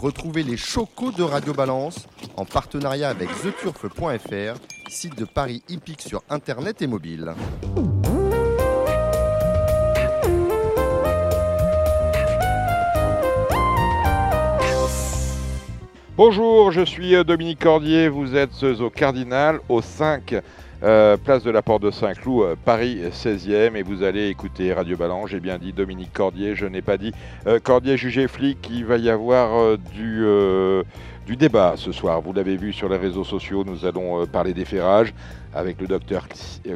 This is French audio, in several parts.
Retrouvez les chocos de Radio Balance en partenariat avec theturf.fr, site de Paris hippique sur internet et mobile. Bonjour, je suis euh, Dominique Cordier, vous êtes au Cardinal, au 5, euh, place de la Porte de Saint-Cloud, euh, Paris 16e, et vous allez écouter Radio Balance. J'ai bien dit Dominique Cordier, je n'ai pas dit Cordier jugé flic. Il va y avoir du, du débat ce soir. Vous l'avez vu sur les réseaux sociaux, nous allons parler des ferrages avec le docteur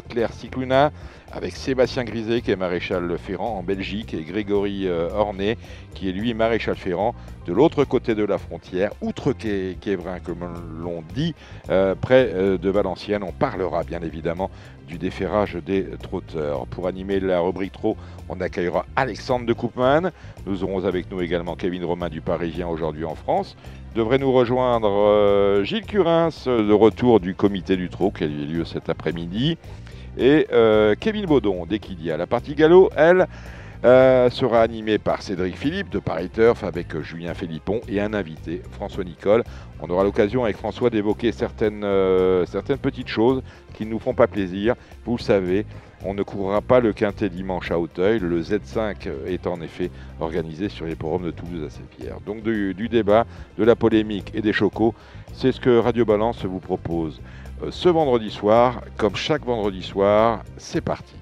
Claire Cicluna avec Sébastien Griset qui est maréchal ferrant en Belgique et Grégory euh, Ornay qui est lui maréchal ferrant de l'autre côté de la frontière, outre qu'Évrin comme l'on dit, euh, près euh, de Valenciennes. On parlera bien évidemment du déferrage des trotteurs. Pour animer la rubrique Trop, on accueillera Alexandre de Koopman. Nous aurons avec nous également Kevin Romain du Parisien aujourd'hui en France. Devrait nous rejoindre Gilles Curins, de retour du comité du Trot qui a eu lieu cet après-midi. Et euh, Kevin Baudon, dès qu'il y a la partie galop, elle euh, sera animée par Cédric Philippe de Paris Turf avec euh, Julien Philippon et un invité, François Nicole. On aura l'occasion avec François d'évoquer certaines, petites choses qui ne nous font pas plaisir. Vous le savez, on ne courra pas le quintet dimanche à Hauteuil. Le Z5 est en effet organisé sur les forums de Toulouse à Saint-Pierre. Donc du, du, débat, de la polémique et des chocos, c'est ce que Radio Balance vous propose. Ce vendredi soir. Comme chaque vendredi soir, c'est parti.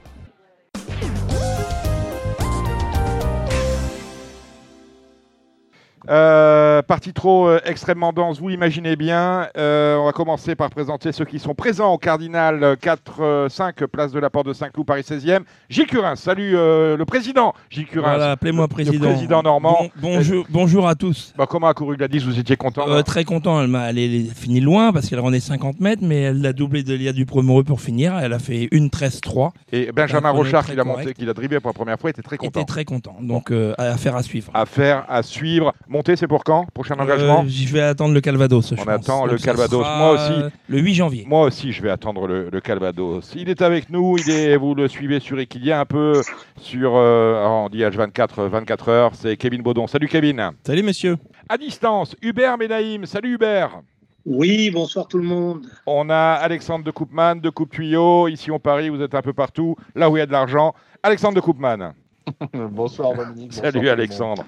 Euh, partie trop euh, extrêmement dense, vous l'imaginez bien. Euh, on va commencer par présenter ceux qui sont présents au Cardinal 4, 5, place de la Porte de Saint-Cloud, Paris 16e. Gilles Curin, salut le président. Gilles Curin. Voilà, appelez-moi président. Le président normand. bonjour, bonjour à tous. Bah, comment a couru Gladys Vous étiez content Très content. Elle, a, elle est finie loin parce qu'elle rendait 50 mètres, mais elle a doublé de l'IA du premier pour finir. Elle a fait une 13-3. Et Benjamin Rochard, qui l'a monté, qui l'a dribblé pour la première fois, était très content. Était très content. Donc, affaire à suivre. Affaire à suivre. Monter, c'est pour quand? Prochain euh, engagement? Je vais attendre le Calvados. On attend le Calvados. Moi aussi. Le 8 janvier. Moi aussi, je vais attendre le, Calvados. Il est avec nous. Il est, vous le suivez sur Equidia un peu sur. Euh, on dit H24, 24 heures. C'est Kevin Baudon. Salut Kevin. Salut messieurs. À distance, Hubert Menaïm. Salut Hubert. Oui, bonsoir tout le monde. On a Alexandre de Coupman, de Coupe Tuyau. Ici, on Paris, vous êtes un peu partout, là où il y a de l'argent. Alexandre de Coupman. bonsoir Dominique. Salut Alexandre.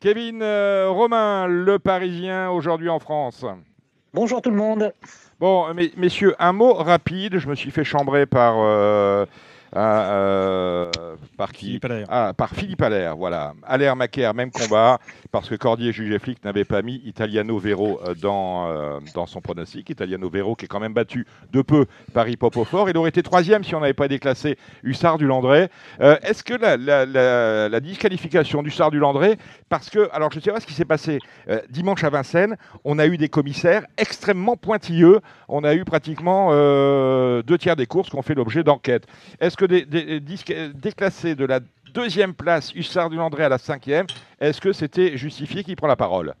Kevin euh, Romain, le Parisien, aujourd'hui en France. Bonjour tout le monde. Bon, messieurs, un mot rapide. Je me suis fait chambrer par euh, euh, par qui Philippe Allaire. Ah, par Philippe Allaire, voilà. Allaire Macaire, même combat, parce que Cordier jugé flic n'avait pas mis Italiano Vero euh, dans, euh, dans son pronostic. Italiano Vero qui est quand même battu de peu par Fort. Il aurait été troisième si on n'avait pas déclassé Hussard du Landré. Est-ce que la, la, la, disqualification d'Hussard du Landré, parce que, alors je ne sais pas ce qui s'est passé dimanche à Vincennes, on a eu des commissaires extrêmement pointilleux. On a eu pratiquement deux tiers des courses qui ont fait l'objet d'enquêtes. Est-ce que des, déclassé de la deuxième place Hussard du Landré à la cinquième, est-ce que c'était justifié qu'il prend la parole?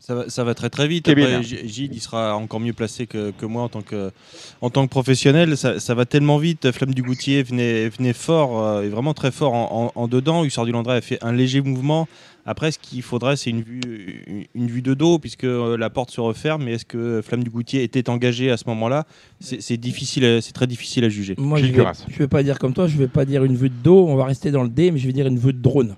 Ça va, ça va, très très vite. Après, Gilles, il sera encore mieux placé que, que, moi en tant que, en tant que professionnel. Ça, ça va tellement vite. Flamme du Goutier venait, venait fort, euh, et vraiment très fort en, en, dedans. Hussard du Landré a fait un léger mouvement. Après, ce qu'il faudrait, c'est une vue, une, vue de dos, puisque euh, la porte se referme. Mais est-ce que Flamme du Goutier était engagé à ce moment-là? C'est difficile, c'est très difficile à juger. Moi, je ne vais, pas dire comme toi, je ne vais pas dire une vue de dos, on va rester dans le D, mais je vais dire une vue de drone.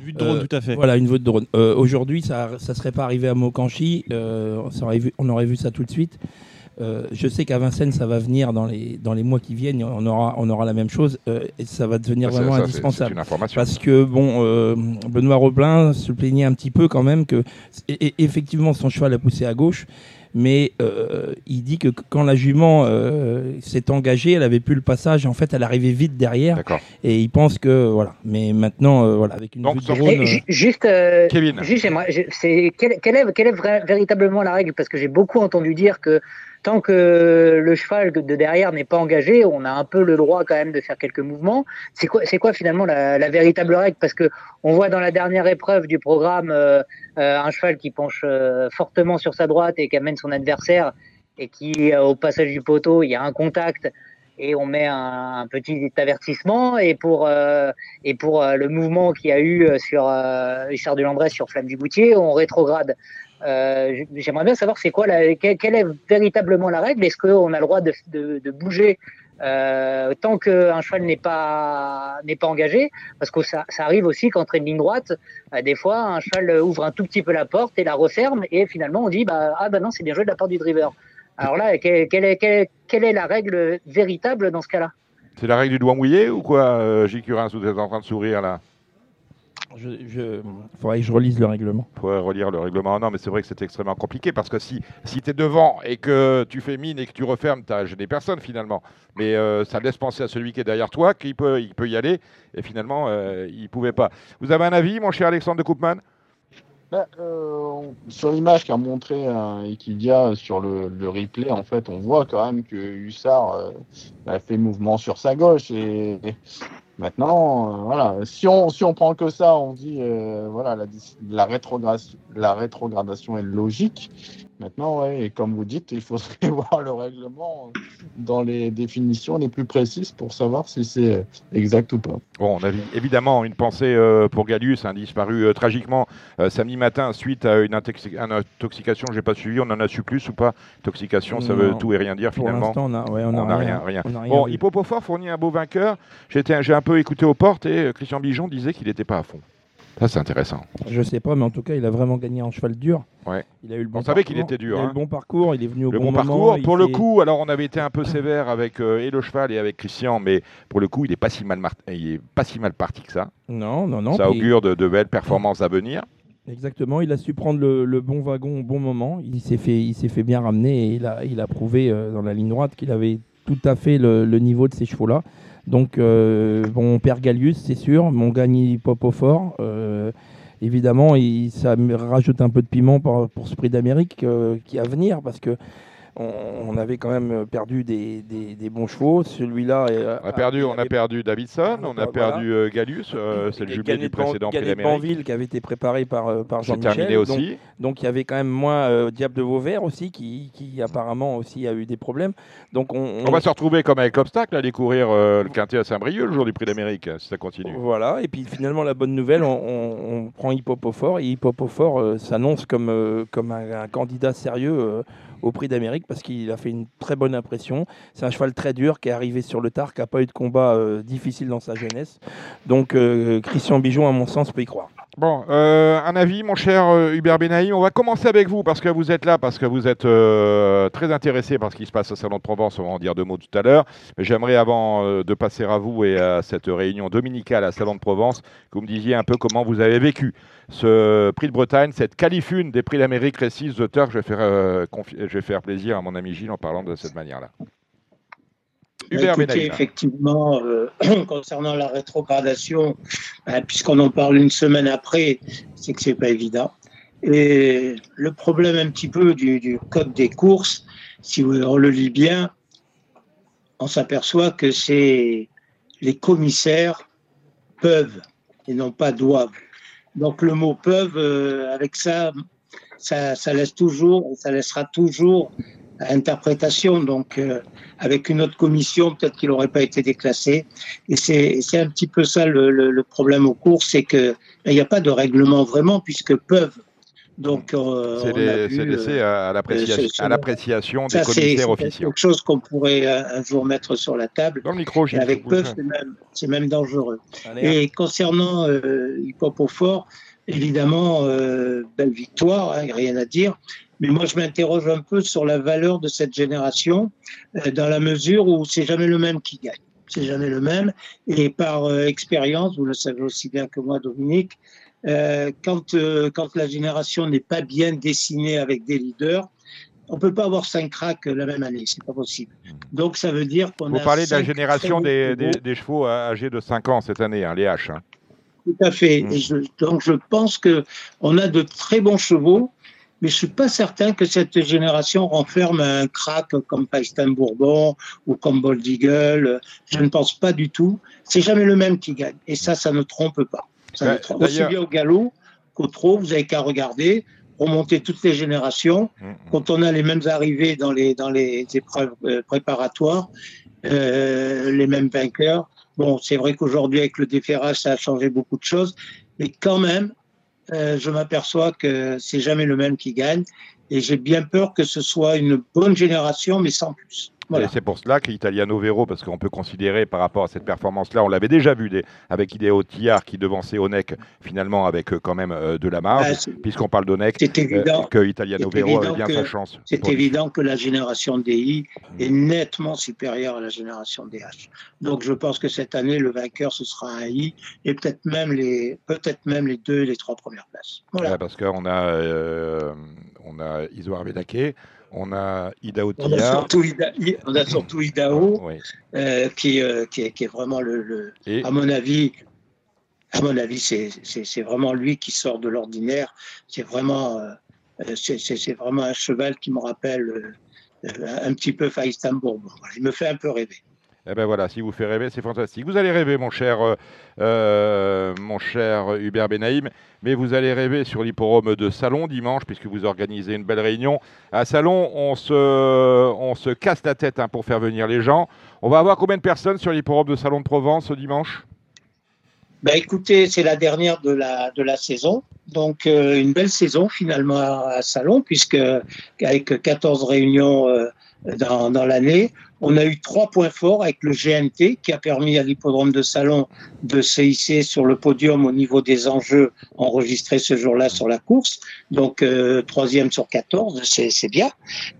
Une vue de drone, euh, tout à fait. Voilà, une vue de drone. Euh, aujourd'hui, ça ne serait pas arrivé à Mokanchi, on aurait vu ça tout de suite. Euh, je sais qu'à Vincennes, ça va venir dans les, dans les mois qui viennent. On aura, on aura la même chose euh, et ça va devenir vraiment indispensable. Parce que, bon, euh, Benoît Roblin se plaignait un petit peu quand même que, effectivement, son cheval a poussé à gauche. Mais il dit que quand la jument s'est engagée, elle avait plus le passage. Et en fait, elle arrivait vite derrière. Et il pense que voilà. Mais maintenant, voilà, avec une Donc, vue de drone, juste, Kevin. Juste, c'est quelle, quelle, est, quelle est véritablement la règle? Parce que j'ai beaucoup entendu dire que tant que le cheval de derrière n'est pas engagé, on a un peu le droit quand même de faire quelques mouvements. C'est quoi, finalement la, véritable règle? Parce que on voit dans la dernière épreuve du programme euh, euh, un cheval qui penche euh, fortement sur sa droite et qui amène son adversaire et qui, au passage du poteau, il y a un contact et on met un, petit avertissement. Et pour, le mouvement qu'il y a eu sur Richard Dulandré sur Flamme du Goutier, on rétrograde J'aimerais bien savoir c'est quoi, quelle, est véritablement la règle? Est-ce qu'on a le droit de, bouger euh, tant qu'un cheval n'est pas n'est pas engagé, parce que ça, ça arrive aussi qu'entre une ligne droite, euh, des fois un cheval ouvre un tout petit peu la porte et la referme, et finalement on dit bah ah bah non c'est bien joué de la part du driver. Alors là, quelle, quelle, est, quelle, est, la règle véritable dans ce cas-là? C'est la règle du doigt mouillé ou quoi, euh, J. Curin, vous êtes en train de sourire là? Je, faudrait que je relise le règlement. Il faudrait relire le règlement. Non, mais c'est vrai que c'est extrêmement compliqué parce que si, si tu es devant et que tu fais mine et que tu refermes, tu n'as gêné personne finalement. Mais euh, ça laisse penser à celui qui est derrière toi qu'il peut, il peut y aller et finalement, euh, il ne pouvait pas. Vous avez un avis, mon cher Alexandre de Koopman? Bah, euh, sur l'image qu'a montré Equidia sur le, le, replay, en fait, on voit quand même que Hussard a fait mouvement sur sa gauche et, Maintenant, euh, voilà, si on, si on prend que ça, on dit euh, voilà la, la, rétrogradation, la rétrogradation est logique. Maintenant, ouais, et comme vous dites, il faudrait voir le règlement dans les définitions les plus précises pour savoir si c'est exact ou pas. Bon, on a évidemment une pensée euh, pour Galius, un disparu tragiquement samedi matin suite à une, intoxication. Je n'ai pas suivi, on en a su plus ou pas? Intoxication, ça veut tout et rien dire finalement. Pour l'instant, on n'a rien, rien. rien. bon, Hippopofort fournit un beau vainqueur. J'ai un peu écouté aux portes et Christian Bijon disait qu'il n'était pas à fond. Ça, c'est intéressant. Je sais pas, mais en tout cas, il a vraiment gagné en cheval dur. Ouais. Il a eu le bon on savait qu'il était dur. Il a eu le hein. bon parcours, il est venu au le bon, parcours. Pour le coup, alors on avait été un peu sévère avec euh, et le cheval et avec Christian, mais pour le coup, il est pas si mal, il est pas si mal parti que ça. Non, non, non. Ça augure de, belles performances à venir. Exactement, il a su prendre le, bon wagon au bon moment. Il s'est fait, il s'est fait bien ramener et il a, il a prouvé euh, dans la ligne droite qu'il avait tout à fait le, le niveau de ces chevaux-là. Donc, euh, bon, on perd Gallius, c'est sûr, mais on gagne Pop au fort. Euh, évidemment, il, ça rajoute un peu de piment pour, pour ce prix d'Amérique euh, qui est à venir parce que on, avait quand même perdu des, bons chevaux. Celui-là. On a perdu, on a perdu Davidson, on a perdu euh, Gallus, euh, c'est le jubilé du précédent prix Banville qui avait été préparé par, euh, par Jean-Michel. aussi. Donc, il y avait quand même moins Diable de Vauvert aussi qui, apparemment aussi a eu des problèmes. Donc on, va se retrouver comme avec l'obstacle, aller courir le quintet à Saint-Brieuc le jour du prix d'Amérique, si ça continue. Voilà, et puis finalement la bonne nouvelle, on, prend Hippopofort et Hippopofort s'annonce comme, comme un, candidat sérieux au prix d'Amérique parce qu'il a fait une très bonne impression. C'est un cheval très dur qui est arrivé sur le tard, qui n'a pas eu de combat euh, difficile dans sa jeunesse. Donc euh, Christian Bijon, à mon sens, peut y croire. Bon, euh, un avis, mon cher Hubert Benaï. On va commencer avec vous parce que vous êtes là, parce que vous êtes très intéressé par ce qui se passe au Salon de Provence. On va en dire deux mots tout à l'heure. Mais j'aimerais, avant de passer à vous et à cette réunion dominicale à Salon de Provence, que vous me disiez un peu comment vous avez vécu ce prix de Bretagne, cette qualifune des prix d'Amérique Récise Je vais, faire, euh, je vais faire plaisir à mon ami Gilles en parlant de cette manière-là. Hubert effectivement, euh, concernant la rétrogradation, euh, puisqu'on en parle une semaine après, c'est que c'est pas évident. Et le problème un petit peu du, code des courses, si on le lit bien, on s'aperçoit que c'est les commissaires peuvent et non pas doivent. Donc le mot peuvent, euh, avec ça, ça, ça, laisse toujours, ça laissera toujours interprétation. Donc euh, avec une autre commission, peut-être qu'il n'aurait pas été déclassé. Et c'est un petit peu ça le, le, le problème au cours, c'est que il n'y a pas de règlement vraiment puisque peuvent. Donc, euh, c'est laissé à, l'appréciation des commissaires officiels. C'est quelque chose qu'on pourrait un, jour mettre sur la table. Dans le micro, avec peu, c'est même, dangereux. Et concernant euh, Fort, évidemment, euh, belle victoire, hein, rien à dire. Mais moi, je m'interroge un peu sur la valeur de cette génération, euh, dans la mesure où c'est jamais le même qui gagne. C'est jamais le même. Et par euh, expérience, vous le savez aussi bien que moi, Dominique, euh, quand, euh, quand la génération n'est pas bien dessinée avec des leaders, on peut pas avoir cinq cracks la même année, c'est pas possible. Donc ça veut dire qu'on Vous parlez de la génération des, des, chevaux âgés de 5 ans cette année, hein, les H. Hein. Tout à fait. Mmh. Et je, donc je pense que on a de très bons chevaux, mais je suis pas certain que cette génération renferme un crack comme Paistin Bourbon ou comme Bold Eagle. Je ne pense pas du tout. C'est jamais le même qui gagne. Et ça, ça ne trompe pas. Ça aussi bien au galop qu'au trot, vous n'avez qu'à regarder, remonter toutes les générations. Mm, mm. Quand on a les mêmes arrivées dans les, dans les épreuves euh, préparatoires, euh, les mêmes vainqueurs. Bon, c'est vrai qu'aujourd'hui, avec le déferrage, ça a changé beaucoup de choses, mais quand même, je m'aperçois que c'est jamais le même qui gagne. Et j'ai bien peur que ce soit une bonne génération, mais sans plus. Et c'est pour cela qu'Italiano Vero, parce qu'on peut considérer par rapport à cette performance-là, on l'avait déjà vu avec Ideo Tillard qui devançait Onek finalement avec euh, quand même euh, de la marge, puisqu'on parle d'Onek, euh, que Italiano Vero avait bien sa chance. C'est évident que la génération DI est nettement supérieure à la génération DH. Donc je pense que cette année, le vainqueur, ce sera un I, et peut-être même les, peut-être même les deux et les trois premières places. Voilà. parce qu'on a, on a Iso Arbedaké, on a Idao On a surtout, on a surtout Idao, euh, qui, euh, qui, est, qui, est, vraiment le, à mon avis, à mon avis, c'est vraiment lui qui sort de l'ordinaire. C'est vraiment, euh, c'est vraiment un cheval qui me rappelle un petit peu Faïstambourg. il me fait un peu rêver. Eh ben voilà, si vous fait rêver, c'est fantastique. Vous allez rêver, mon cher, euh, euh, mon cher Hubert Benaïm, mais vous allez rêver sur l'hipporome de Salon dimanche, puisque vous organisez une belle réunion. À Salon, on se, on se casse la tête hein, pour faire venir les gens. On va avoir combien de personnes sur l'hipporome de Salon de Provence ce dimanche? Ben écoutez, c'est la dernière de la, de la saison. Donc, euh, une belle saison finalement à, Salon, puisque avec 14 réunions dans, dans l'année. On a eu trois points forts avec le GNT qui a permis à l'hippodrome de Salon de se hisser sur le podium au niveau des enjeux enregistrés ce jour-là sur la course. Donc euh, troisième sur 14, c'est bien.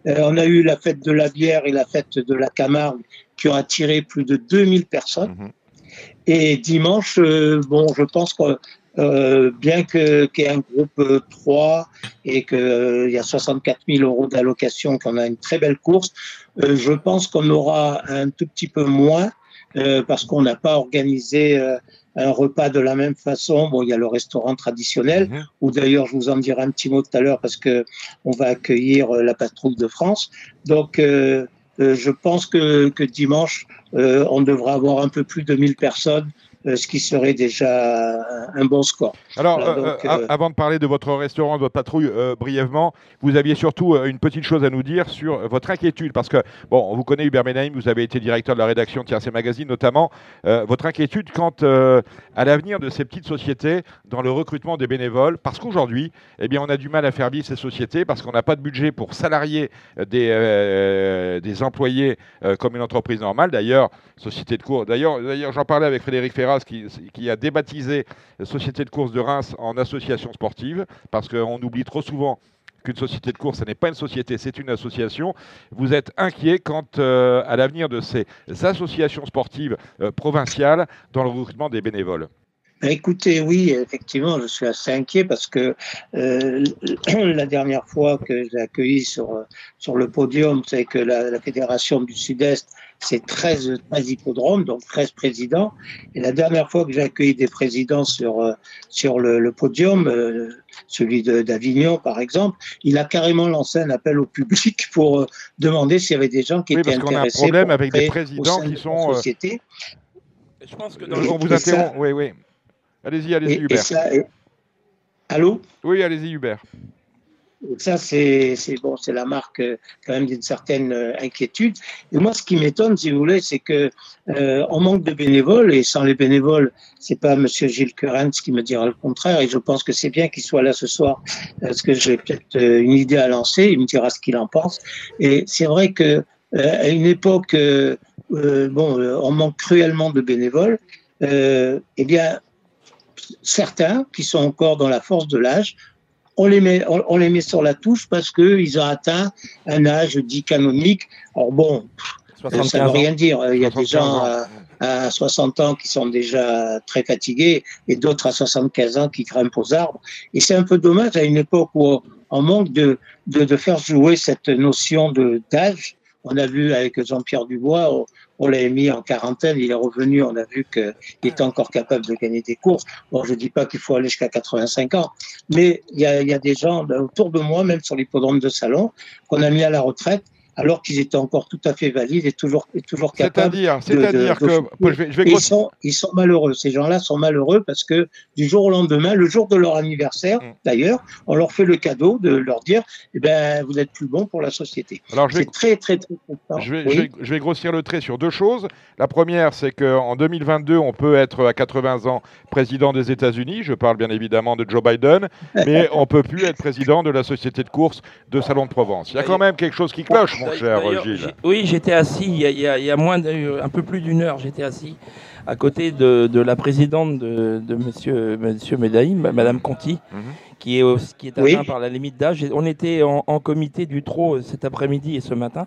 Euh, on a eu la fête de la bière et la fête de la Camargue qui ont attiré plus de 2000 personnes. Mhm. Et dimanche, euh, bon, je pense que euh, bien que qu'il y ait un groupe 3 euh, et qu'il euh, y a 64 000 euros d'allocation, qu'on a une très belle course, je pense qu'on aura un tout petit peu moins parce qu'on n'a pas organisé un repas de la même façon. Bon, il y a le restaurant traditionnel, mhm. où d'ailleurs je vous en dirai un petit mot tout à l'heure parce que on va accueillir la patrouille de France. Donc je pense que, que dimanche, on devra avoir un peu plus de 1000 personnes euh, ce qui serait déjà un bon score. Alors, euh, euh, avant de parler de votre restaurant, de votre patrouille, brièvement, vous aviez surtout une petite chose à nous dire sur votre inquiétude, parce que, bon, on vous connaît, Hubert Menaim, vous avez été directeur de la rédaction de Magazine notamment, votre inquiétude quant à l'avenir de ces petites sociétés dans le recrutement des bénévoles, parce qu'aujourd'hui, eh bien, on a du mal à faire vivre ces sociétés, parce qu'on n'a pas de budget pour salarier des, des employés comme une entreprise normale. D'ailleurs, société de cours, d'ailleurs, d'ailleurs j'en parlais avec Frédéric Ferrat, qui, a débaptisé Société de course de Reims en association sportive, parce qu'on oublie trop souvent qu'une société de course, ce n'est pas une société, c'est une association. Vous êtes inquiet quant euh, à l'avenir de ces associations sportives euh, provinciales dans le recrutement des bénévoles Écoutez, oui, effectivement, je suis assez inquiet parce que euh, la dernière fois que j'ai accueilli sur, sur le podium, c'est que la, la, Fédération du Sud-Est c'est 13, 13 hippodromes, donc 13 présidents. Et la dernière fois que j'ai accueilli des présidents sur, euh, sur le, podium, euh, celui d'Avignon par exemple, il a carrément lancé un appel au public pour euh, demander s'il y avait des gens qui étaient intéressés. Parce qu'on a un problème avec des présidents qui sont. Société. Je pense que dans on vous interrompt. Oui, oui. Allez-y, allez-y, Hubert. Allô? Oui, allez-y, Hubert ça, c'est bon, c'est la marque euh, quand même d'une certaine euh, inquiétude. Et moi, ce qui m'étonne, si vous voulez, c'est que euh, on manque de bénévoles et sans les bénévoles, c'est pas Monsieur Gilles Currens qui me dira le contraire. Et je pense que c'est bien qu'il soit là ce soir parce que j'ai peut-être une idée à lancer. Il me dira ce qu'il en pense. Et c'est vrai que à une époque, bon, on manque cruellement de bénévoles. eh bien, certains qui sont encore dans la force de l'âge on les met, on, les met sur la touche parce qu'ils ont atteint un âge dit canonique. Alors bon, ça ne veut rien dire. Il y a des gens à, 60 ans qui sont déjà très fatigués et d'autres à 75 ans qui grimpent aux arbres. Et c'est un peu dommage à une époque où on manque de, de, de faire jouer cette notion de d'âge. On a vu avec Jean-Pierre Dubois, on l'avait mis en quarantaine, il est revenu, on a vu qu'il était encore capable de gagner des courses. Bon, je dis pas qu'il faut aller jusqu'à 85 ans, mais il y a, des gens autour de moi, même sur l'hippodrome de salon, qu'on a mis à la retraite alors qu'ils étaient encore tout à fait valides et toujours, et toujours capables. C'est-à-dire, c'est-à-dire que ils, sont, ils sont malheureux. Ces gens-là sont malheureux parce que du jour au lendemain, le jour de leur anniversaire, mm. d'ailleurs, on leur fait le cadeau de leur dire, eh ben, vous êtes plus bon pour la société. Alors, c'est très, très, très, je vais, je vais grossir le trait sur deux choses. La première, c'est qu'en 2022, on peut être à 80 ans président des États-Unis. Je parle bien évidemment de Joe Biden, mais on peut plus être président de la société de course de Salon de Provence. Il y a quand même quelque chose qui cloche, mon cher Gilles. Oui, j'étais assis il y, a, il y a moins un peu plus d'une heure. J'étais assis à côté de, de la présidente de, de Monsieur, Monsieur Madame Conti, mhm. Qui est, qui est atteinte par la limite d'âge. On était en, en, comité du TRO cet après-midi et ce matin,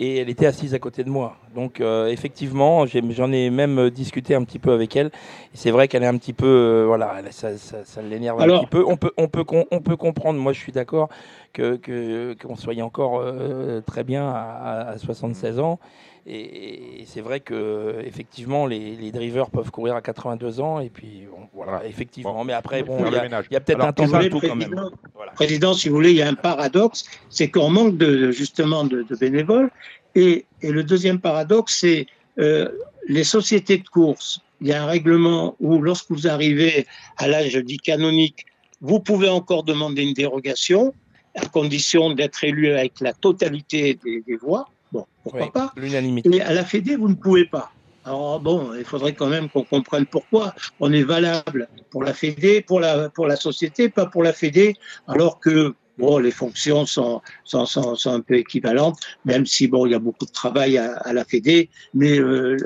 et elle était assise à côté de moi. Donc euh, effectivement, j'en ai, même discuté un petit peu avec elle. C'est vrai qu'elle est un petit peu, euh, voilà, ça, ça, ça l'énerve un petit peu. On peut, on peut, on peut comprendre. Moi, je suis d'accord que qu'on soit encore euh, très bien à, à 76 ans. Et, c'est vrai que effectivement, les, drivers peuvent courir à 82 ans. Et puis, voilà, effectivement. mais après, bon, il y, a, peut-être un temps tout quand même. Président, si vous voulez, il y a un paradoxe, c'est qu'on manque de, justement de, bénévoles. Et, le deuxième paradoxe, c'est euh, les sociétés de course. Il y a un règlement où, lorsque vous arrivez à l'âge dit canonique, vous pouvez encore demander une dérogation à condition d'être élu avec la totalité des voix. Bon, pourquoi pas L'unanimité. Mais à la Fédé, vous ne pouvez pas. Alors bon, il faudrait quand même qu'on comprenne pourquoi on est valable pour la Fédé, pour la, pour la société, pas pour la Fédé, alors que bon, les fonctions sont, sont, sont, sont, un peu équivalentes, même si bon, il y a beaucoup de travail à, à la Fédé, mais euh,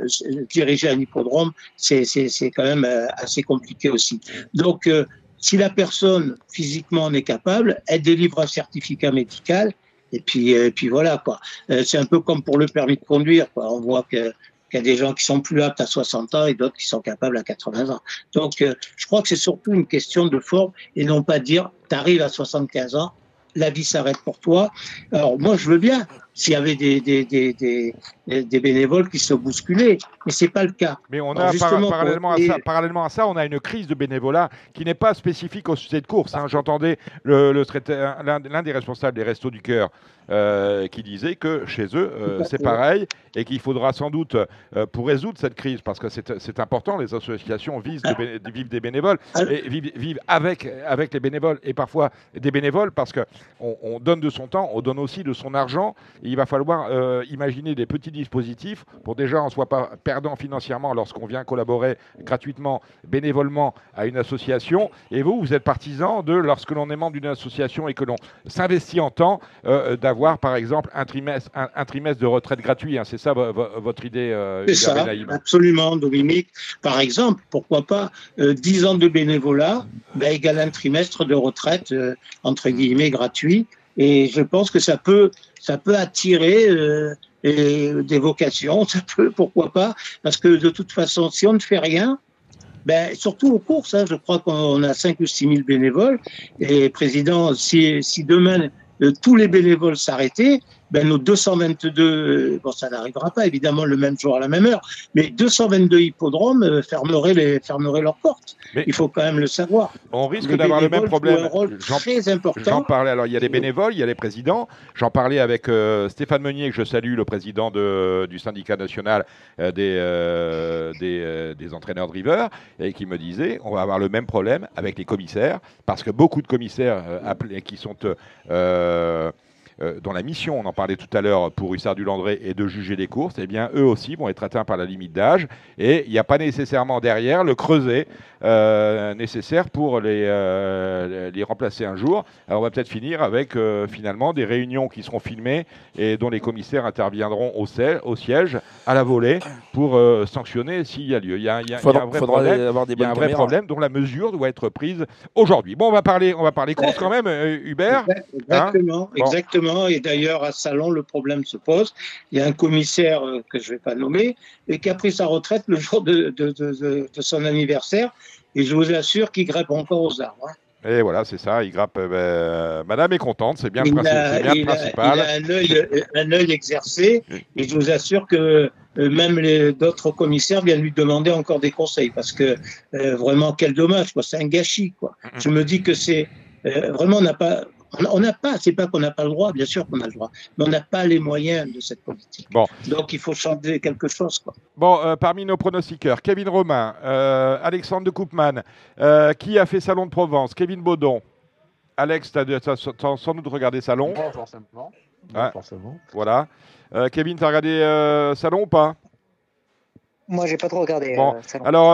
diriger un hippodrome, c'est quand même euh, assez compliqué aussi. Donc, euh, si la personne physiquement en est capable, elle délivre un certificat médical et puis, et puis voilà, quoi. Euh, c'est un peu comme pour le permis de conduire, quoi. On voit que qu'il y a des gens qui sont plus aptes à 60 ans et d'autres qui sont capables à 80 ans. Donc, euh, je crois que c'est surtout une question de forme et non pas dire, tu arrives à 75 ans, la vie s'arrête pour toi. Alors, moi, je veux bien s'il y avait des, des, des, des, bénévoles qui se bousculaient, mais c'est pas le cas. Mais on a parallèlement, à ça, parallèlement à ça, on a une crise de bénévolat qui n'est pas spécifique aux sociétés de course. Hein. J'entendais le, le l'un des responsables des Restos du Cœur euh, qui disait que chez eux, euh, c'est pareil et qu'il faudra sans doute, euh, pour résoudre cette crise, parce que c'est important, les associations visent de, vivre des bénévoles et vivent, avec, avec les bénévoles et parfois des bénévoles parce qu'on on donne de son temps, on donne aussi de son argent. Il va falloir imaginer des petits dispositifs pour déjà on ne soit pas perdant financièrement lorsqu'on vient collaborer gratuitement, bénévolement à une association. Et vous, vous êtes partisan de, lorsque l'on est membre d'une association et que l'on s'investit en temps, d'avoir avoir, par exemple, un trimestre, un, trimestre de retraite gratuit. Hein. C'est ça votre idée euh, C'est ça, absolument, Dominique. Par exemple, pourquoi pas 10 euh, ans de bénévolat ben, égale un trimestre de retraite, euh, entre guillemets, gratuit. Et je pense que ça peut, ça peut attirer des vocations, ça peut, pourquoi pas, parce que de toute façon, si on ne fait rien, ben, surtout aux courses, hein, je crois qu'on a 5 ou 6 000 bénévoles. Et président, si, si demain tous les bénévoles s'arrêtaient, ben nos 222, bon ça n'arrivera pas évidemment le même jour à la même heure, mais 222 hippodromes euh, fermeraient, les, fermeraient leurs portes. il faut quand même le savoir. On risque d'avoir le même problème. Un rôle très important. J'en parlais, alors il y a les bénévoles, il y a les présidents. J'en parlais avec euh, Stéphane Meunier, que je salue, le président de, du syndicat national euh, des, des, des, entraîneurs drivers, et qui me disait on va avoir le même problème avec les commissaires, parce que beaucoup de commissaires appelés, qui sont euh, euh, dont la mission, on en parlait tout à l'heure pour Hussard du Landré, est de juger les courses, eh bien eux aussi vont être atteints par la limite d'âge et il n'y a pas nécessairement derrière le creuset euh, nécessaire pour les, euh, les remplacer un jour. Alors on va peut-être finir avec finalement des réunions qui seront filmées et dont les commissaires interviendront au, au siège, à la volée, pour sanctionner s'il y a lieu. Il y a, un vrai problème, il y a un vrai problème dont la mesure doit être prise aujourd'hui. Bon, on va parler, on va parler courses quand même, Hubert. Exactement, hein? Exactement. Et d'ailleurs, à Salon, le problème se pose. Il y a un commissaire euh, que je ne vais pas nommer, et qui a pris sa retraite le jour de, son anniversaire. Et je vous assure qu'il grippe encore aux arbres. Hein. Et voilà, c'est ça, il grappe. Euh, ben, madame est contente, c'est bien, le, principal. il a un œil, exercé, et je vous assure que euh, même d'autres commissaires viennent lui demander encore des conseils, parce que vraiment, quel dommage, c'est un gâchis. Quoi. Je me dis que c'est. vraiment, on n'a pas On n'a pas, c'est pas qu'on n'a pas le droit, bien sûr qu'on a le droit, mais on n'a pas les moyens de cette politique. Bon. Donc il faut changer quelque chose. Quoi. Bon, euh, parmi nos pronostiqueurs, Kevin Romain, euh, Alexandre de Koopman, euh, qui a fait Salon de Provence Kevin Baudon. Alex, tu as, sans doute regardé Salon Non, forcément. forcément. Voilà. Kevin, tu as regardé Salon ou pas? Moi, j'ai pas trop regardé. Bon. Alors,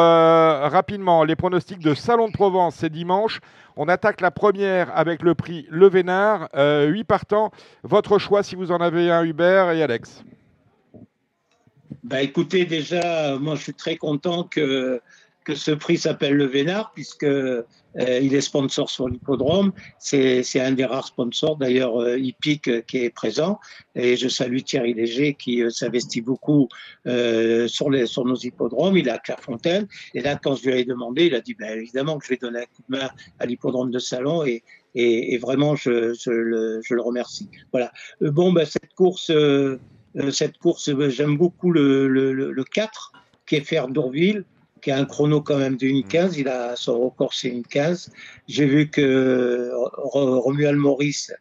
rapidement, les pronostics de Salon de Provence, c'est dimanche. On attaque la première avec le prix Le Vénard. 8 partants. Votre choix si vous en avez un, Hubert et Alex. Bah écoutez, déjà, moi je suis très content que, que ce prix s'appelle le Vénard, puisque euh, il est sponsor sur l'hippodrome. C'est un des rares sponsors, d'ailleurs, euh, Hippique euh, qui est présent. Et je salue Thierry Léger qui s'investit beaucoup sur, les, sur nos hippodromes. Il est à Clairefontaine. Et là, quand je lui ai demandé, il a dit ben, évidemment que je vais donner un coup de main à l'hippodrome de Salon. Et, et, vraiment, je, je, le, je, le, remercie. Voilà. bon, ben, cette course. Euh, cette course, euh, j'aime beaucoup le, le, le, 4, qui est Fer d'Ourville, qui a un chrono quand même de 1,15. Il a son record, c'est 1,15. J'ai vu que Romuald Maurice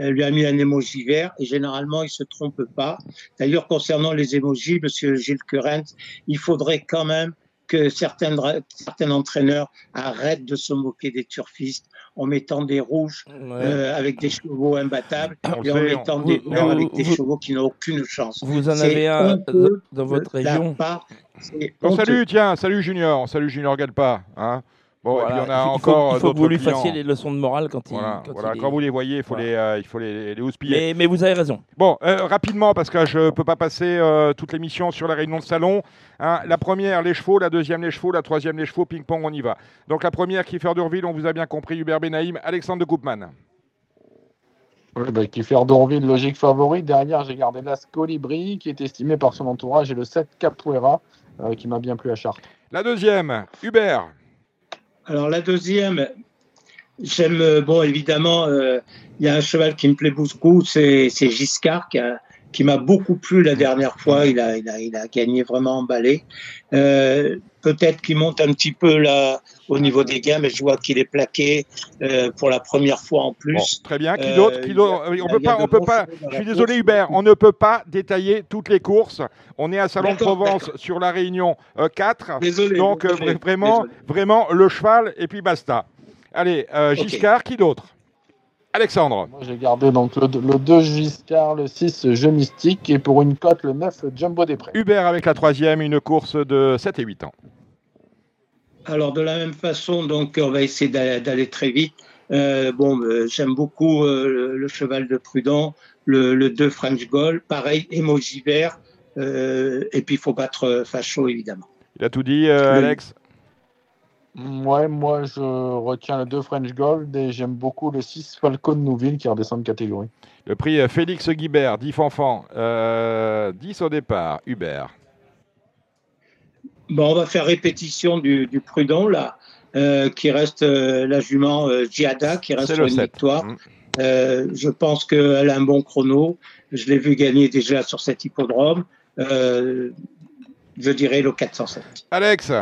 euh, lui a mis un émoji vert et généralement il se trompe pas. D'ailleurs concernant les émojis, Monsieur Gilles Current, il faudrait quand même que certains, certains entraîneurs arrêtent de se moquer des turfistes en mettant des rouges euh, avec des chevaux imbattables et en mettant des verts avec des chevaux qui n'ont aucune chance. Vous en avez un dans votre région Salut, tiens, salut Junior, salut Junior Galpa. Hein Bon, et puis on a il encore faut, il faut que vous lui fassiez les leçons de morale quand il. Voilà, quand, vous les voyez, il faut les, euh, il faut les, les houspiller. Mais, mais, vous avez raison. Bon, euh, rapidement, parce que je ne peux pas passer euh, toute l'émission sur la réunion de salon. Hein. la première, les chevaux, la deuxième, les chevaux, la troisième, les chevaux, ping-pong, on y va. Donc la première, Kiefer Durville, on vous a bien compris, Hubert Benaïm, Alexandre de Koopman. Oui, bah, Kiefer Durville, logique favori. Derrière, j'ai gardé l'As Colibri, qui est estimé par son entourage, et le 7 Capoeira, qui m'a bien plu à Chartres. La deuxième, Hubert. Alors la deuxième, j'aime, bon évidemment, euh, il y a un cheval qui me plaît beaucoup, c'est Giscard qui m'a beaucoup plu la dernière fois. Il a, il a, il a gagné vraiment emballé. Euh, Peut-être qu'il monte un petit peu là au niveau des gains, mais je vois qu'il est plaqué euh, pour la première fois en plus. très bien. Qui d'autre On peut pas. On peut pas. Je suis désolé Hubert. On ne peut pas détailler toutes les courses. On est à Salon de Provence sur la Réunion 4. Euh, désolé, donc vraiment, vraiment le cheval et puis basta. Allez, euh, Giscard. Qui d'autre? Alexandre. Moi, j'ai gardé donc le, 2 Giscard, le 6 Jeu Mystique et pour une cote, le 9 Jumbo des Prés. Hubert avec la troisième, une course de 7 et 8 ans. Alors, de la même façon, donc, on va essayer d'aller très vite. Euh, bon, euh, j'aime beaucoup euh, le, cheval de Prudent, le, 2 French Goal, pareil, émoji vert, et puis il faut battre Facho, évidemment. Il a tout dit, Alex? Ouais, moi je retiens le 2 French Gold et j'aime beaucoup le 6 Falcon Nouville qui redescend de catégorie. Le prix euh, Félix Guibert, 10 enfants, 10 au départ, Hubert. Bon, on va faire répétition du, prudent là, euh, qui reste euh, la jument Giada, qui reste une victoire. Mmh. je pense qu'elle a un bon chrono. Je l'ai vu gagner déjà sur cet hippodrome. je dirais le 407. Alex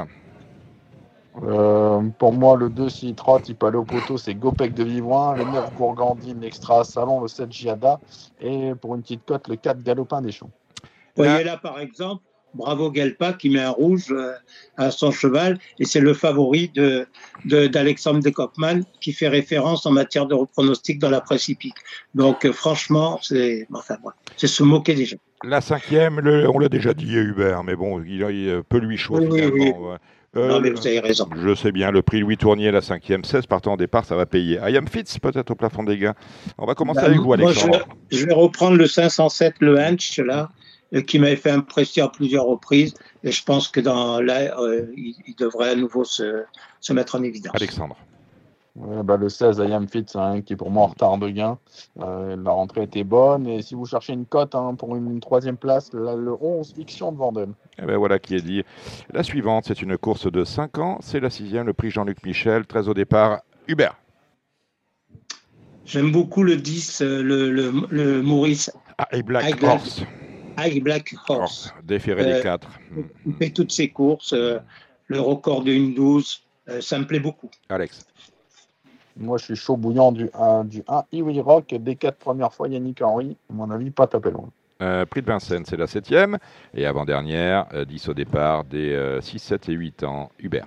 euh, pour moi, le 2, s'il trotte, il peut aller au poteau, c'est Gopek de Vivroin. Le 9, Gourgandine, Extra Salon. Le 7, Giada. Et pour une petite cote, le 4, Galopin des Champs. Vous voyez là, par exemple, Bravo Galpa qui met un rouge euh, à son cheval. Et c'est le favori d'Alexandre de, de qui fait référence en matière de pronostic dans la presse hippique. Donc, euh, franchement, c'est enfin, c'est se moquer des gens. La cinquième, on l'a déjà dit, Hubert, mais bon, il, peut lui choisir. Euh, non, mais vous avez raison. Je sais bien, le prix Louis Tournier, la cinquième 16 partant au départ, ça va payer. I am Fitz, peut-être au plafond des gains. On va commencer bah, avec vous, Alexandre. je, vais, reprendre le 507, le Hench, là, euh, qui m'avait fait impresser à plusieurs reprises. Et je pense que dans là, euh, il, devrait à nouveau se, se mettre en évidence. Alexandre. Bah, le 16, I am fit, hein, qui est pour moi en retard de gain. la rentrée était bonne. Et si vous cherchez une cote hein, pour une troisième place, le 11, Fiction de Vendôme. Et eh ben voilà qui est dit. La suivante, c'est une course de 5 ans. C'est la sixième, le prix Jean-Luc Michel, 13 au départ. Hubert. J'aime beaucoup le 10, euh, le, le, Maurice. Ah, et Black Horse. High Black Horse. Oh, déféré des 4. Euh, il fait toutes ses courses. Euh, le record de 1-12, ça me plaît beaucoup. Alex. Moi, je suis chaud bouillant du 1, du 1 Iwi Rock des quatre premières fois Yannick Henry. À mon avis, pas taper loin. Euh, prix de Vincennes, c'est la septième. Et avant-dernière, 10 au départ, des 6, 7 et 8 ans. Hubert.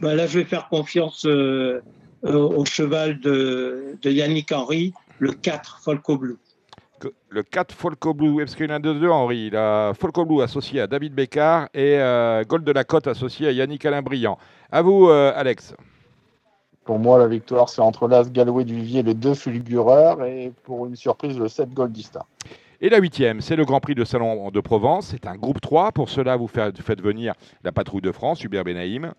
Bah là, je vais faire confiance au cheval de, de, Yannick Henry, le 4 Folco Blue. Le 4 Folco Blue, parce qu'il y en a deux, deux Henri. Il a Folco Blue associé à David Bécard et euh, Gold de la Côte associé à Yannick Alain Briand. À vous, euh, Alex. Pour moi, la victoire, c'est entre l'As Galway du Vivier, le 2 Fulgureur et pour une surprise, le 7 Goldista. Et la huitième, c'est le Grand Prix de Salon de Provence. C'est un groupe 3. Pour cela, vous faites, venir la patrouille de France, Hubert Benaïm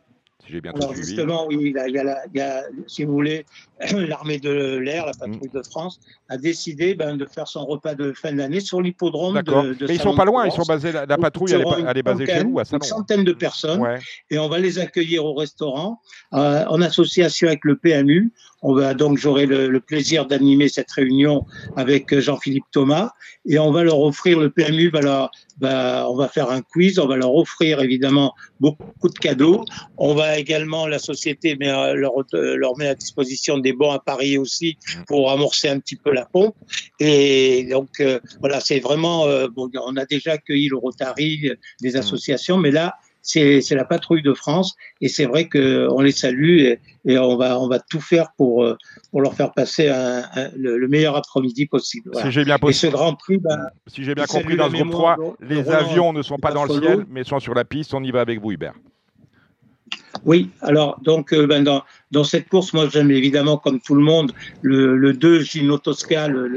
j'ai bien Alors justement, oui, il y, a, il y a, si vous voulez, l'armée de l'air, la patrouille de France, a décidé ben, de faire son repas de fin d'année sur l'hippodrome de, de, Mais ils sont pas loin, ils sont basés, la, patrouille, elle est, basée chez vous, à Salon. Une centaine de personnes, et on va les accueillir au restaurant, euh, en association avec le PMU. On va donc, j'aurai le, le, plaisir d'animer cette réunion avec Jean-Philippe Thomas, et on va leur offrir, le PMU va leur, bah, on va faire un quiz, on va leur offrir évidemment beaucoup de cadeaux. On va également, la société euh, leur, euh, leur met à disposition des bons à Paris aussi pour amorcer un petit peu la pompe. Et donc, euh, voilà, c'est vraiment, bon, on a déjà accueilli le Rotary, des mmh. associations, mais là, c'est la patrouille de France et c'est vrai qu'on les salue et, on, va, on va tout faire pour, euh, pour leur faire passer le, meilleur après-midi possible. Si j'ai bien, ce Grand Prix, si j'ai bien compris, dans ce groupe 3, les avions ne sont pas dans le ciel, mais sont sur la piste. On y va avec vous, Hubert. Oui, alors donc euh, ben, dans, dans, cette course, moi j'aime évidemment comme tout le monde le, le 2 Gino Tosca, le,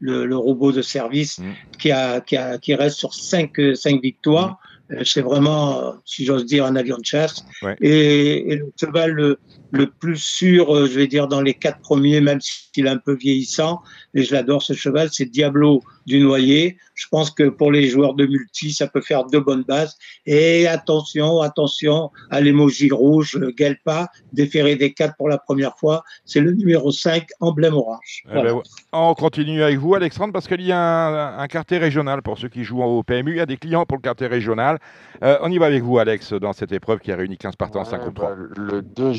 le, le, robot de service mm. qui, a, qui, a, qui reste sur 5 cinq, victoires. Euh, c'est vraiment, si j'ose dire, un avion de chasse. Et, et, le cheval le, plus sûr, euh, je vais dire, dans les quatre premiers, même s'il est un peu vieillissant, et je l'adore ce cheval, c'est Diablo du Noyer. Je pense que pour les joueurs de multi, ça peut faire de bonnes bases. Et attention, attention à l'emoji rouge, Gelpa, déféré des quatre pour la première fois. C'est le numéro 5, emblème orange. Eh ben, on continue avec vous, Alexandre, parce qu'il y a un, un, quartier régional pour ceux qui jouent au PMU. Il y a des clients pour le quartier régional. Euh, on y va avec vous, Alex, dans cette épreuve qui a réuni 15 partants, ouais, 53. Bah, le 2,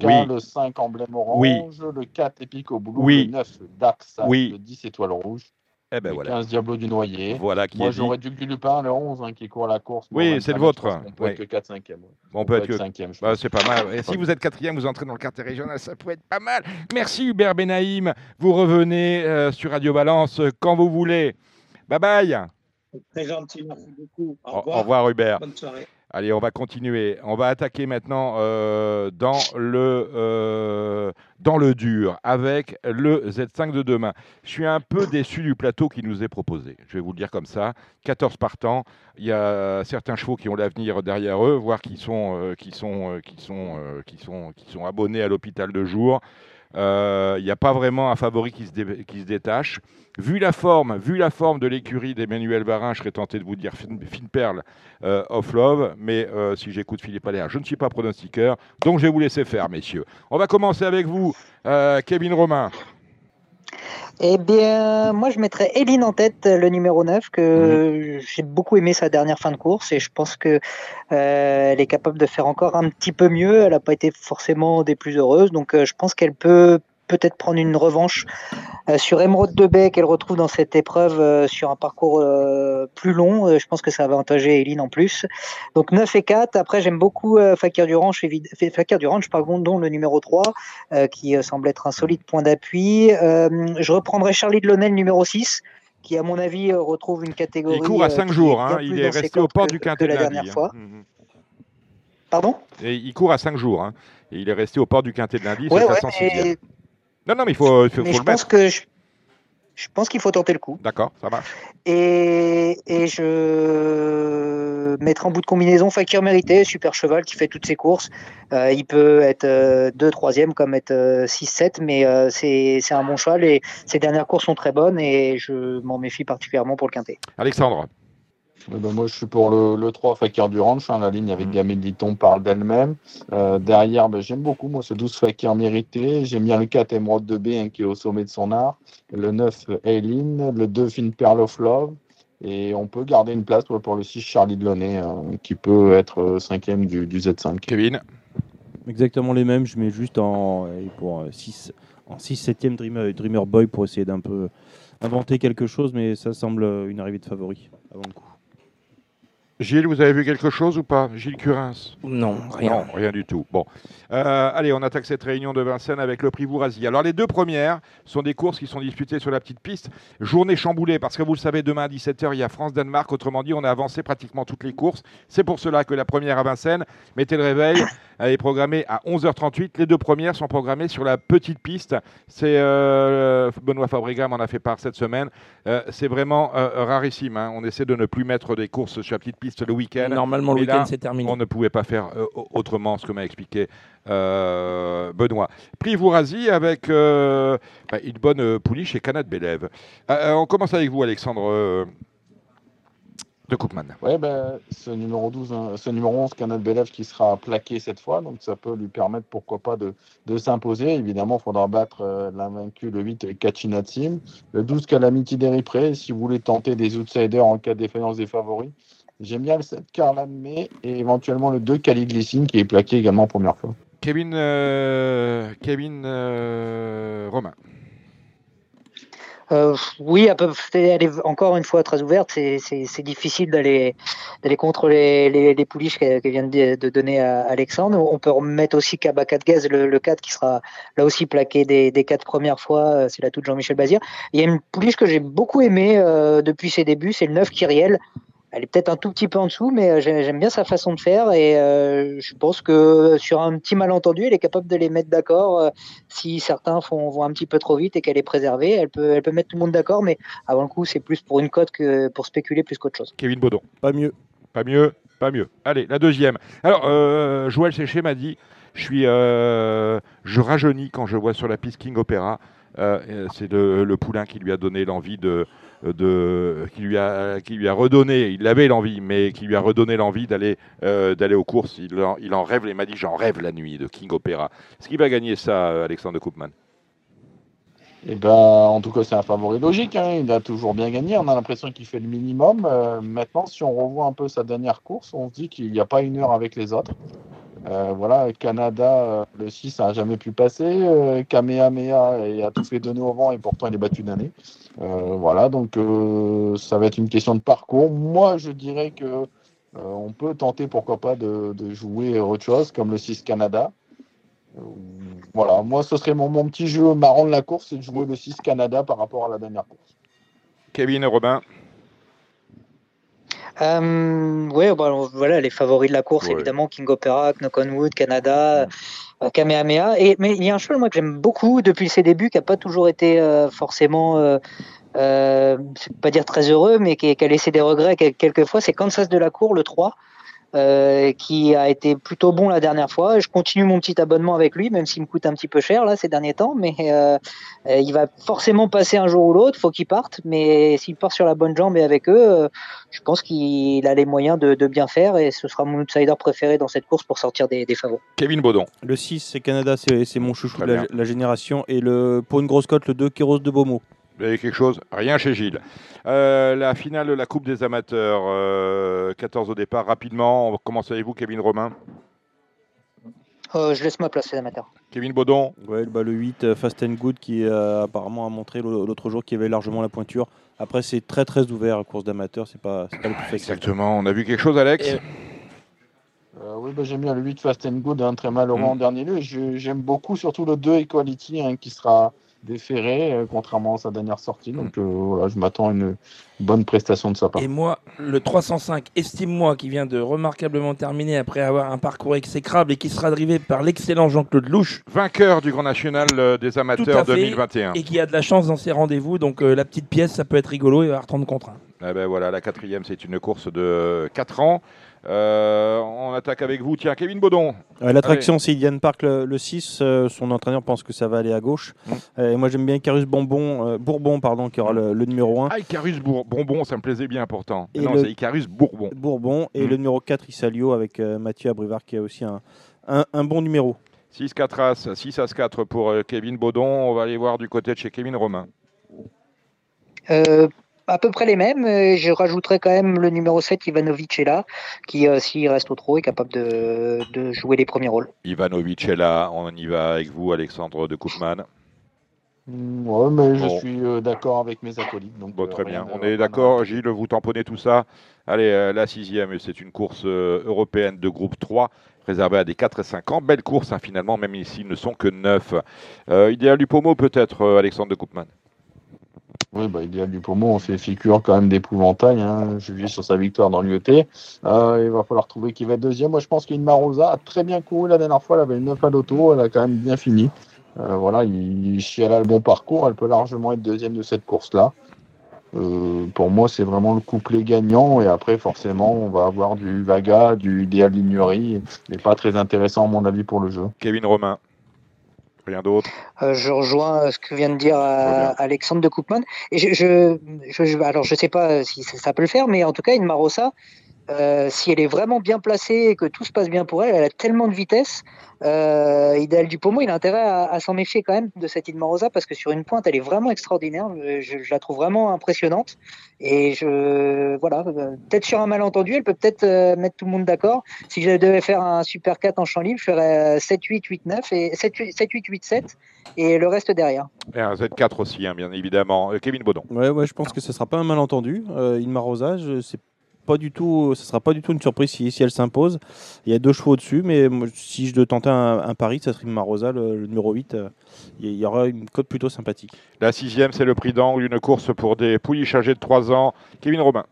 Gino Tosca, le 5, emblème orange, le 4, Epico Blue, le 9, Dax, le 10, étoile rouge. Eh ben le voilà. 15 Diablo du Noyer. Voilà qui Moi, j'aurais du Lupin, le 11, hein, qui court la course. Oui, c'est le vôtre. On peut être que 4 5 e On, peut, être que 5 e bah, C'est pas mal. Et si vous êtes 4 vous entrez dans le quartier régional, ça peut être pas mal. Merci Hubert Benaïm. Vous revenez euh, sur Radio Balance quand vous voulez. Bye bye. Très gentil, merci beaucoup. Au revoir, au revoir Hubert. Bonne soirée. Allez, on va continuer. On va attaquer maintenant euh, dans, le, euh, dans le dur avec le Z5 de demain. Je suis un peu déçu du plateau qui nous est proposé. Je vais vous le dire comme ça. 14 partants. Il y a certains chevaux qui ont l'avenir derrière eux, voire qui sont abonnés à l'hôpital de jour. Il n'y a pas vraiment un favori qui se, détache. Vu la forme, vu la forme de l'écurie d'Emmanuel Varin, je serais tenté de vous dire fine, perle euh, of love, mais euh, si j'écoute Philippe Allaire, je ne suis pas pronostiqueur, donc je vais vous laisser faire, messieurs. On va commencer avec vous, euh, Kevin Romain. Eh bien, moi, je mettrais Eline en tête, le numéro 9, que mhm. j'ai beaucoup aimé sa dernière fin de course et je pense qu'elle elle est capable de faire encore un petit peu mieux. Elle n'a pas été forcément des plus heureuses, donc je pense qu'elle peut peut-être prendre une revanche euh, sur Emeraude de Bay qu'elle retrouve dans cette épreuve euh, sur un parcours euh, plus long. je pense que ça va avantager Eline en plus. Donc 9 et 4. Après, j'aime beaucoup Fakir Durange, Fakir Durange, dont le numéro 3, qui semble être un solide point d'appui. je reprendrai Charlie Delaunay, le numéro 6 qui, à mon avis, retrouve une catégorie. Il court à 5 jours, hein. il est resté au port du quintet de la dernière fois. Pardon? Et Il court à 5 jours, hein. et il est resté au port du quintet de lundi, ouais, ouais, non, non, mais il faut, faut, mais je le pense Que je, je pense qu'il faut tenter le coup. D'accord, ça marche. Et, et, je mettrai en bout de combinaison Fakir Mérité, super cheval qui fait toutes ses courses. Euh, il peut être 2 euh, 3 comme être 6 euh, 7 mais euh, c'est un bon cheval et ses dernières courses sont très bonnes et je m'en méfie particulièrement pour le quintet. Alexandre ben moi, je suis pour le, le 3 Fakir du Ranch. Hein, la ligne avec mmh. Gamel Ditton parle d'elle-même. Euh, derrière, ben, j'aime beaucoup moi, ce 12 Fakir mérité. J'aime bien le 4 Emerald de B hein, qui est au sommet de son art. Le 9 Aileen. Le 2 Fine Pearl of Love. Et on peut garder une place pour le 6 Charlie Delaunay hein, qui peut être 5 euh, du, du, Z5. Kevin? Exactement les mêmes, je mets juste en, pour 6 en 6 7 Dreamer, Dreamer Boy pour essayer d'un peu inventer quelque chose, mais ça semble une arrivée de favori avant le coup. Gilles, vous avez vu quelque chose ou pas? Gilles Curins Non, rien. Non, rien du tout. Bon. Euh, allez, on attaque cette réunion de Vincennes avec le prix Vourasie. Alors, les deux premières sont des courses qui sont disputées sur la petite piste. Journée chamboulée, parce que vous le savez, demain à 17h, il y a France-Danemark. Autrement dit, on a avancé pratiquement toutes les courses. C'est pour cela que la première à Vincennes, mettez le réveil, elle est programmée à 11h38. Les deux premières sont programmées sur la petite piste. C'est euh, Benoît Fabrega m'en a fait part cette semaine. Euh, c'est vraiment rarissime. Hein. On essaie de ne plus mettre des courses sur la petite piste le week-end. Normalement, le week-end, c'est terminé. On ne pouvait pas faire euh, autrement, ce que m'a expliqué euh, Benoît. Prix Vourazi avec euh, bah, une bonne pouliche chez Canad Bélève. on commence avec vous, Alexandre de Koopman. Oui, ben, ce numéro 12, hein, ce numéro 11, Canad Bélève qui sera plaqué cette fois, donc ça peut lui permettre, pourquoi pas, de, de s'imposer. Évidemment, il faudra battre l'invaincu, le 8, Kachina Team. Le 12, Calamity Deripré, si vous voulez tenter des outsiders en cas de défaillance des favoris. J'aime bien le 7 Carlan May et éventuellement le 2 Cali Glycine qui est plaqué également première fois. Kevin, euh, Kevin euh, Romain. Euh, oui, elle est encore une fois très ouverte. C'est difficile d'aller contre les, les, pouliches qu'elle vient de, donner à Alexandre. On peut remettre aussi Kabakat Gaz, le, le 4 qui sera là aussi plaqué des, des quatre premières fois. C'est la toute Jean-Michel Bazir. Il y a une pouliche que j'ai beaucoup aimée depuis ses débuts, c'est le 9 Kyriel. Elle est peut-être un tout petit peu en dessous, mais euh, j'aime bien sa façon de faire et euh, je pense que sur un petit malentendu, elle est capable de les mettre d'accord. Euh, si certains font, vont un petit peu trop vite et qu'elle est préservée, elle peut, elle peut mettre tout le monde d'accord, mais avant le coup, c'est plus pour une cote que pour spéculer plus qu'autre chose. Kevin Baudon. Pas mieux. Pas mieux, pas mieux. Allez, la deuxième. Alors, Joël Séché m'a dit je suis, je rajeunis quand je vois sur la piste King Opera. c'est le, poulain qui lui a donné l'envie de, qui, lui a, redonné, il avait l'envie, mais qui lui a redonné l'envie d'aller euh, aux courses. Il en, il rêve, il m'a dit j'en rêve la nuit de King Opera. Est-ce qu'il va gagner ça, Alexandre Koopman? Eh ben, en tout cas, c'est un favori logique. Hein. Il a toujours bien gagné. On a l'impression qu'il fait le minimum. Euh, maintenant, si on revoit un peu sa dernière course, on se dit qu'il n'y a pas une heure avec les autres. Euh, voilà, Canada, euh, le 6 n'a jamais pu passer. Euh, Kamehameha a tout fait donner au vent et pourtant il est battu d'année. Euh, voilà, donc ça va être une question de parcours. Moi, je dirais que on peut tenter, pourquoi pas, de, jouer autre chose comme le 6 Canada. voilà, moi, ce serait mon, mon, petit jeu marrant de la course, c'est de jouer le 6 Canada par rapport à la dernière course. Kevin et Robin euh, oui, bah, voilà, les favoris de la course, évidemment, King Opera, Knock on Wood, Canada, euh, Kamehameha. Mais il y a un cheval moi, que j'aime beaucoup depuis ses débuts, qui n'a pas toujours été euh, forcément, euh, euh, pas dire très heureux, mais qui, qui, a laissé des regrets quelques fois, c'est Kansas de la Cour, le 3. Euh, qui a été plutôt bon la dernière fois. Je continue mon petit abonnement avec lui, même s'il me coûte un petit peu cher là ces derniers temps, mais euh, euh, il va forcément passer un jour ou l'autre. Faut qu'il parte, mais s'il part sur la bonne jambe et avec eux, je pense qu'il a les moyens de, bien faire et ce sera mon outsider préféré dans cette course pour sortir des, des favoris. Kevin Baudon. Le 6, c'est Canada, c'est mon chouchou de la, génération et le pour une grosse cote, le 2 Kéros de Beaumont. Vous avez quelque chose? Rien chez Gilles. Euh, la finale de la Coupe des amateurs, 14 euh, au départ, rapidement. On commence avec vous, Kevin Romain. Euh, je laisse ma place, les amateurs. Kevin Baudon ouais, bah, Le 8, Fast and Good, qui apparemment a montré l'autre jour qu'il avait largement la pointure. Après, c'est très très ouvert, course d'amateurs, c'est pas, pas le plus facile. Exactement. On a vu quelque chose, Alex? Oui, bah, j'aime bien le 8 Fast and Good, hein, très malheureux mm. en dernier lieu. J'aime beaucoup surtout le 2 Equality hein, qui sera déféré, euh, contrairement à sa dernière sortie. Donc mm. euh, voilà, je m'attends à une bonne prestation de sa part. Et moi, le 305, estime-moi, qui vient de remarquablement terminer après avoir un parcours exécrable et qui sera drivé par l'excellent Jean-Claude Louche. Vainqueur du Grand National euh, des amateurs 2021. Et qui a de la chance dans ses rendez-vous. Donc la petite pièce, ça peut être rigolo et va reprendre contre 1. Eh ben voilà, la quatrième, c'est une course de 4 ans. Euh, on attaque avec vous. Tiens, Kevin Baudon. L'attraction, c'est Indian Park le, 6. Euh, son entraîneur pense que ça va aller à gauche. Mm. et moi, j'aime bien Icarus Bonbon, Bourbon, pardon, qui aura le, numéro 1. Ah, Icarus Bonbon, ça me plaisait bien pourtant. Et non, c'est Icarus Bourbon. Bourbon. Et mm. le numéro 4, Isalio, avec Mathieu Abrivard, qui a aussi un, un, bon numéro. 6-4 As, 6 As 4 pour Kevin Baudon. On va aller voir du côté de chez Kevin Romain. Euh, à peu près les mêmes. Je rajouterais quand même le numéro 7, Ivanovic est là, qui, s'il reste au trot, est capable de, jouer les premiers rôles. Ivanovic est là, on y va avec vous, Alexandre de Koopman. Mm, ouais, mais je suis euh, d'accord avec mes acolytes. Donc, bon, très bien. On est d'accord, Gilles, vous tamponnez tout ça. Allez, euh, la sixième, c'est une course euh, européenne de groupe 3, réservée à des 4 et 5 ans. Belle course, hein, finalement, même ici, ils ne sont que 9. idéal du Pomo, peut-être, Alexandre de Koopman? Oui, bah, idéal du Pomo, on fait figure quand même d'épouvantail. Hein. Vis sur sa victoire dans l'UET. il va falloir trouver qui va être deuxième. Moi, je pense qu'Inma Rosa a très bien couru la dernière fois. Elle avait une 9 à l'auto. Elle a quand même bien fini. Euh, voilà, si elle a le bon parcours, elle peut largement être deuxième de cette course-là. Euh, pour moi, c'est vraiment le couplet gagnant. Et après, forcément, on va avoir du Vaga, du Idéal Lignerie, mais pas très intéressant, à mon avis, pour le jeu. Kevin Romain. Rien d'autre euh, Je rejoins ce que vient de dire Alexandre de Koopman. Et je, je, alors, je ne sais pas si ça, peut le faire, mais en tout cas, une Marossa, si elle est vraiment bien placée et que tout se passe bien pour elle, elle a tellement de vitesse euh, Idéal du Pomo, il a intérêt à, s'en méfier quand même de cette Rosa parce que sur une pointe, elle est vraiment extraordinaire. Je, la trouve vraiment impressionnante. Et je, voilà, peut-être sur un malentendu, elle peut peut-être euh, mettre tout le monde d'accord. Si je devais faire un Super 4 en champ libre, je ferais 7, 8, 8, 9 et 7, 7 8, 8, 7 et le reste derrière. Et un Z4 aussi, hein, bien évidemment. Euh, Kevin Baudon. Ouais, ouais, je pense que ce ne sera pas un malentendu. Euh, Rosa, c'est pas du tout, ce sera pas du tout une surprise si, si elle s'impose. Il y a deux chevaux au-dessus, mais si je devais tenter un, pari, ça serait Marosa, le, le numéro 8. Euh, il y aura une cote plutôt sympathique. La sixième, c'est le prix d'angle, une course pour des poulies chargées de 3 ans. Kevin Robin.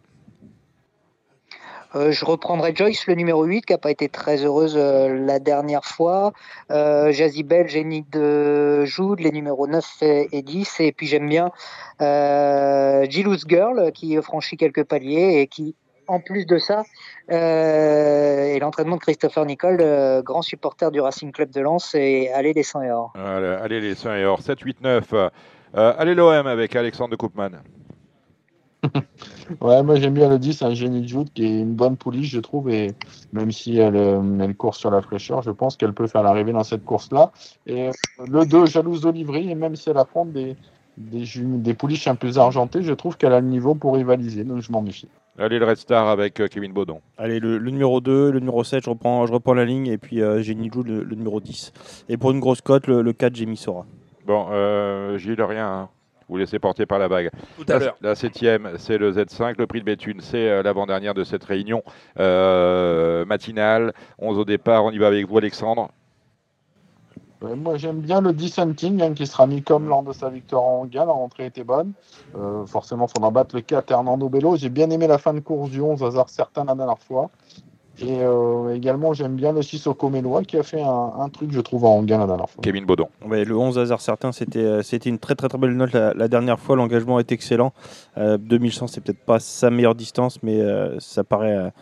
Euh, je reprendrai Joyce, le numéro 8, qui n'a pas été très heureuse euh, la dernière fois. Euh, Jazzy Bell, Génie de Joude, les numéros 9 et, 10. Et puis j'aime bien euh, Girl, qui franchit quelques paliers et qui en plus de ça, euh, et l'entraînement de Christopher Nicole, grand supporter du Racing Club de Lens, et allez les 100 et or. Allez, les 100 et or, 7, 8, 9. allez l'OM avec Alexandre de Koopman. ouais, moi j'aime bien le 10, un génie de joute qui est une bonne pouliche, je trouve, et même si elle, euh, elle court sur la fraîcheur, je pense qu'elle peut faire l'arrivée dans cette course-là. Et euh, le 2, jalouse d'Olivry, et même si elle affronte des, des, des pouliches un peu argentées, je trouve qu'elle a le niveau pour rivaliser, donc je m'en méfie. Allez, le Red Star avec euh, Kevin Baudon. Allez, le, numéro 2, le numéro 7, je reprends, je reprends la ligne, et puis euh, j'ai le, le, numéro 10. Et pour une grosse cote, le, 4, j'ai mis Sora. Bon, euh, Gilles, rien. Hein. Vous laissez porter par la bague. Tout à l'heure. La septième, c'est le Z5. Le prix de Béthune, c'est euh, l'avant-dernière de cette réunion matinale. 11 au départ. On y va avec vous, Alexandre moi, j'aime bien le dissenting hein, qui sera mis comme lors de sa victoire en Hongrie. La rentrée était bonne. Euh, forcément, il faudra battre le 4 Hernando Bello. J'ai bien aimé la fin de course du 11, hasard certain la dernière fois. Et euh, également, j'aime bien le 6 Okomeloa qui a fait un, truc, je trouve, en gain la dernière fois. Kevin Baudon. le 11 hasard certain, c'était euh, c'était une très très très belle note la, dernière fois. L'engagement est excellent. 2100, c'est peut-être pas sa meilleure distance, mais ça paraît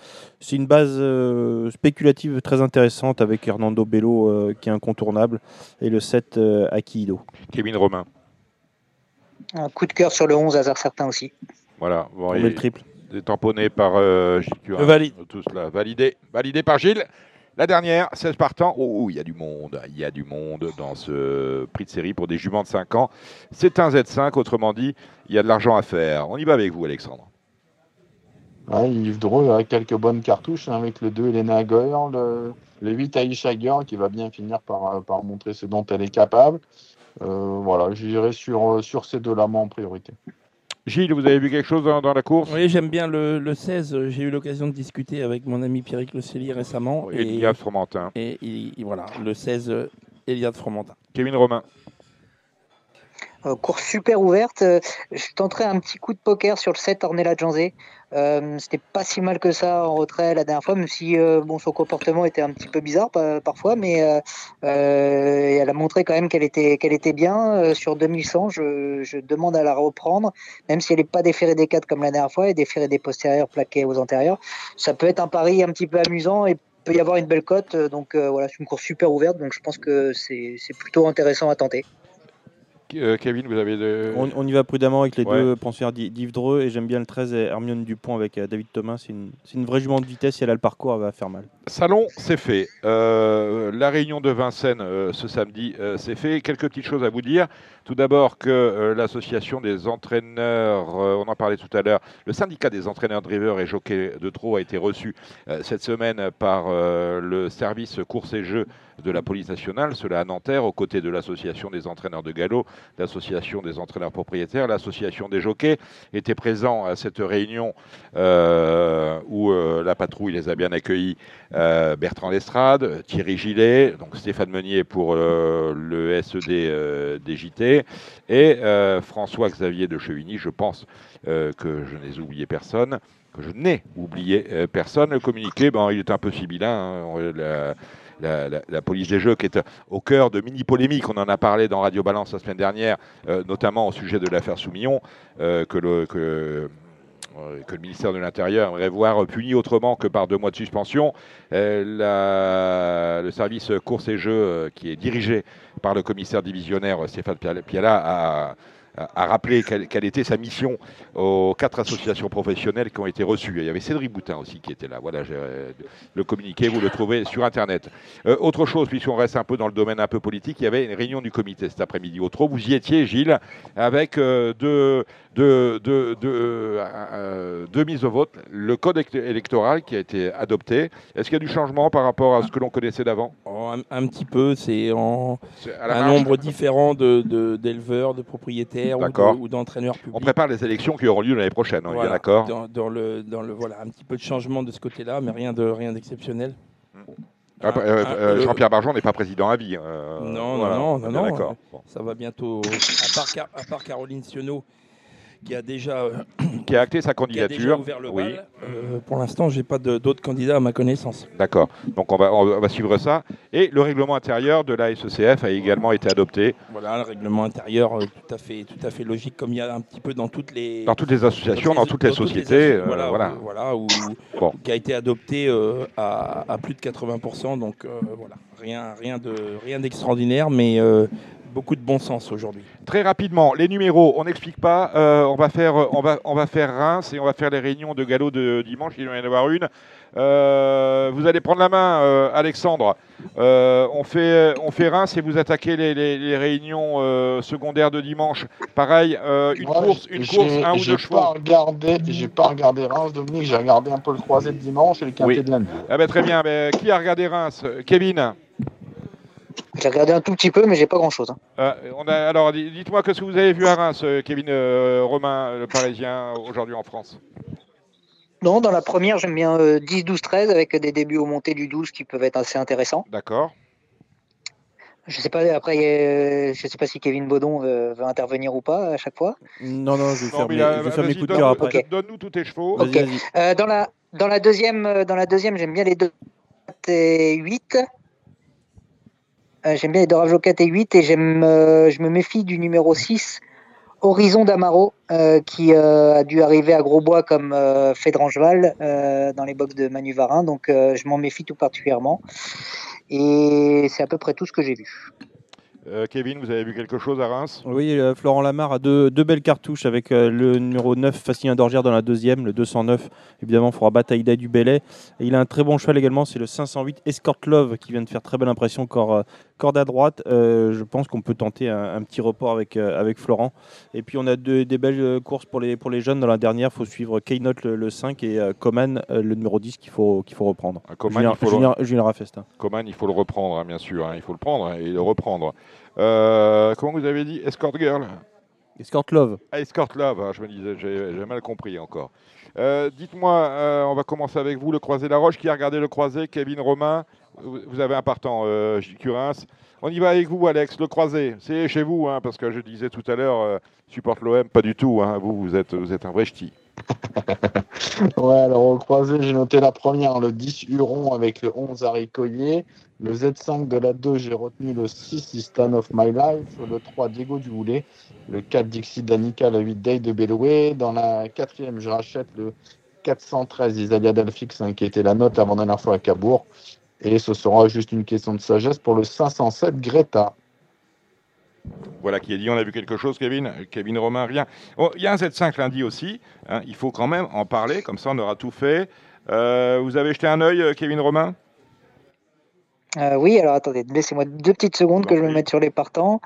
c'est une base euh, spéculative très intéressante avec Hernando Bello euh, qui est incontournable et le 7 euh, Akido. Kevin Romain. Un coup de cœur sur le 11, hasard certain aussi. Voilà, bon, le triple. Tamponné par Gilles Je valide. Tout cela validé, validé par Gilles. La dernière, 16 partants. Oh, il y a du monde. Il y a du monde dans ce prix de série pour des juments de 5 ans. C'est un Z5, autrement dit, il y a de l'argent à faire. On y va avec vous, Alexandre. Ouais, Yves Dreux a quelques bonnes cartouches hein, avec le 2 Elena Goyer, le, le 8 Aisha Girl qui va bien finir par, par montrer ce dont elle est capable. Euh, voilà, j'irai sur, sur ces deux-là en priorité. Gilles, vous avez vu quelque chose dans, la course? Oui, j'aime bien le, le 16. J'ai eu l'occasion de discuter avec mon ami Pierrick Locelli récemment. Eliade Fromentin. Et, voilà, le 16, Eliade Fromentin. Kevin Romain. Euh, course super ouverte. Euh, je tenterai un petit coup de poker sur le 7 Ornella Janzé. Euh, c'était pas si mal que ça en retrait la dernière fois, même si bon, son comportement était un petit peu bizarre parfois, mais elle a montré quand même qu'elle était, qu'elle était bien. sur 2100, je, je, demande à la reprendre, même si elle n'est pas déférée des 4 comme la dernière fois et déférée des postérieurs plaqués aux antérieurs. Ça peut être un pari un petit peu amusant et peut y avoir une belle cote. Donc voilà, c'est une course super ouverte, donc je pense que c'est plutôt intéressant à tenter. Euh, Kevin, vous avez de... on, y va prudemment avec les deux pensionnaires d'Yves Dreux et j'aime bien le 13 et Hermione Dupont avec euh, David Thomas. C'est une, une, vraie jument de vitesse. Si elle a le parcours, elle va faire mal. Salon, c'est fait. Euh, la réunion de Vincennes ce samedi, c'est fait. Quelques petites choses à vous dire. Tout d'abord que l'association des entraîneurs, on en parlait tout à l'heure, le syndicat des entraîneurs drivers et jockeys de trop a été reçu cette semaine par le service course et jeux de la police nationale, cela à Nanterre, aux côtés de l'association des entraîneurs de galop, l'association des entraîneurs propriétaires, l'association des jockeys, étaient présents à cette réunion euh, où euh, la patrouille les a bien accueillis. Euh, Bertrand Lestrade, Thierry Gillet, donc Stéphane Meunier pour le SED des JT, et François-Xavier de Chevigny, je pense que je n'ai oublié personne que je n'ai oublié personne. Le communiqué, ben, il est un peu sibyllin. Hein, la, police des jeux qui est au cœur de mini-polémiques. On en a parlé dans Radio Balance la semaine dernière, euh, notamment au sujet de l'affaire Soumillon, euh, que, le, euh, ministère de l'Intérieur aimerait voir puni autrement que par deux mois de suspension. le service course et jeux, qui est dirigé par le commissaire divisionnaire Stéphane Piala, a a rappelé quelle, était sa mission aux quatre associations professionnelles qui ont été reçues. Il y avait Cédric Boutin aussi qui était là. Voilà, euh, le communiqué, vous le trouvez sur Internet. Euh, autre chose, puisqu'on reste un peu dans le domaine un peu politique, il y avait une réunion du comité cet après-midi au Trot. Vous y étiez, Gilles, avec euh, deux, deux, deux, deux, mises au vote. Le code électoral qui a été adopté. Est-ce qu'il y a du changement par rapport à ce que l'on connaissait d'avant? Oh, un, petit peu. C'est en un nombre différent d'éleveurs, de, de propriétaires ou d'entraîneurs publics. On prépare les élections qui auront lieu l'année prochaine, on est d'accord? Dans, le, dans le, voilà, un petit peu de changement de ce côté-là, mais rien de rien d'exceptionnel. Ah, euh, euh, Jean-Pierre Barjon n'est pas président à vie. Euh, non, non, non, non, non, Ça va bientôt. À part, à part Caroline Sionneau, qui a déjà euh, qui a acté sa candidature. ouvert le oui. Euh, pour l'instant, j'ai pas d'autres candidats à ma connaissance. D'accord. Donc on va, on va suivre ça. Et le règlement intérieur de la SECF a également été adopté. Voilà, le règlement intérieur euh, tout à fait, tout à fait logique, comme il y a un petit peu dans toutes les dans toutes les associations, dans toutes les, sociétés. voilà, voilà. Où, qui a été adopté à, à, plus de 80%. Donc voilà, rien, rien de rien d'extraordinaire, mais beaucoup de bon sens aujourd'hui. Très rapidement, les numéros, on n'explique pas. Euh, on, va faire, on, va, on va faire Reims et on va faire les réunions de galop de dimanche. Il va y en avoir une. Euh, vous allez prendre la main, euh, Alexandre. on, fait, on fait Reims et vous attaquez les, réunions secondaires de dimanche. Pareil, une course, une course, un ou deux chevaux. J'ai pas regardé Reims, Dominique. J'ai regardé un peu le croisé de dimanche et le quintet de lundi. Ah ben, très bien. Qui a regardé Reims? Kevin? J'ai regardé un tout petit peu, mais j'ai pas grand chose. Hein. Euh, on a, alors, dites-moi que ce que vous avez vu à Reims, euh, Kevin euh, Romain, le Parisien, aujourd'hui en France? Non, dans la première, j'aime bien 10, 12, 13 avec des débuts au monté du 12 qui peuvent être assez intéressants. D'accord. Je sais pas après, je sais pas si Kevin Baudon veut, intervenir ou pas à chaque fois. Non, non, je vais faire, mes, je coups de cœur après. Donne-nous tous tes chevaux. dans la dans la deuxième, dans la deuxième, j'aime bien les 2 et 8. Euh, j'aime bien les 4 et 8 et j'aime, euh, je me méfie du numéro 6, Horizon d'Amaro, euh, qui a dû arriver à Grosbois comme Fédrangeval dans les box de Manu Varin. Donc je m'en méfie tout particulièrement. Et c'est à peu près tout ce que j'ai vu. Euh, Kevin, vous avez vu quelque chose à Reims? Oui, euh, Florent Lamar a deux, belles cartouches avec euh, le numéro 9, Fascinien d'Orgière, dans la deuxième, le 209, évidemment, il faudra bataille du Belay. Et il a un très bon cheval également, c'est le 508 Escort Love qui vient de faire très belle impression, corde à droite. je pense qu'on peut tenter un, petit report avec, avec Florent. Et puis on a des belles courses pour les, pour les jeunes. Dans la dernière, il faut suivre Keynote le, 5 et Coman le numéro 10 qu'il faut, qu'il faut reprendre. Ah, Coman, il faut le... Coman, il faut le reprendre, hein, bien sûr. Hein. il faut le prendre et le reprendre. Euh, comment vous avez dit? Escort Girl Escort Love. Ah, Escort Love, hein, je me disais, j'ai mal compris encore. Euh, dites-moi, euh, on va commencer avec vous, le Croisé La Roche. Qui a regardé le Croisé? Kevin Romain Vous avez un partant, euh, Curins. On y va avec vous, Alex, le Croisé. C'est chez vous, hein, parce que je disais tout à l'heure, supporte l'OM, pas du tout. Hein. vous, vous êtes, un vrai ch'ti. ouais, alors au croisé, j'ai noté la première, le 10 Huron avec le 11 Harry Le Z5 de la 2, j'ai retenu le 6 Stan of My Life. Le 3 Diego Duvoulet. Le 4 Dixie Danica. Le 8 Day de Beloué. Dans la quatrième, je rachète le 413 Isalia hein, qui était la note avant dernière fois à Cabourg. Et ce sera juste une question de sagesse pour le 507 Greta. Voilà qui est dit. On a vu quelque chose, Kevin? Kevin Romain, rien. Oh, il y a un Z5 lundi aussi. Hein. il faut quand même en parler. Comme ça, on aura tout fait. Euh, vous avez jeté un œil, Kevin Romain? Euh, oui, alors attendez, laissez-moi deux petites secondes que je me mette sur les partants.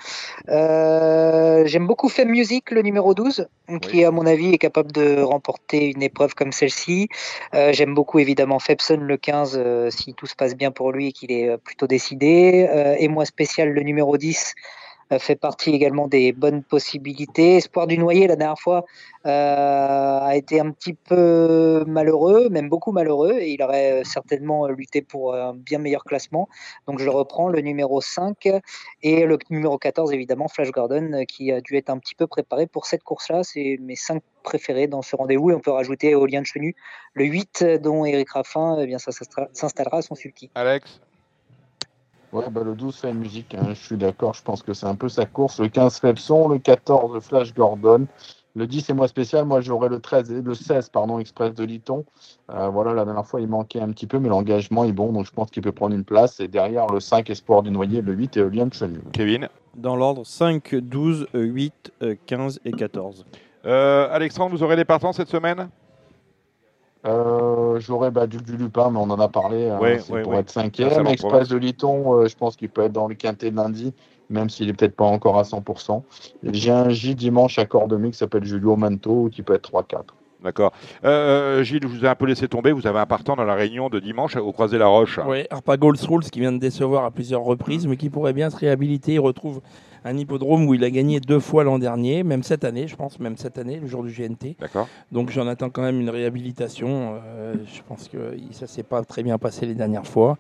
Euh, j'aime beaucoup Femme Music, le numéro 12, qui à mon avis est capable de remporter une épreuve comme celle-ci. Euh, j'aime beaucoup évidemment Febson, le 15, si tout se passe bien pour lui et qu'il est plutôt décidé. et moi spécial, le numéro 10, fait partie également des bonnes possibilités. Espoir du Noyer, la dernière fois, euh, a été un petit peu malheureux, même beaucoup malheureux, et il aurait certainement lutté pour un bien meilleur classement. Donc je reprends, le numéro 5 et le numéro 14, évidemment, Flash Gordon, qui a dû être un petit peu préparé pour cette course-là. C'est mes 5 préférés dans ce rendez-vous, et on peut rajouter au lien de Chenu le 8, dont Eric Raffin, eh bien, ça s'installera à son sulky. Alex? Ouais, bah, le 12 fait musique, hein, je suis d'accord, je pense que c'est un peu sa course. Le 15 Fepson, le 14 Flash Gordon, le 10 est moins spécial, moi j'aurais le 13 le 16 pardon, Express de Liton. Euh, voilà, la dernière fois il manquait un petit peu, mais l'engagement est bon, donc je pense qu'il peut prendre une place. Et derrière le 5 Espoir du Noyer, le 8 et Lien de Chenu. Kevin? Dans l'ordre 5, 12, 8, 15 et 14. Euh, Alexandre, vous aurez des partants cette semaine? Euh, J'aurais bah, du, du, Lupin, mais on en a parlé. Hein, pour être cinquième. Express de Liton, euh, je pense qu'il peut être dans le quintet de lundi, même s'il est peut-être pas encore à 100%. J'ai un J dimanche à Cordemais qui s'appelle Julio Manto, qui peut être 3-4. D'accord. Euh, Gilles, je vous ai un peu laissé tomber. Vous avez un partant dans la réunion de dimanche au Croisé la Roche. Oui, Arpa Rules qui vient de décevoir à plusieurs reprises, mais qui pourrait bien se réhabiliter. Il retrouve un hippodrome où il a gagné deux fois l'an dernier, même cette année, je pense, même cette année, le jour du GNT. D'accord. Donc j'en attends quand même une réhabilitation. Euh, je pense que ça s'est pas très bien passé les dernières fois.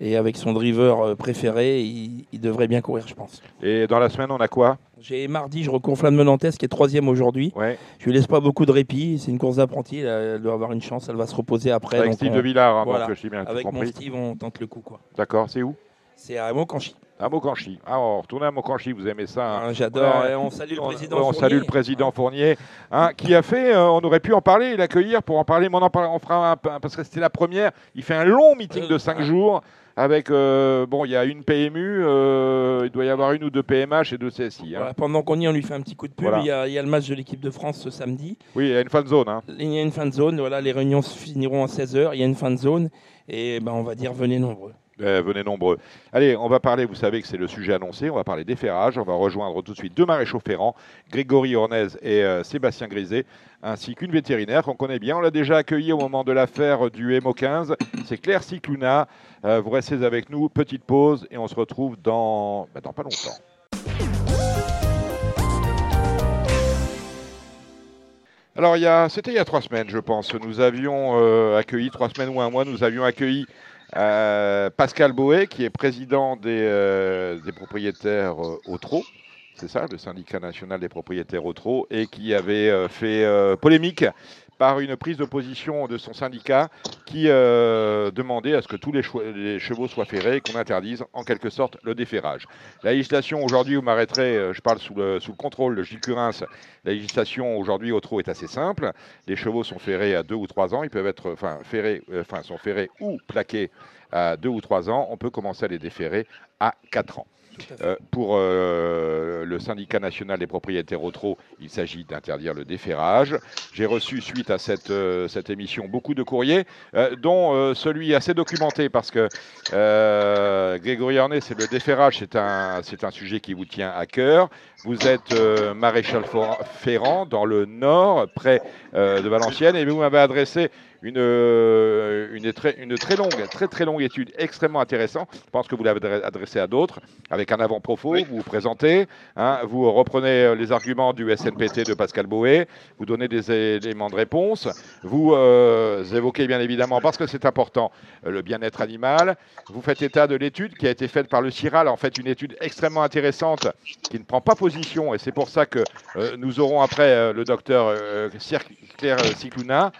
Et avec son driver euh, préféré, il, devrait bien courir, je pense. Et dans la semaine, on a quoi? J'ai mardi, je recours Flamme Nantes, qui est troisième aujourd'hui. Ouais. Je lui laisse pas beaucoup de répit. C'est une course d'apprenti. Elle doit avoir une chance. Elle va se reposer après. Avec Steve de Villard, hein, voilà. Avec mon Steve, on tente le coup. D'accord. C'est où? C'est à Montcanchy. À Mokanchi. Ah, on retourne à Mokanchi, vous aimez ça hein. ah, J'adore. on salue le président on, Fournier. salue le président Fournier, hein, qui a fait, euh, on aurait pu en parler, l'accueillir pour en parler, mais on en parlera, on fera un, parce que c'était la première. Il fait un long meeting de 5 jours avec, euh, bon, il y a une PMU, euh, il doit y avoir une ou deux PMH et deux CSI. Hein. pendant qu'on y est, on lui fait un petit coup de pub. Il, y a, le match de l'équipe de France ce samedi. Oui, il y a une fan zone. Il y a une fan zone, voilà, les réunions se finiront à 16h, il y a une fan zone, et ben, on va dire venez nombreux. Eh, venez nombreux. Allez, on va parler, vous savez que c'est le sujet annoncé, on va parler des ferrages. On va rejoindre tout de suite deux maréchaux ferrants, Grégory Ornez et euh, Sébastien Griset, ainsi qu'une vétérinaire qu'on connaît bien. On l'a déjà accueilli au moment de l'affaire du MO 15. C'est Claire Cicluna. Euh, vous restez avec nous, petite pause, et on se retrouve dans, bah, dans pas longtemps. Alors, c'était il y a trois semaines, je pense. Nous avions euh, accueilli, trois semaines ou un mois, nous avions accueilli euh, Pascal Boé, qui est président des, euh, propriétaires euh, au c'est ça, le syndicat national des propriétaires au trot, et qui avait fait polémique par une prise de position de son syndicat qui demandait à ce que tous les, chevaux soient ferrés et qu'on interdise en quelque sorte le déferrage. La législation aujourd'hui, vous m'arrêterez, je parle sous le, contrôle de Gilles Curins, la législation aujourd'hui au trot est assez simple. Les chevaux sont ferrés à deux ou trois ans, ils peuvent être, ferrés, enfin, sont ferrés ou plaqués à deux ou trois ans. On peut commencer à les déférer à quatre ans. Euh, pour euh, le syndicat national des propriétaires au trot, il s'agit d'interdire le déferrage. J'ai reçu, suite à cette, euh, cette émission, beaucoup de courriers, dont celui assez documenté, parce que Grégory Arnay, c'est le déferrage, c'est un, c'est un sujet qui vous tient à cœur. Vous êtes maréchal Ferrand, dans le nord, près de Valenciennes, et vous m'avez adressé une, euh, une, très, une très longue, très très longue étude extrêmement intéressante. Je pense que vous l'avez adressée à d'autres, avec un avant-propos, vous vous présentez, hein, vous reprenez euh, les arguments du SNPT de Pascal Boé, vous donnez des éléments de réponse, vous euh, évoquez bien évidemment, parce que c'est important, le bien-être animal, vous faites état de l'étude qui a été faite par le CIRAL, en fait une étude extrêmement intéressante qui ne prend pas position, et c'est pour ça que nous aurons après le docteur Claire Cicluna,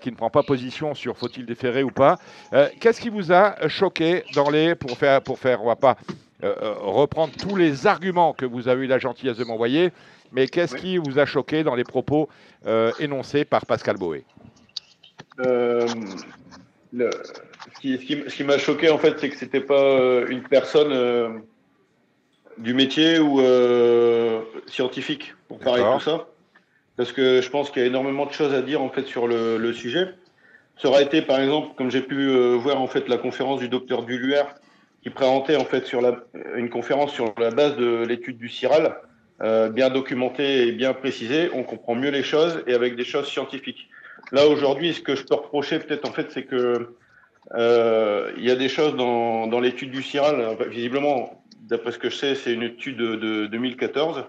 qui ne prend pas position sur faut-il déférer ou pas. Euh, qu'est-ce qui vous a choqué dans les pour faire pour faire on va pas euh, euh, reprendre tous les arguments que vous avez eu la gentillesse de m'envoyer, mais qu'est-ce qui vous a choqué dans les propos énoncés par Pascal Boé? Le, ce qui, ce qui, m'a choqué en fait, c'est que c'était pas une personne du métier ou scientifique pour parler de tout ça. Parce que je pense qu'il y a énormément de choses à dire en fait sur le, le sujet. Ça aurait été, par exemple, comme j'ai pu voir en fait la conférence du docteur Duluer qui présentait en fait sur la, une conférence sur la base de l'étude du CIRAL, euh, bien documentée et bien précisée, on comprend mieux les choses et avec des choses scientifiques. Là aujourd'hui, ce que je peux reprocher peut-être en fait, c'est que euh, il y a des choses dans, dans l'étude du CIRAL, visiblement, d'après ce que je sais, c'est une étude de, de 2014 mhm.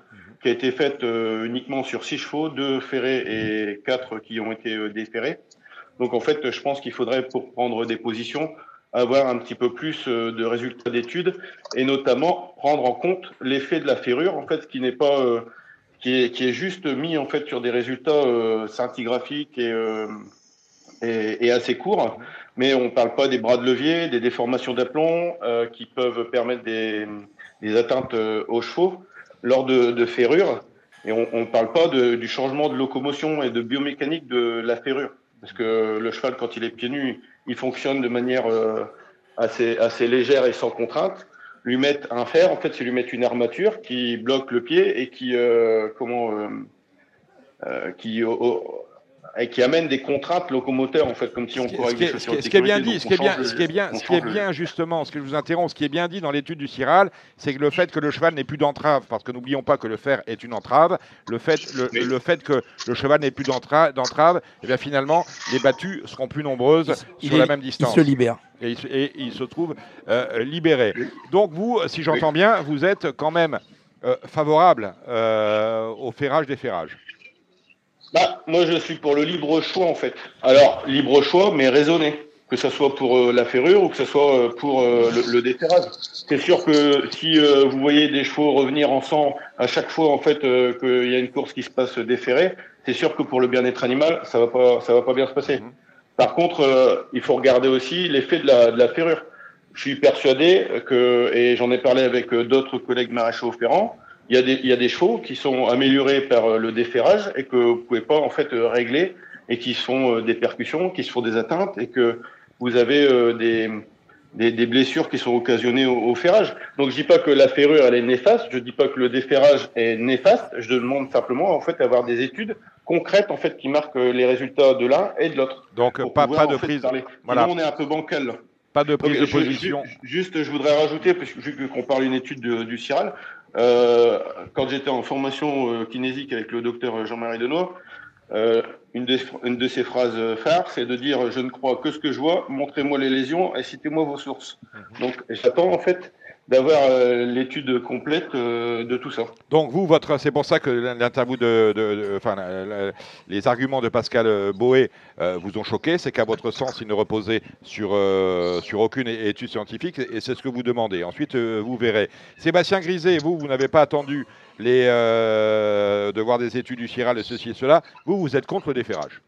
Qui a été faite euh, uniquement sur six chevaux, deux ferrés et quatre qui ont été euh, déferrés. Donc en fait, je pense qu'il faudrait pour prendre des positions avoir un petit peu plus euh, de résultats d'études et notamment prendre en compte l'effet de la ferrure, en fait, qui n'est pas, qui, est, qui est juste mis en fait sur des résultats euh, scintigraphiques et, et, et, assez courts, mais on ne parle pas des bras de levier, des déformations d'aplomb qui peuvent permettre des, des atteintes aux chevaux lors de, ferrure. Et on ne parle pas du changement de locomotion et de biomécanique de la ferrure. Parce que le cheval, quand il est pieds nus, il fonctionne de manière euh, assez, légère et sans contrainte. Lui mettre un fer, en fait, c'est lui mettre une armature qui bloque le pied et qui, euh, comment, euh qui, et qui amène des contraintes locomoteurs en fait, comme si on courait avec des ce, qui est, ce qui est bien dit, ce qui est bien, ce qui est bien, ce qui est bien justement, ce que je vous interromps, ce qui est bien dit dans l'étude du Ciral, c'est que le fait que le cheval n'ait plus d'entrave, parce que n'oublions pas que le fer est une entrave, le fait, le, le fait que le cheval n'ait plus d'entrave, et eh bien finalement les battues seront plus nombreuses il sur la même distance. Il se libère. Et, et il se trouve euh, libéré. Donc vous, si j'entends bien, vous êtes quand même euh, favorable euh, au ferrage des ferrages. Bah, moi, je suis pour le libre choix, en fait. Alors, libre choix, mais raisonné. Que ce soit pour euh, la ferrure ou que ce soit euh, pour euh, le, le, déferrage. C'est sûr que si vous voyez des chevaux revenir en sang à chaque fois, en fait, qu'il y a une course qui se passe déférée, c'est sûr que pour le bien-être animal, ça va pas, ça va pas bien se passer. Mhm. Par contre, il faut regarder aussi l'effet de la, de la ferrure. Je suis persuadé que, et j'en ai parlé avec d'autres collègues maréchaux ferrants, il y, a des, il y a des chevaux qui sont améliorés par euh, le déferrage et que vous pouvez pas en fait euh, régler et qui font euh, des percussions, qui se font des atteintes et que vous avez des, des, des blessures qui sont occasionnées au, au, ferrage. Donc je dis pas que la ferrure elle est néfaste, je dis pas que le déferrage est néfaste, je demande simplement en fait d'avoir des études concrètes en fait qui marquent les résultats de l'un et de l'autre. Donc pas, pas de prise. Voilà. Sinon, on est un peu bancal. Pas de prise de position. juste, je voudrais rajouter, parce que vu qu'on parle d'une étude de, du CIRAL, euh, quand j'étais en formation euh, kinésique avec le docteur Jean-Marie Denois, euh, une, de, une, de, ses phrases phares, c'est de dire Je ne crois que ce que je vois, montrez-moi les lésions et citez-moi vos sources. Mhm. Donc, j'attends en fait d'avoir euh, l'étude complète euh, de tout ça. Donc vous, votre, c'est pour ça que l'interview de, enfin, les arguments de Pascal euh, Boé vous ont choqué, c'est qu'à votre sens, il ne reposait sur sur aucune étude scientifique, et c'est ce que vous demandez. Ensuite, vous verrez. Sébastien Griset, vous, vous n'avez pas attendu les de voir des études du CIRAL et ceci et cela. Vous, vous êtes contre le déferrage.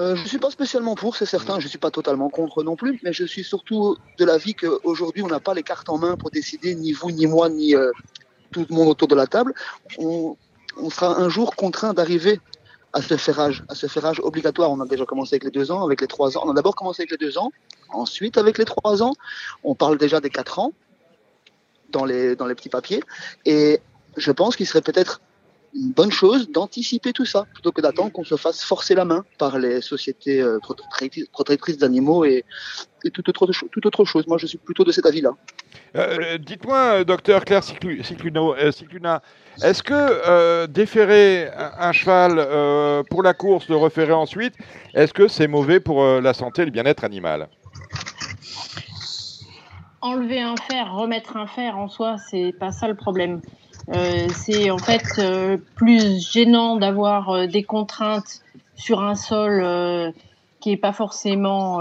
Euh, je ne suis pas spécialement pour, c'est certain, je ne suis pas totalement contre non plus, mais je suis surtout de l'avis qu'aujourd'hui, on n'a pas les cartes en main pour décider, ni vous, ni moi, ni euh, tout le monde autour de la table. On, sera un jour contraint d'arriver à ce ferrage, obligatoire. On a déjà commencé avec les deux ans, avec les trois ans. On a d'abord commencé avec les deux ans, ensuite avec les trois ans. On parle déjà des quatre ans dans les petits papiers. Et je pense qu'il serait peut-être une bonne chose d'anticiper tout ça, plutôt que d'attendre qu'on se fasse forcer la main par les sociétés euh, protectrices d'animaux et, et toute, autre, toute autre chose. Moi, je suis plutôt de cet avis-là. Euh, euh Dites-moi, docteur Claire euh, Cicluna, est-ce que euh, déférer un, cheval euh, pour la course, le référer ensuite, est-ce que c'est mauvais pour la santé et le bien-être animal? Enlever un fer, remettre un fer en soi, c'est pas ça le problème. Euh, c'est en fait euh, plus gênant d'avoir euh, des contraintes sur un sol qui n'est pas forcément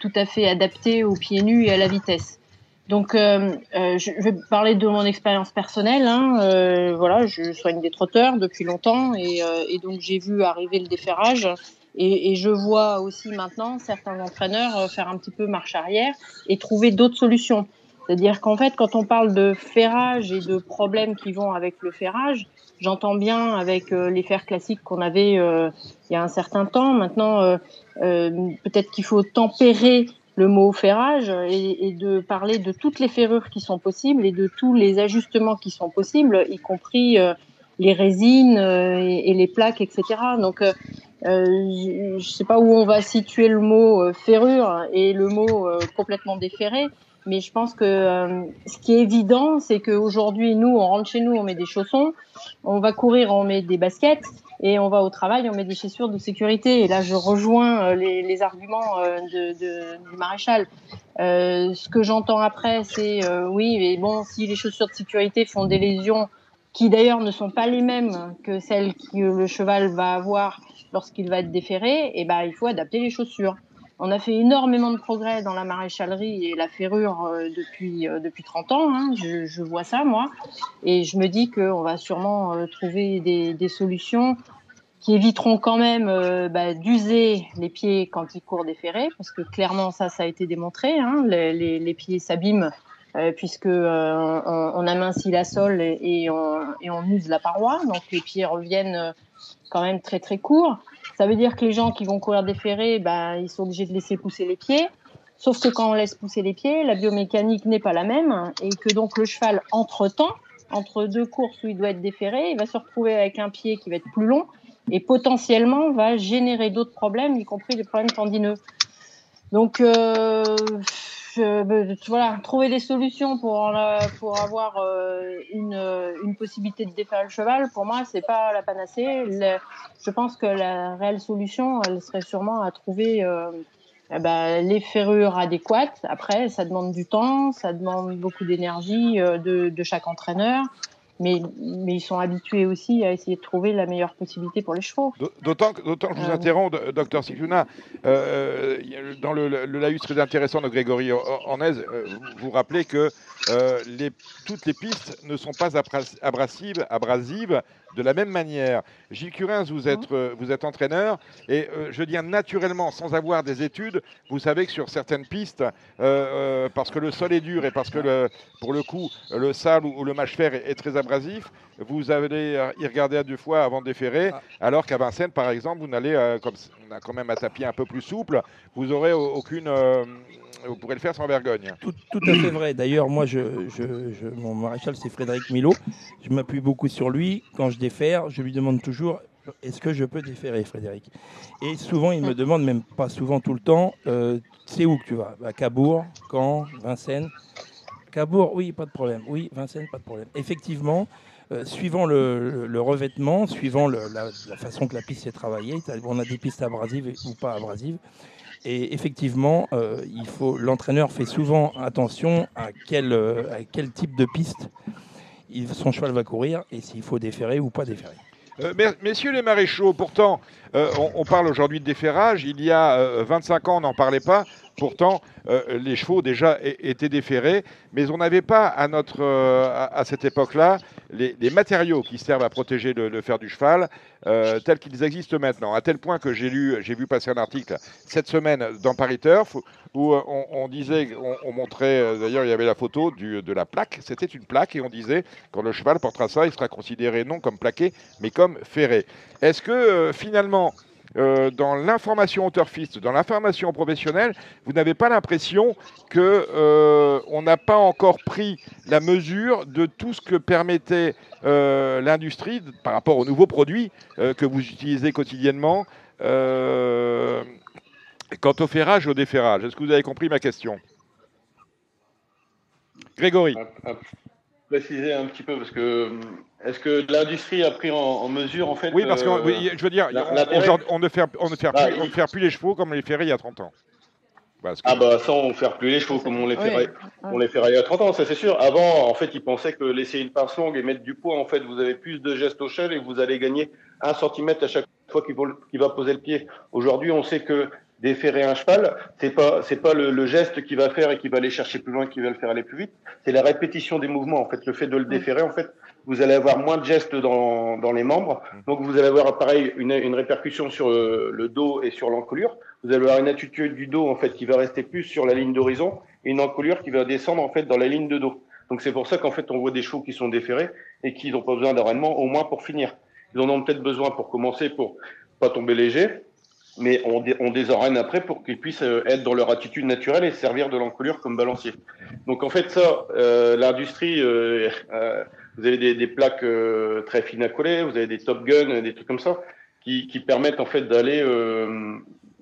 tout à fait adapté aux pieds nus et à la vitesse. Donc, je vais parler de mon expérience personnelle. Hein. voilà, je soigne des trotteurs depuis longtemps et, donc j'ai vu arriver le déferrage. Et, je vois aussi maintenant certains entraîneurs faire un petit peu marche arrière et trouver d'autres solutions. C'est-à-dire qu'en fait, quand on parle de ferrage et de problèmes qui vont avec le ferrage, j'entends bien avec euh, les fers classiques qu'on avait euh, il y a un certain temps. Maintenant, euh, euh peut-être qu'il faut tempérer le mot ferrage et, de parler de toutes les ferrures qui sont possibles et de tous les ajustements qui sont possibles, y compris les résines et, les plaques, etc. Donc, je ne sais pas où on va situer le mot ferrure et le mot complètement déferré, mais je pense que euh, ce qui est évident, c'est qu'aujourd'hui, nous, on rentre chez nous, on met des chaussons, on va courir, on met des baskets, et on va au travail, on met des chaussures de sécurité. Et là, je rejoins euh, les, arguments euh, du maréchal. Ce que j'entends après, c'est oui, mais bon, si les chaussures de sécurité font des lésions qui d'ailleurs ne sont pas les mêmes que celles que le cheval va avoir lorsqu'il va être déféré, et eh ben, il faut adapter les chaussures. On a fait énormément de progrès dans la maréchalerie et la ferrure euh, depuis, euh, depuis 30 ans. Hein. Je, vois ça, moi. Et je me dis qu'on va sûrement euh, trouver des, des, solutions qui éviteront quand même bah, d'user les pieds quand ils courent déférés, parce que clairement, ça, ça a été démontré. Hein. Les, les, pieds s'abîment puisque on, on, amincit la sole et, et, on, et on use la paroi. Donc les pieds reviennent quand même très très courts. Ça veut dire que les gens qui vont courir déférés, ben, ils sont obligés de laisser pousser les pieds. Sauf que quand on laisse pousser les pieds, la biomécanique n'est pas la même et que donc le cheval, entre-temps, entre deux courses où il doit être déféré, il va se retrouver avec un pied qui va être plus long et potentiellement va générer d'autres problèmes, y compris des problèmes tendineux. Donc, euh, voilà, trouver des solutions pour, pour avoir euh, une, une, possibilité de défaire le cheval, pour moi, c'est pas la panacée. je pense que la réelle solution, elle serait sûrement à trouver euh, eh ben, les ferrures adéquates. Après, ça demande du temps, ça demande beaucoup d'énergie euh, de chaque entraîneur mais, mais ils sont habitués aussi à essayer de trouver la meilleure possibilité pour les chevaux. D'autant que, que je vous euh, interromps, docteur Sikuna, euh, dans le, le, laïus très intéressant de Grégory Ornez, euh, vous rappelez que euh, les, toutes les pistes ne sont pas abrasives, abrasives de la même manière. Gilles Curins, vous êtes, euh, vous êtes entraîneur et euh, je veux dire naturellement, sans avoir des études, vous savez que sur certaines pistes, parce que le sol est dur et parce que le, pour le coup le sable ou, le mâche-fer est, très abrasif, vous allez y regarder à deux fois avant de déférer, ah. alors qu'à Vincennes, par exemple, vous n'allez, comme on a quand même un tapis un peu plus souple, vous aurez aucune vous pourrez le faire sans vergogne. Tout, à fait vrai. D'ailleurs, moi, je, mon maréchal, c'est Frédéric Milo. Je m'appuie beaucoup sur lui. Quand je défère, je lui demande toujours est-ce que je peux déférer, Frédéric? Et souvent, il me demande, même pas souvent tout le temps, euh, c'est où que tu vas? À Cabourg, Caen, Vincennes Cabourg, oui, pas de problème. Oui, Vincennes, pas de problème. Effectivement, euh, suivant le, revêtement, suivant la, la, façon que la piste est travaillée, on a des pistes abrasives ou pas abrasives. Et effectivement, euh, il faut, l'entraîneur fait souvent attention à quel, à quel type de piste son cheval va courir et s'il faut déférer ou pas déférer. Euh, messieurs les maréchaux, pourtant, on, on, parle aujourd'hui de déferrage. Il y a 25 ans, on n'en parlait pas. Pourtant, euh, les chevaux déjà étaient déférés, mais on n'avait pas à, euh, cette époque-là les, matériaux qui servent à protéger le, fer du cheval euh, tels qu'ils existent maintenant. À tel point que j'ai lu, j'ai vu passer un article cette semaine dans Paris Turf où on, disait, on, montrait, d'ailleurs il y avait la photo de la plaque, c'était une plaque et on disait quand le cheval portera ça, il sera considéré non comme plaqué, mais comme ferré. Est-ce que finalement euh, dans l'information turfiste, dans l'information professionnelle, vous n'avez pas l'impression que euh, on n'a pas encore pris la mesure de tout ce que permettait euh, l'industrie par rapport aux nouveaux produits que vous utilisez quotidiennement quant au ferrage et au déferrage. Est-ce que vous avez compris ma question? Grégory préciser un petit peu parce que est-ce que l'industrie a pris en, mesure en fait Oui, parce que euh, je veux dire, on, ne fait, on ne fait bah, plus, on plus les chevaux comme on les ferait il y a 30 ans. Ah bah ça, on ne fait plus les chevaux comme on les ferait, on les ferait il y a 30 ans, ça c'est sûr. Avant, en fait, ils pensaient que laisser une pince longue et mettre du poids, en fait, vous avez plus de gestes au cheval et vous allez gagner un centimètre à chaque fois qu'il va poser le pied. Aujourd'hui, on sait que déferrer un cheval, c'est pas c'est pas le, geste qui va faire et qui va aller chercher plus loin, qui va le faire aller plus vite. C'est la répétition des mouvements. En fait, le fait de le déferrer, en fait, vous allez avoir moins de gestes dans, dans les membres. Mm. Donc vous allez avoir pareil une, une répercussion sur le, dos et sur l'encolure. Vous allez avoir une attitude du dos en fait qui va rester plus sur la ligne d'horizon et une encolure qui va descendre en fait dans la ligne de dos. Donc c'est pour ça qu'en fait on voit des chevaux qui sont déferrés et qui n'ont pas besoin d'enraînement au moins pour finir. Ils en ont peut-être besoin pour commencer pour pas tomber léger, mais on, on désorène après pour qu'ils puissent être dans leur attitude naturelle et servir de l'encolure comme balancier. Donc en fait ça, l'industrie, vous avez des, des plaques très fines à coller, vous avez des Top Gun, des trucs comme ça, qui, qui permettent en fait d'aller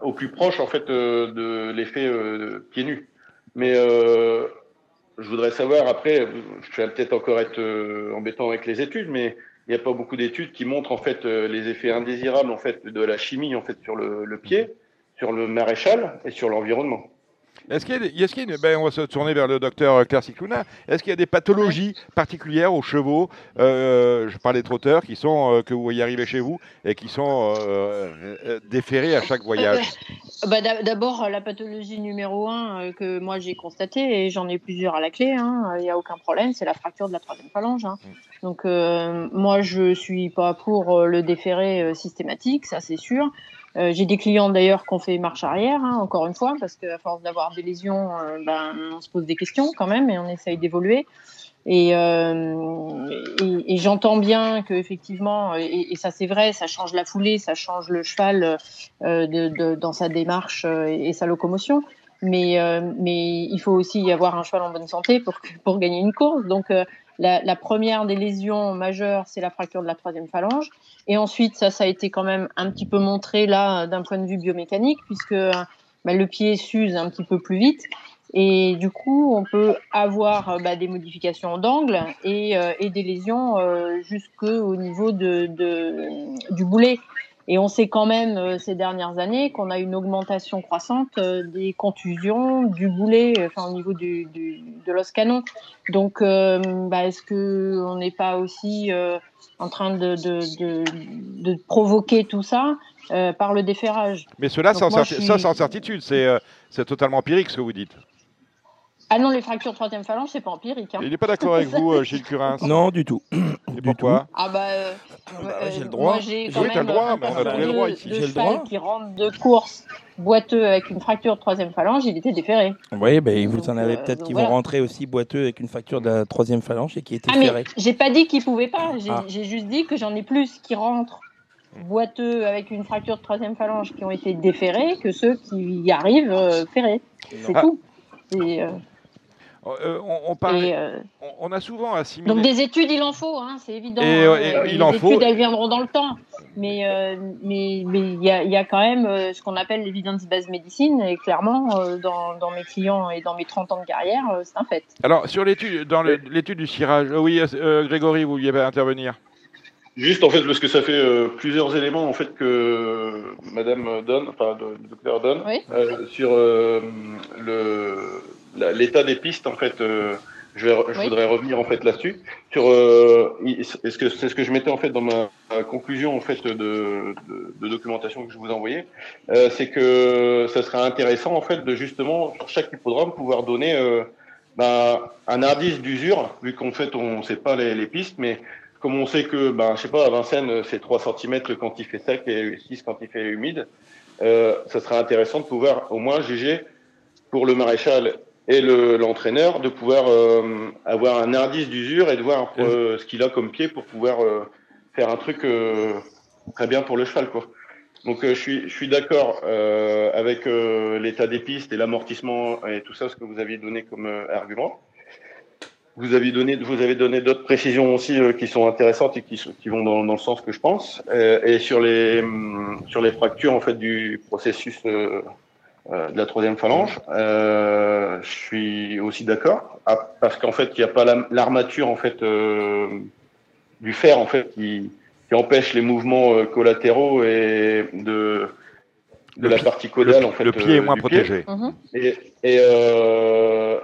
au plus proche en fait de l'effet pieds nus. Mais je voudrais savoir, après, je vais peut-être encore être euh, embêtant avec les études, mais il n'y a pas beaucoup d'études qui montrent en fait euh, les effets indésirables en fait de la chimie en fait sur le, le pied, sur le maréchal et sur l'environnement. Est-ce qu'il y a, qu'il ben, on va se tourner vers le docteur Claire Cicluna. Est-ce qu'il y a des pathologies particulières aux chevaux euh, Je parle des trotteurs qui sont, euh, que vous voyez arriver chez vous et qui sont euh, déférés à chaque voyage? Bah, d'abord, la pathologie numéro un que moi j'ai constatée, et j'en ai plusieurs à la clé, hein, il n'y a aucun problème, c'est la fracture de la troisième phalange. Hein. Mm. Donc, moi, je suis pas pour le déféré systématique, ça c'est sûr. Euh, j'ai des clients d'ailleurs qui ont fait marche arrière, hein, encore une fois, parce qu'à force d'avoir des lésions, euh, ben, on se pose des questions quand même et on essaye d'évoluer. Et, euh, et, j'entends bien que effectivement, et, et ça c'est vrai, ça change la foulée, ça change le cheval euh, de, de, dans sa démarche et, sa locomotion. Mais, mais il faut aussi y avoir un cheval en bonne santé pour, pour gagner une course. Donc la, la, première des lésions majeures, c'est la fracture de la troisième phalange. Et ensuite, ça, ça a été quand même un petit peu montré là d'un point de vue biomécanique, puisque bah, le pied s'use un petit peu plus vite. Et du coup, on peut avoir bah, des modifications d'angle et, euh, des lésions euh, jusqu'au niveau de, du boulet. Et on sait quand même euh, ces dernières années qu'on a une augmentation croissante euh, des contusions, du boulet, enfin au niveau du, du de l'os canon. Donc, euh, bah, est-ce que on n'est pas aussi en train de, de, de, de, provoquer tout ça par le déferrage? Mais cela, c'est en, certitude, c'est totalement empirique ce que vous dites. Ah non, les fractures de troisième phalange, c'est pas empirique. Hein. Il n'est pas d'accord avec vous, Gilles Curin Non, du tout. Et pourquoi? Ah bah, euh, bah j'ai le droit. j'ai quand même le droit, mais on a tous les droits ici. J'ai le droit. qui rentre de course boiteux avec une fracture de troisième phalange, il était déféré. Oui, ben vous en avez peut-être qui vont rentrer aussi boiteux avec une fracture de la troisième phalange et qui étaient ah, j'ai pas dit qu'ils pouvaient pas. Ah. J'ai juste dit que j'en ai plus qui rentrent boiteux avec une fracture de troisième phalange qui ont été déférés que ceux qui y arrivent euh, ferrés. C'est tout. Et, euh, euh, on, euh, on, a souvent assimilé. Donc des études, il en faut, hein, c'est évident. Et, hein. il les études, elles viendront dans le temps. Mais euh, mais il y, a, quand même ce qu'on appelle l'évidence base médecine. Et clairement, dans, mes clients et dans mes 30 ans de carrière, c'est un fait. Alors, sur l'étude, dans l'étude du cirage, oui, Grégory, vous vouliez intervenir? Juste en fait parce que ça fait plusieurs éléments en fait que Madame donne, enfin le docteur donne sur le l'état des pistes, en fait, euh, je, voudrais revenir en fait là-dessus. Sur, euh, est-ce que c'est ce que je mettais en fait dans ma, conclusion en fait de, de, documentation que je vous ai envoyée, euh, c'est que ça serait intéressant en fait de justement sur chaque hippodrome pouvoir donner bah, un indice d'usure, vu qu'en fait on ne sait pas les, les, pistes, mais comme on sait que, ben, je sais pas, à Vincennes, c'est 3 cm quand il fait sec et 6 quand il fait humide, euh, ça serait intéressant de pouvoir au moins juger pour le maréchal et l'entraîneur de pouvoir euh, avoir un indice d'usure et de voir euh, ce qu'il a comme pied pour pouvoir euh, faire un truc très bien pour le cheval quoi. Donc je suis je suis d'accord avec l'état des pistes et l'amortissement et tout ça ce que vous aviez donné comme argument. Vous avez donné vous avez donné d'autres précisions aussi qui sont intéressantes et qui qui vont dans, dans le sens que je pense et sur les sur les fractures en fait du processus euh, de la troisième phalange. Euh, je suis aussi d'accord ah, parce qu'en fait, il n'y a pas l'armature en fait euh, du fer en fait qui, qui empêche les mouvements euh, collatéraux et de de la partie caudale en fait. Le pied est moins protégé. Mhm. Et, et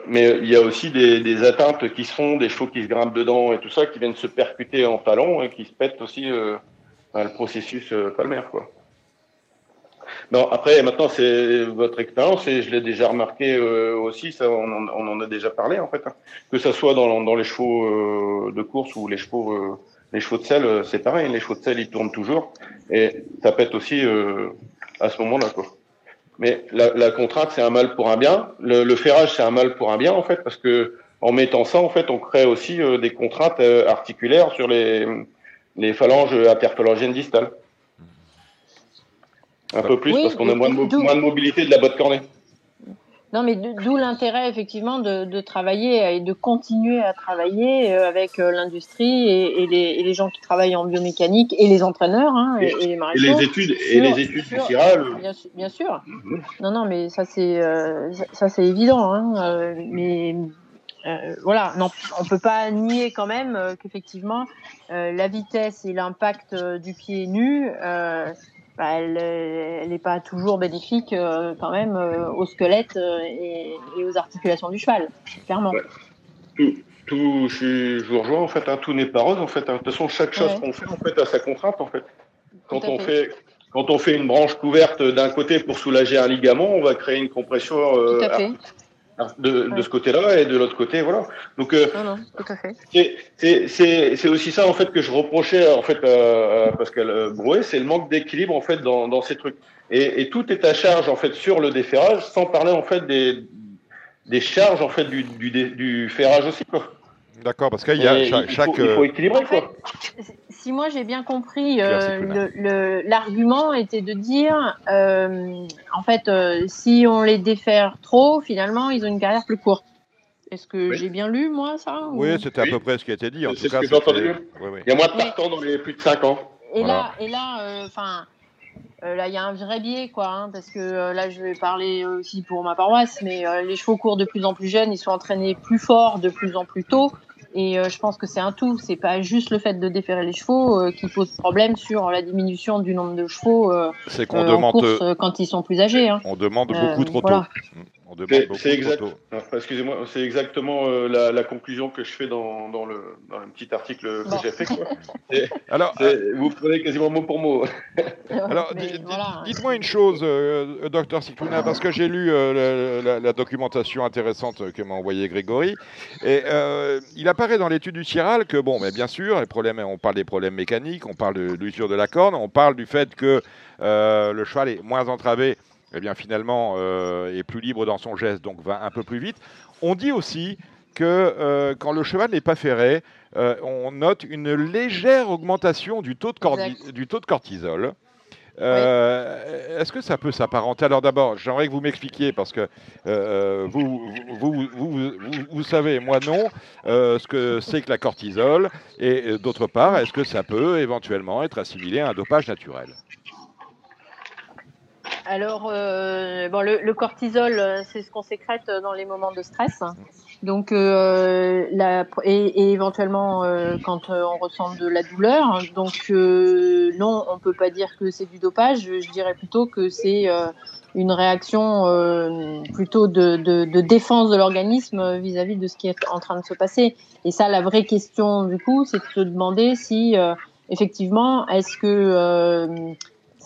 mais il y a aussi des, des, atteintes qui se font, des chevaux qui se grimpent dedans et tout ça, qui viennent se percuter en talon et qui se pètent aussi le processus palmaire quoi. Non, après, maintenant, c'est votre expérience et je l'ai déjà remarqué euh, aussi, ça, on, on, en a déjà parlé en fait, hein. que ça soit dans, dans les chevaux euh, de course ou les chevaux, euh, les chevaux de selle, c'est pareil, les chevaux de selle ils tournent toujours et ça pète aussi à ce moment-là. Mais la, la contrainte c'est un mal pour un bien, le, le ferrage c'est un mal pour un bien en fait parce que en mettant ça en fait on crée aussi des contraintes articulaires sur les les phalanges interphalangiennes distales. Un peu plus parce qu'on a moins de, moins de mobilité de la boîte cornée. Non, mais d'où l'intérêt effectivement de, travailler et de continuer à travailler euh, avec euh, l'industrie et, les, gens qui travaillent en biomécanique et les entraîneurs hein, et, les les études et les études du CIRAL. Bien, sûr. Non, non, mais ça c'est euh, ça c'est évident. Hein, mais voilà, non, on peut pas nier quand même qu'effectivement la vitesse et l'impact du pied nu bah, elle n'est pas toujours bénéfique euh, quand même euh, au squelette euh, et, aux articulations du cheval, clairement. Tout, je, vous rejoins en fait, hein, tout n'est pas rose en fait. Hein. De toute façon, chaque chose qu'on fait en fait a sa contrainte en fait. Quand on fait. quand on fait une branche couverte d'un côté pour soulager un ligament, on va créer une compression à fait de, ce côté-là et de l'autre côté, voilà. Donc, euh, non, non, tout à fait. C'est aussi ça en fait que je reprochais en fait à, Pascal Brouet, c'est le manque d'équilibre en fait dans, dans ces trucs. Et, et, tout est à charge en fait sur le déferrage, sans parler en fait des, des charges en fait du, du, du ferrage aussi quoi. D'accord, parce qu'il y a chaque. Il faut, il faut équilibrer quoi si moi j'ai bien compris, euh, l'argument était de dire, euh, en fait, euh, si on les défère trop, finalement, ils ont une carrière plus courte. Est-ce que j'ai bien lu, moi, ça Oui, c'était à peu près ce qui a été dit. En tout cas, ce que entendu. Il y a moins de partants dans les plus de 5 ans. Et là, et là, enfin. là, il y a un vrai biais, quoi, hein, parce que là, je vais parler aussi pour ma paroisse, mais les chevaux courent de plus en plus jeunes, ils sont entraînés plus fort, de plus en plus tôt. Et euh, je pense que c'est un tout. C'est pas juste le fait de déférer les chevaux euh, qui pose problème sur la diminution du nombre de chevaux euh, qu'on demande, course, quand ils sont plus âgés. Hein. On demande beaucoup trop tôt. C'est exact, excusez-moi, c'est exactement euh, la, conclusion que je fais dans, dans, le, dans un petit article que j'ai fait. Quoi. Alors, vous prenez quasiment mot pour mot. Alors, dites-moi une chose, euh, docteur Cicluna, parce que j'ai lu euh, la, documentation intéressante que m'a envoyée Grégory, et il apparaît dans l'étude du Chiral que, bon, mais bien sûr, les problèmes, on parle des problèmes mécaniques, on parle de l'usure de la corne, on parle du fait que le cheval est moins entravé eh bien finalement euh, est plus libre dans son geste, donc va un peu plus vite. On dit aussi que euh, quand le cheval n'est pas ferré, euh, on note une légère augmentation du taux de, du taux de cortisol. Est-ce que ça peut s'apparenter? Alors d'abord, j'aimerais que vous m'expliquiez, parce que vous vous, vous, vous, savez, moi non, ce que c'est que la cortisol, et d'autre part, est-ce que ça peut éventuellement être assimilé à un dopage naturel? Alors, euh, bon, le, cortisol, euh, c'est ce qu'on sécrète dans les moments de stress. Donc, euh, et, éventuellement quand on ressent de la douleur. Donc, non, on peut pas dire que c'est du dopage. Je, dirais plutôt que c'est une réaction plutôt de, défense de l'organisme vis-à-vis de ce qui est en train de se passer. Et ça, la vraie question du coup, c'est de se demander si effectivement, est-ce que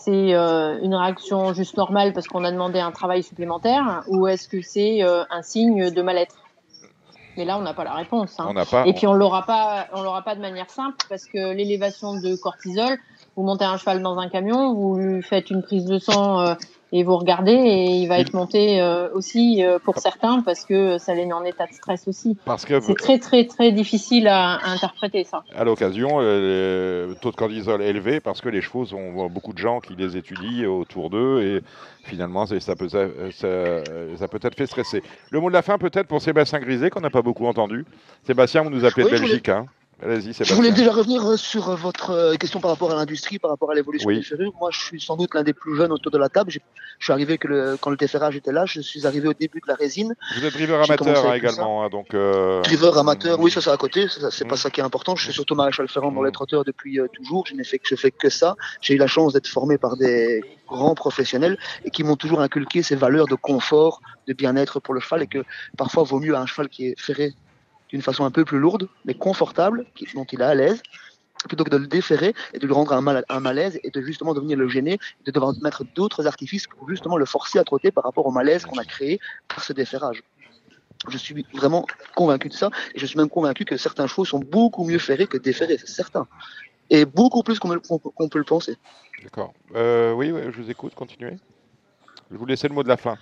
c'est euh, une réaction juste normale parce qu'on a demandé un travail supplémentaire ou est-ce que c'est euh, un signe de mal-être? Mais là, on n'a pas la réponse. Hein. Et puis, on l'aura pas, on l'aura pas de manière simple parce que l'élévation de cortisol, vous montez un cheval dans un camion, vous lui faites une prise de sang euh, et vous regardez et il va être monté euh, aussi euh, pour certains parce que ça les met en état de stress aussi. Parce que c'est très très très difficile à, interpréter ça. À l'occasion, le taux de cortisol élevé parce que les chevaux ont beaucoup de gens qui les étudient autour d'eux et finalement ça peut ça, ça, peut être fait stresser. Le mot de la fin peut-être pour Sébastien Griset qu'on n'a pas beaucoup entendu. Sébastien, vous nous appelez de Belgique. Hein je voulais déjà revenir euh, sur euh, votre euh, question par rapport à l'industrie, par rapport à l'évolution des ferrures. Moi, je suis sans doute l'un des plus jeunes autour de la table. Je suis arrivé que le, quand le déferrage était là. Je suis arrivé au début de la résine. Vous êtes driver amateur hein, également, hein, donc. Driver amateur, oui, ça c'est à côté. C'est pas ça qui est important. Je suis surtout maréchal ferrant dans les trotteurs depuis toujours. Je n'ai fait que je fais que ça. J'ai eu la chance d'être formé par des grands professionnels et qui m'ont toujours inculqué ces valeurs de confort, de bien-être pour le cheval et que parfois vaut mieux un cheval qui est ferré d'une façon un peu plus lourde, mais confortable, dont il est à l'aise, plutôt que de le déférer et de lui rendre un, mal, un malaise et de justement devenir le gêner, de devoir mettre d'autres artifices pour justement le forcer à trotter par rapport au malaise qu'on a créé par ce déferrage. Je suis vraiment convaincu de ça et je suis même convaincu que certains chevaux sont beaucoup mieux ferrés que déferrés, c'est certain. Et beaucoup plus qu'on peut le penser. D'accord. Euh, oui, oui, je vous écoute, continuez. Je vous laisser le mot de la fin.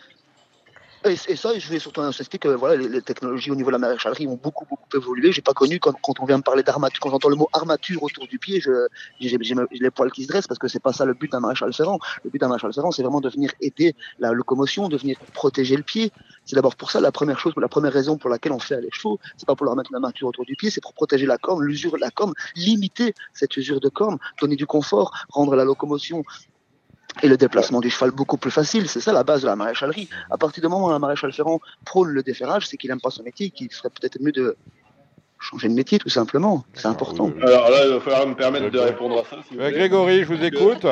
Et, ça, je vais surtout insister que voilà, les, technologies au niveau de la maréchalerie ont beaucoup, beaucoup évolué. J'ai pas connu quand, on vient me parler d'armature, quand j'entends le mot armature autour du pied, j'ai les poils qui se dressent parce que c'est pas ça le but d'un maréchal ferrant. Le but d'un maréchal ferrant, c'est vraiment de venir aider la locomotion, de venir protéger le pied. C'est d'abord pour ça la première chose, la première raison pour laquelle on fait les chevaux. C'est pas pour leur mettre une armature autour du pied, c'est pour protéger la corne, l'usure de la corne, limiter cette usure de corne, donner du confort, rendre la locomotion et le déplacement du cheval beaucoup plus facile. C'est ça la base de la maréchalerie. À partir du moment où un maréchal ferrant prône le déferrage, c'est qu'il n'aime pas son métier, qu'il serait peut-être mieux de changer de métier tout simplement. C'est important. Alors là, il va falloir me permettre de répondre à ça. Grégory, je vous écoute.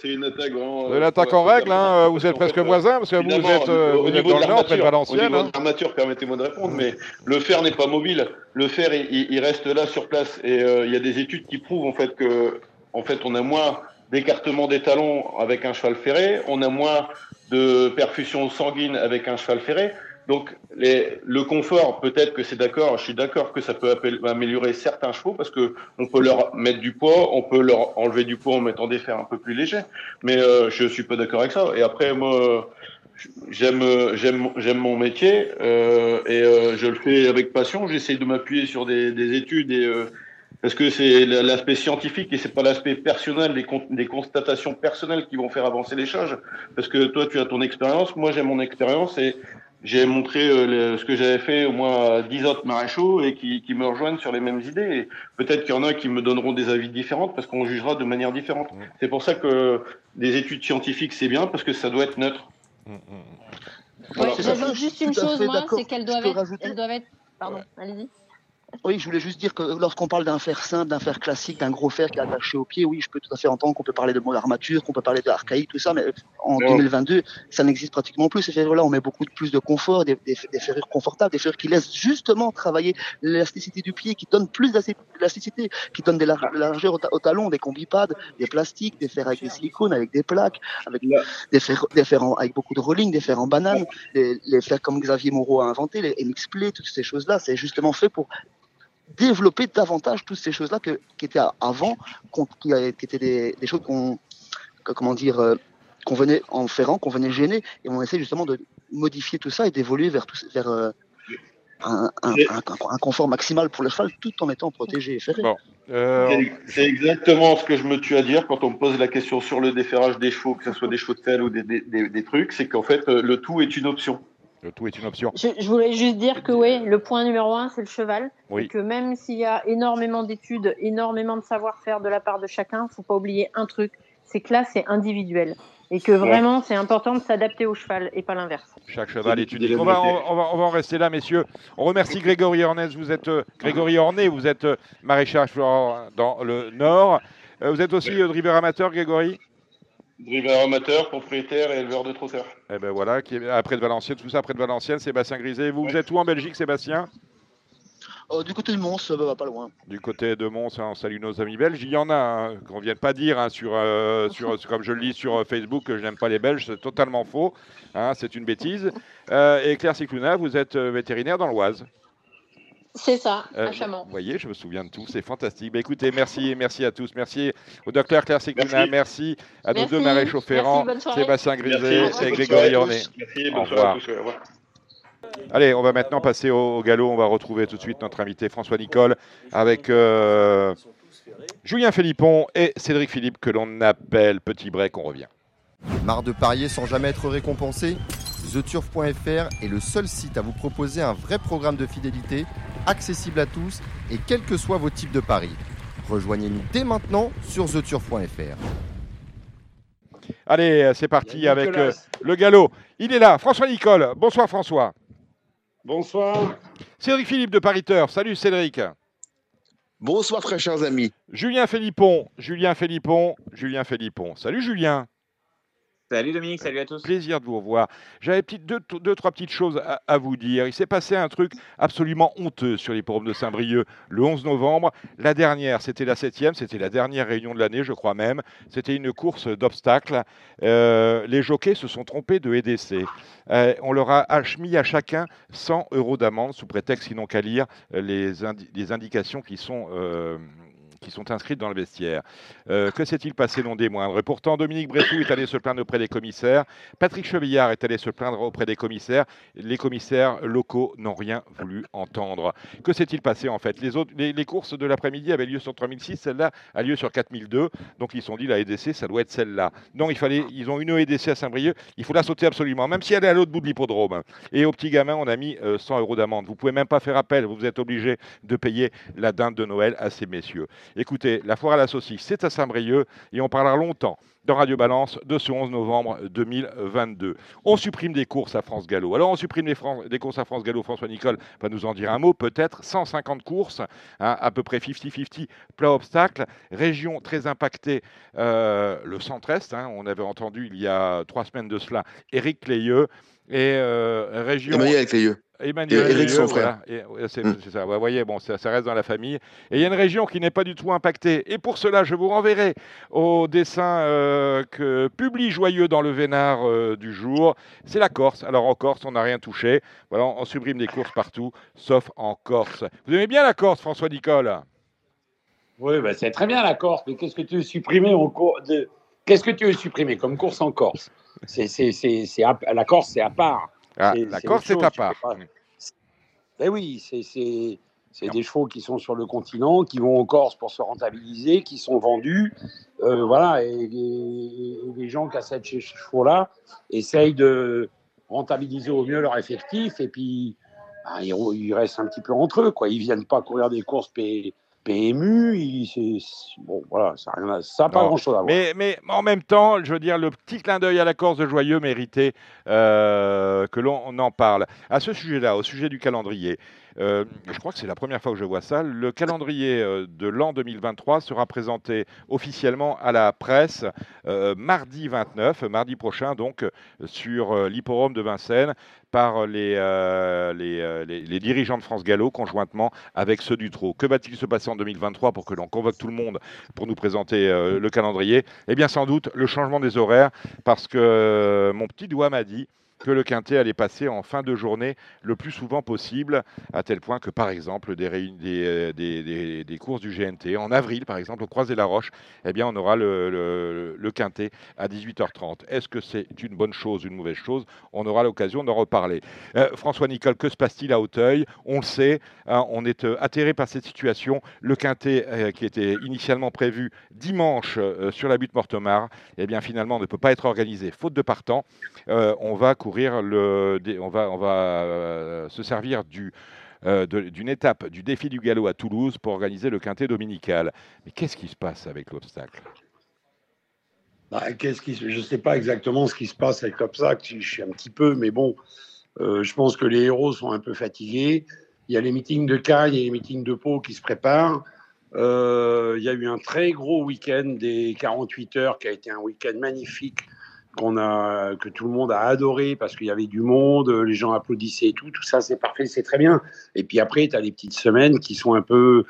C'est une attaque vraiment. De l'attaque en règle, hein, vous êtes presque voisin parce que vous, êtes, euh, vous êtes dans le nord, près de Valenciennes. Au niveau de l'armature, permettez-moi de répondre, mais le fer n'est pas mobile. Le fer, il, reste là sur place. Et euh, il y a des études qui prouvent en fait que, en fait, on a moins d'écartement des talons avec un cheval ferré, on a moins de perfusion sanguine avec un cheval ferré. Donc les, le confort, peut-être que c'est d'accord, je suis d'accord que ça peut améliorer certains chevaux parce que on peut leur mettre du poids, on peut leur enlever du poids en mettant des fers un peu plus légers. Mais euh, je suis pas d'accord avec ça. Et après moi, j'aime j'aime j'aime mon métier euh, et euh, je le fais avec passion. J'essaie de m'appuyer sur des, des études et euh, parce que c'est l'aspect scientifique et c'est pas l'aspect personnel, des, des, constatations personnelles qui vont faire avancer les choses. Parce que toi, tu as ton expérience, moi j'ai mon expérience et j'ai montré euh, ce que j'avais fait au moins dix autres maréchaux et qui, qui, me rejoignent sur les mêmes idées. Et peut-être qu'il y en a qui me donneront des avis différents parce qu'on jugera de manière différente. C'est pour ça que des études scientifiques, c'est bien parce que ça doit être neutre. Mmh, juste une chose, moi, c'est qu'elles doivent, doivent être... Pardon, allez-y. Oui, je voulais juste dire que lorsqu'on parle d'un fer simple, d'un fer classique, d'un gros fer qui est attaché au pied, oui, je peux tout à fait entendre qu'on peut parler de mode armature, qu'on peut parler d'archaïque, tout ça, mais en 2022, ça n'existe pratiquement plus. Ces ferrures-là, on met beaucoup plus de confort, des, des, ferrures confortables, des ferrures qui laissent justement travailler l'élasticité du pied, qui donnent plus d'élasticité, qui donnent des largeurs au, talon, des combipades, des plastiques, des fers avec des silicones, avec des plaques, avec des fers, des fers avec beaucoup de rolling, des fers en banane, les, fers comme Xavier Moreau a inventé, les MX-Play, toutes ces choses-là, c'est justement fait pour développer davantage toutes ces choses-là qui étaient avant, qui, étaient des, choses qu'on, comment dire, euh, qu'on venait en ferrant, qu'on venait gêner, et on essaie justement de modifier tout ça et d'évoluer vers, tout, vers euh, un, confort maximal pour le cheval tout en étant protégé et ferré. Euh, c'est exactement ce que je me tue à dire quand on me pose la question sur le déferrage des chevaux, que ce soit des chevaux de selle ou des, des trucs, c'est qu'en fait, le tout est une option. Le tout est une option. Je, voulais juste dire que oui, le point numéro un, c'est le cheval. Et que même s'il y a énormément d'études, énormément de savoir-faire de la part de chacun, faut pas oublier un truc, c'est que là, c'est individuel. Et que vraiment, c'est important de s'adapter au cheval et pas l'inverse. Chaque cheval est unique. On va, on, va, on va, en rester là, messieurs. On remercie Grégory Ornez. Vous êtes euh, Grégory Ornay, vous êtes euh, maréchal dans le Nord. Euh, vous êtes aussi driver amateur, Grégory? Driver amateur, propriétaire et éleveur de trotteurs. Eh ben voilà, qui est après de Valenciennes, tout ça près de Valenciennes, Sébastien Griset. Vous, vous êtes où en Belgique, Sébastien? Euh, du côté de Mons, ça va pas loin. Du côté de Mons, on salue nos amis belges. Il y en a, hein, qu'on ne vienne pas dire, hein, sur, euh, sur, comme je le lis sur Facebook, que je n'aime pas les Belges, c'est totalement faux. Hein, c'est une bêtise. Euh, et Claire Cicluna, vous êtes vétérinaire dans l'Oise. C'est ça, à euh, Vous voyez, je me souviens de tout, c'est fantastique. Bah, écoutez, merci, merci à tous. Merci au docteur Claire Séguina, merci. à nos deux maréchaux Ferrand, Sébastien Griset et Grégory Orné. Merci, bonne soirée à tous. Allez, on va maintenant passer au, galop. On va retrouver tout de suite notre invité François Nicole avec euh, Julien Philippon et Cédric Philippe que l'on appelle Petit Break. On revient. Marre de parier sans jamais être récompensé? TheTurf.fr est le seul site à vous proposer un vrai programme de fidélité, accessible à tous et quels que soient vos types de paris. Rejoignez-nous dès maintenant sur TheTurf.fr. Allez, c'est parti avec euh, le galop. Il est là, François Nicole. Bonsoir François. Bonsoir. Cédric Philippe de Pariteur. Salut Cédric. Bonsoir très chers amis. Julien Philippon. Julien Philippon. Julien Philippon. Salut Julien. Salut Dominique, salut à tous. Plaisir de vous revoir. J'avais deux, trois petites choses à, vous dire. Il s'est passé un truc absolument honteux sur les de Saint-Brieuc le 11 novembre. La dernière, c'était la septième, c'était la dernière réunion de l'année, je crois même. C'était une course d'obstacles. Euh, les jockeys se sont trompés de EDC. Euh, on leur a mis à chacun 100 euros d'amende sous prétexte qu'ils n'ont qu'à lire les, les, indications qui sont qui sont inscrites dans le vestiaire. Euh, que s'est-il passé non des moindres? Et pourtant, Dominique Bressou est allé se plaindre auprès des commissaires. Patrick Chevillard est allé se plaindre auprès des commissaires. Les commissaires locaux n'ont rien voulu entendre. Que s'est-il passé en fait? Les, autres, les, courses de l'après-midi avaient lieu sur 3006, celle-là a lieu sur 4002. Donc ils se sont dit la EDC, ça doit être celle-là. Donc il fallait, ils ont une EDC à Saint-Brieuc, il faut la sauter absolument, même si elle est à l'autre bout de l'hippodrome. Et au petit gamin, on a mis 100 euh, euros d'amende. Vous pouvez même pas faire appel, vous êtes obligé de payer la dinde de Noël à ces messieurs. Écoutez, la foire à la saucisse, c'est à Saint-Brieuc et on parlera longtemps dans Radio Balance de ce 11 novembre 2022. On supprime des courses à France Gallo. Alors on supprime des courses à France Gallo. François Nicole va nous en dire un mot, peut-être. 150 courses, hein, à peu près 50-50, plat obstacle. Région très impactée, euh, le centre-est. Hein. on avait entendu il y a trois semaines de cela Éric Clayeux. Et euh, région. Emmanuel Clayeux. Emmanuel Eric, son frère. c'est, ça. Vous voyez, bon, ça, reste dans la famille. Et il y a une région qui n'est pas du tout impactée. Et pour cela, je vous renverrai au dessin euh, que publie Joyeux dans le Vénard euh, du jour. C'est la Corse. Alors en Corse, on n'a rien touché. Voilà, on supprime des courses partout, sauf en Corse. Vous aimez bien la Corse, François Nicole? Oui, bah, c'est très bien la Corse. Mais qu'est-ce que tu veux supprimer en de... Qu'est-ce que tu veux supprimer comme course en Corse? C'est, La Corse, c'est à part. Ah, la Corse, c'est à part. Ben oui, c'est des chevaux qui sont sur le continent, qui vont en Corse pour se rentabiliser, qui sont vendus. Euh, voilà, et, les gens qui achètent ces chevaux-là essayent de rentabiliser au mieux leur effectif, et puis ben, ils, restent un petit peu entre eux. Quoi. Ils ne viennent pas courir des courses PMU, il, bon, voilà, ça n'a pas grand-chose à voir. Mais, mais, en même temps, je veux dire, le petit clin d'œil à la Corse de Joyeux méritait euh, que l'on en parle. À ce sujet-là, au sujet du calendrier, euh, je crois que c'est la première fois que je vois ça. Le calendrier euh, de l'an 2023 sera présenté officiellement à la presse mardi 29, mardi prochain, donc sur l'hipporome de Vincennes, par les, dirigeants de France Gallo, conjointement avec ceux du Trot. Que va-t-il se passer en 2023 pour que l'on convoque tout le monde pour nous présenter le calendrier? Eh bien, sans doute le changement des horaires, parce que mon petit doigt m'a dit que le quintet allait passer en fin de journée le plus souvent possible, à tel point que, par exemple, des, euh, des, des, courses du GNT, en avril, par exemple, au Croisé-la-Roche, eh bien, on aura le, le, quintet à 18h30. Est-ce que c'est une bonne chose, une mauvaise chose? On aura l'occasion d'en reparler. Euh, François Nicole, que se passe-t-il à Auteuil? On le sait, hein, on est euh, atterré par cette situation. Le quintet, qui était initialement prévu dimanche sur la butte Mortemar, eh bien, finalement, ne peut pas être organisé, faute de partant. on va courir on va, euh, se servir euh, d'une étape du défi du galop à Toulouse pour organiser le quintet dominical. Mais qu'est-ce qui se passe avec l'obstacle? Bah, Je ne sais pas exactement ce qui se passe avec l'obstacle, je suis un petit peu, mais bon, euh, je pense que les héros sont un peu fatigués. Il y a les meetings de Caille et les meetings de Pau qui se préparent. il y a eu un très gros week-end des 48 heures qui a été un week-end magnifique qu'on a, que tout le monde a adoré parce qu'il y avait du monde, les gens applaudissaient et tout. Tout ça, c'est parfait, c'est très bien. Et puis après, tu as les petites semaines qui sont un peu.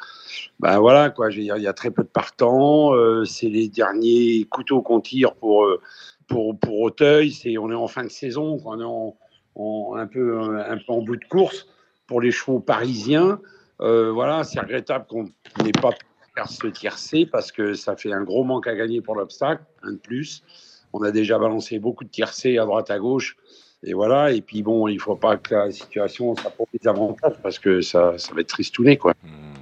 Ben voilà, quoi. il y a très peu de partants. Euh, c'est les derniers couteaux qu'on tire pour, euh, pour, pour Auteuil. C'est, on est en fin de saison, on est en, un, peu, un peu en bout de course pour les chevaux parisiens. Euh, voilà, c'est regrettable qu'on n'ait pas pu faire ce tiercé parce que ça fait un gros manque à gagner pour l'obstacle, un de plus. On a déjà balancé beaucoup de tiercés à droite à gauche. Et voilà. Et puis bon, il ne faut pas que la situation pour des avantages parce que ça, ça va être tristouné, quoi. Hmm.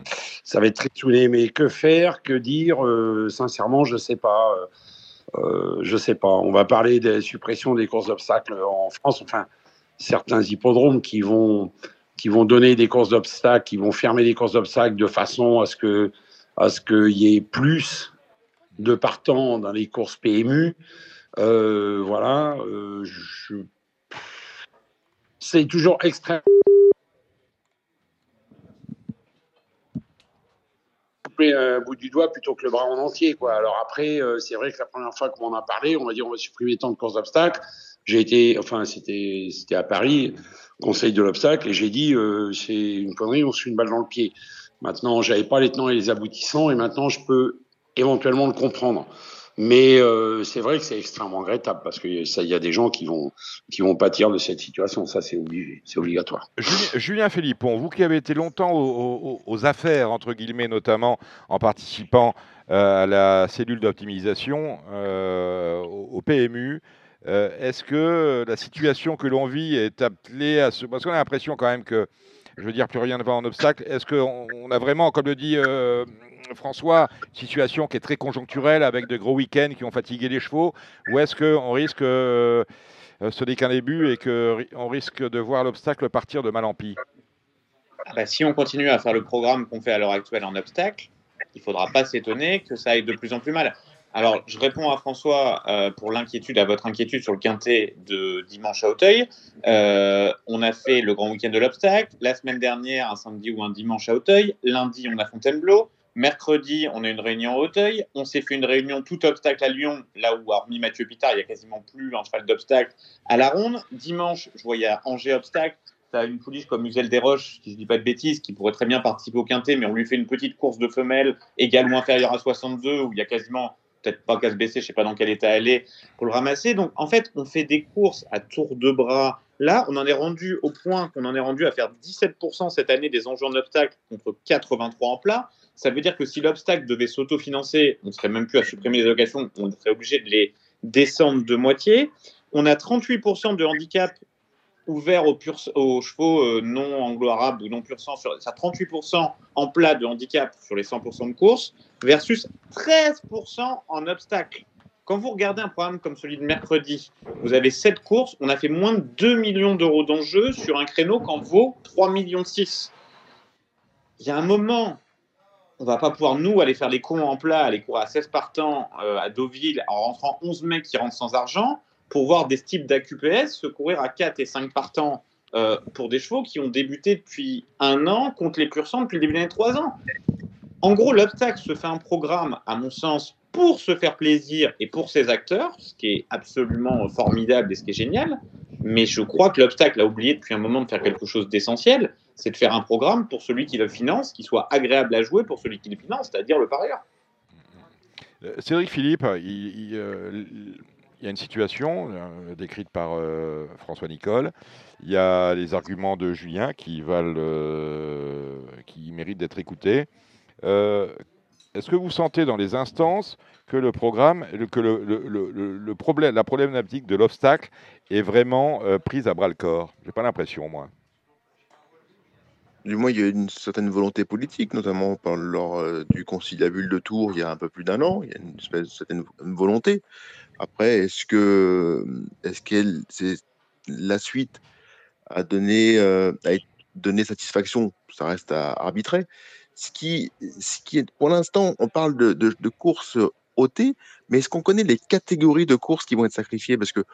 Ça va être tristouné. Mais que faire, que dire? Euh, Sincèrement, je ne sais pas. Euh, je sais pas. On va parler des suppressions des courses d'obstacles en France. Enfin, certains hippodromes qui vont qui vont donner des courses d'obstacles, qui vont fermer des courses d'obstacles de façon à ce que à ce qu'il y ait plus de partants dans les courses PMU. Euh, voilà, euh, c'est toujours extrêmement un bout du doigt plutôt que le bras en entier. Quoi. Alors après, euh, c'est vrai que la première fois qu'on en a parlé, on va dire on va supprimer tant de courses d'obstacles. J'ai été, enfin c'était c'était à Paris, conseil de l'obstacle, et j'ai dit c'est une connerie, on se fait une balle dans le pied. Maintenant, j'avais pas les tenants et les aboutissants, et maintenant je peux éventuellement le comprendre. Mais euh, c'est vrai que c'est extrêmement regrettable parce qu'il y a des gens qui vont, qui vont pâtir de cette situation. Ça, c'est obligé, c'est obligatoire. Julien, Philippon, vous qui avez été longtemps aux, affaires, entre guillemets, notamment en participant euh, à la cellule d'optimisation euh, au, PMU, est-ce que la situation que l'on vit est appelée à se. Parce qu'on a l'impression quand même que, je veux dire, plus rien ne va en obstacle. Est-ce qu'on a vraiment, comme le dit François, situation qui est très conjoncturelle avec de gros week-ends qui ont fatigué les chevaux Ou est-ce qu'on risque, euh, ce n'est qu'un début et qu'on risque de voir l'obstacle partir de mal en pis? Ah bah, Si on continue à faire le programme qu'on fait à l'heure actuelle en obstacle, il ne faudra pas s'étonner que ça aille de plus en plus mal. Alors, je réponds à François euh, pour l'inquiétude, à votre inquiétude sur le quintet de dimanche à Auteuil. Euh, on a fait le grand week-end de l'obstacle. La semaine dernière, un samedi ou un dimanche à Auteuil. Lundi, on a Fontainebleau. Mercredi, on a une réunion à Auteuil. On s'est fait une réunion tout obstacle à Lyon, là où, hormis Mathieu Pitard, il n'y a quasiment plus un cheval d'obstacle à la ronde. Dimanche, je voyais Angers obstacle. Tu as une pouliche comme Musel des Roches, qui je dis pas de bêtises, qui pourrait très bien participer au quintet, mais on lui fait une petite course de femelles égale ou inférieure à 62, où il y a quasiment, peut-être pas qu'à se baisser, je sais pas dans quel état elle est, pour le ramasser. Donc, en fait, on fait des courses à tour de bras. Là, on en est rendu au point qu'on en est rendu à faire 17% cette année des enjeux en obstacle contre 83 en plat. Ça veut dire que si l'obstacle devait s'autofinancer, on ne serait même plus à supprimer les allocations, on serait obligé de les descendre de moitié. On a 38% de handicap ouvert aux, aux chevaux euh, non anglo-arabes ou non pur sang, sur, ça 38% en plat de handicap sur les 100% de course, versus 13% en obstacle. Quand vous regardez un programme comme celui de mercredi, vous avez 7 courses, on a fait moins de 2 millions d'euros d'enjeu sur un créneau qu'en vaut 3 millions 6. Il y a un moment, on va pas pouvoir, nous, aller faire les cons en plat, aller courir à 16 partants euh, à Deauville en rentrant 11 mecs qui rentrent sans argent pour voir des types d'AQPS se courir à 4 et 5 partants euh, pour des chevaux qui ont débuté depuis un an contre les pur depuis le début de l'année 3 ans. En gros, l'obstacle se fait un programme, à mon sens, pour se faire plaisir et pour ses acteurs, ce qui est absolument formidable et ce qui est génial. Mais je crois que l'obstacle a oublié depuis un moment de faire quelque chose d'essentiel, c'est de faire un programme pour celui qui le finance, qui soit agréable à jouer pour celui qui le finance, c'est-à-dire le parieur. Euh, Cédric Philippe, il, euh, y a une situation euh, décrite par François Nicole. Il y a les arguments de Julien qui valent, qui méritent d'être écoutés. Est-ce que vous sentez dans les instances que le programme, que le, problème, la problématique de l'obstacle est vraiment prise à bras le corps? J'ai pas l'impression, moi du moins, il y a une certaine volonté politique, notamment lors euh, du conciliabule de Tours il y a un peu plus d'un an. Il y a une espèce certaine volonté. Après, est-ce que est-ce qu'elle la suite à donner euh, à donner satisfaction? Ça reste à arbitrer. Ce qui, ce qui est, pour l'instant, on parle de, de, courses OT, mais est-ce qu'on connaît les catégories de courses qui vont être sacrifiées? Parce que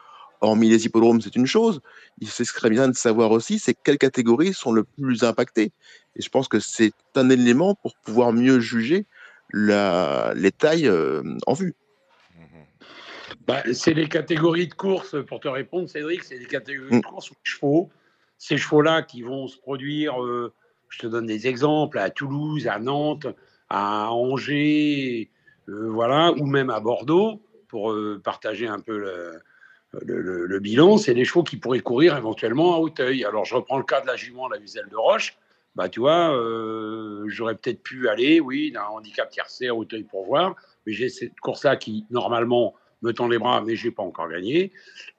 hormis les hippodromes, c'est une chose. Il serait bien de savoir aussi c'est quelles catégories sont le plus impactées. Et je pense que c'est un élément pour pouvoir mieux juger la, les tailles euh, en vue. Bah, c'est les catégories de course, pour te répondre, Cédric, c'est les catégories de mm. course où les chevaux, ces chevaux-là qui vont se produire, euh, je te donne des exemples, à Toulouse, à Nantes, à Angers, euh, voilà, ou même à Bordeaux, pour partager un peu le, le, bilan, c'est des chevaux qui pourraient courir éventuellement à Hauteuil. Alors, je reprends le cas de la jument, la Uselle de Roche. Bah, tu vois, euh, j'aurais peut-être pu aller, oui, d'un handicap tiercé à Hauteuil pour voir, mais j'ai cette course-là qui, normalement, me tend les bras, mais je n'ai pas encore gagné.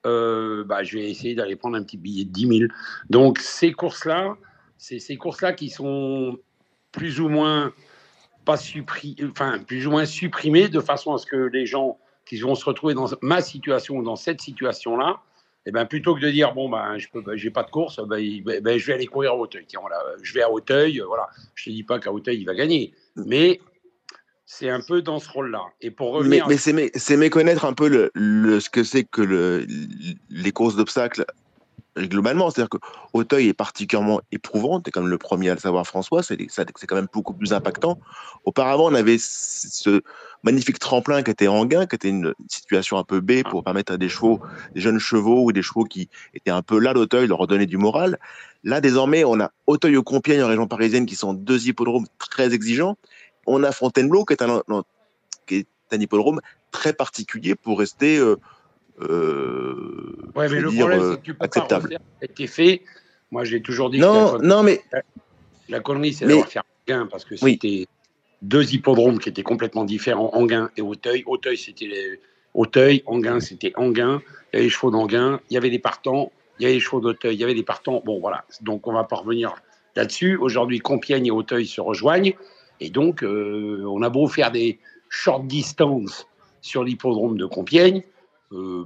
Euh, bah, je vais essayer d'aller prendre un petit billet de 10 000. Donc, ces courses-là, c'est ces courses-là qui sont plus ou moins pas enfin, plus ou moins supprimées de façon à ce que les gens qui vont se retrouver dans ma situation ou dans cette situation-là, eh ben, plutôt que de dire bon ben je peux ben, j'ai pas de course, ben, ben, ben, je vais aller courir à Hauteuil. Tiens, voilà, je vais à Hauteuil, voilà. Je te dis pas qu'à Hauteuil il va gagner, mais c'est un peu dans ce rôle-là. Et pour revenir, mais, c'est, méconnaître un peu le, ce que c'est que le, les courses d'obstacles globalement. C'est-à-dire que Auteuil est particulièrement éprouvante, et comme le premier à le savoir François, c'est, c'est quand même beaucoup plus impactant. Auparavant, on avait ce magnifique tremplin qui était en gain, qui était une situation un peu B pour permettre à des chevaux, des jeunes chevaux ou des chevaux qui étaient un peu là d'Auteuil, leur redonner du moral. Là, désormais, on a Auteuil au Compiègne en région parisienne qui sont deux hippodromes très exigeants. On a Fontainebleau qui est un, qui est un hippodrome très particulier pour rester euh, ouais, mais le problème, c'est que tu peux acceptable. Pas refaire cet effet. Moi, j'ai toujours dit non, que non, mais la connerie, c'est d'avoir faire gain parce que c'était deux hippodromes qui étaient complètement différents, Anguin et Auteuil. Auteuil, c'était les... Auteuil, Anguin, c'était Anguin. Il y avait les chevaux d'Anguin, il y avait des partants, il y avait les chevaux d'Auteuil, il y avait des partants. Bon, voilà. Donc, on va pas revenir là-dessus. Aujourd'hui, Compiègne et Auteuil se rejoignent. Et donc, euh, on a beau faire des short distance sur l'hippodrome de Compiègne, euh,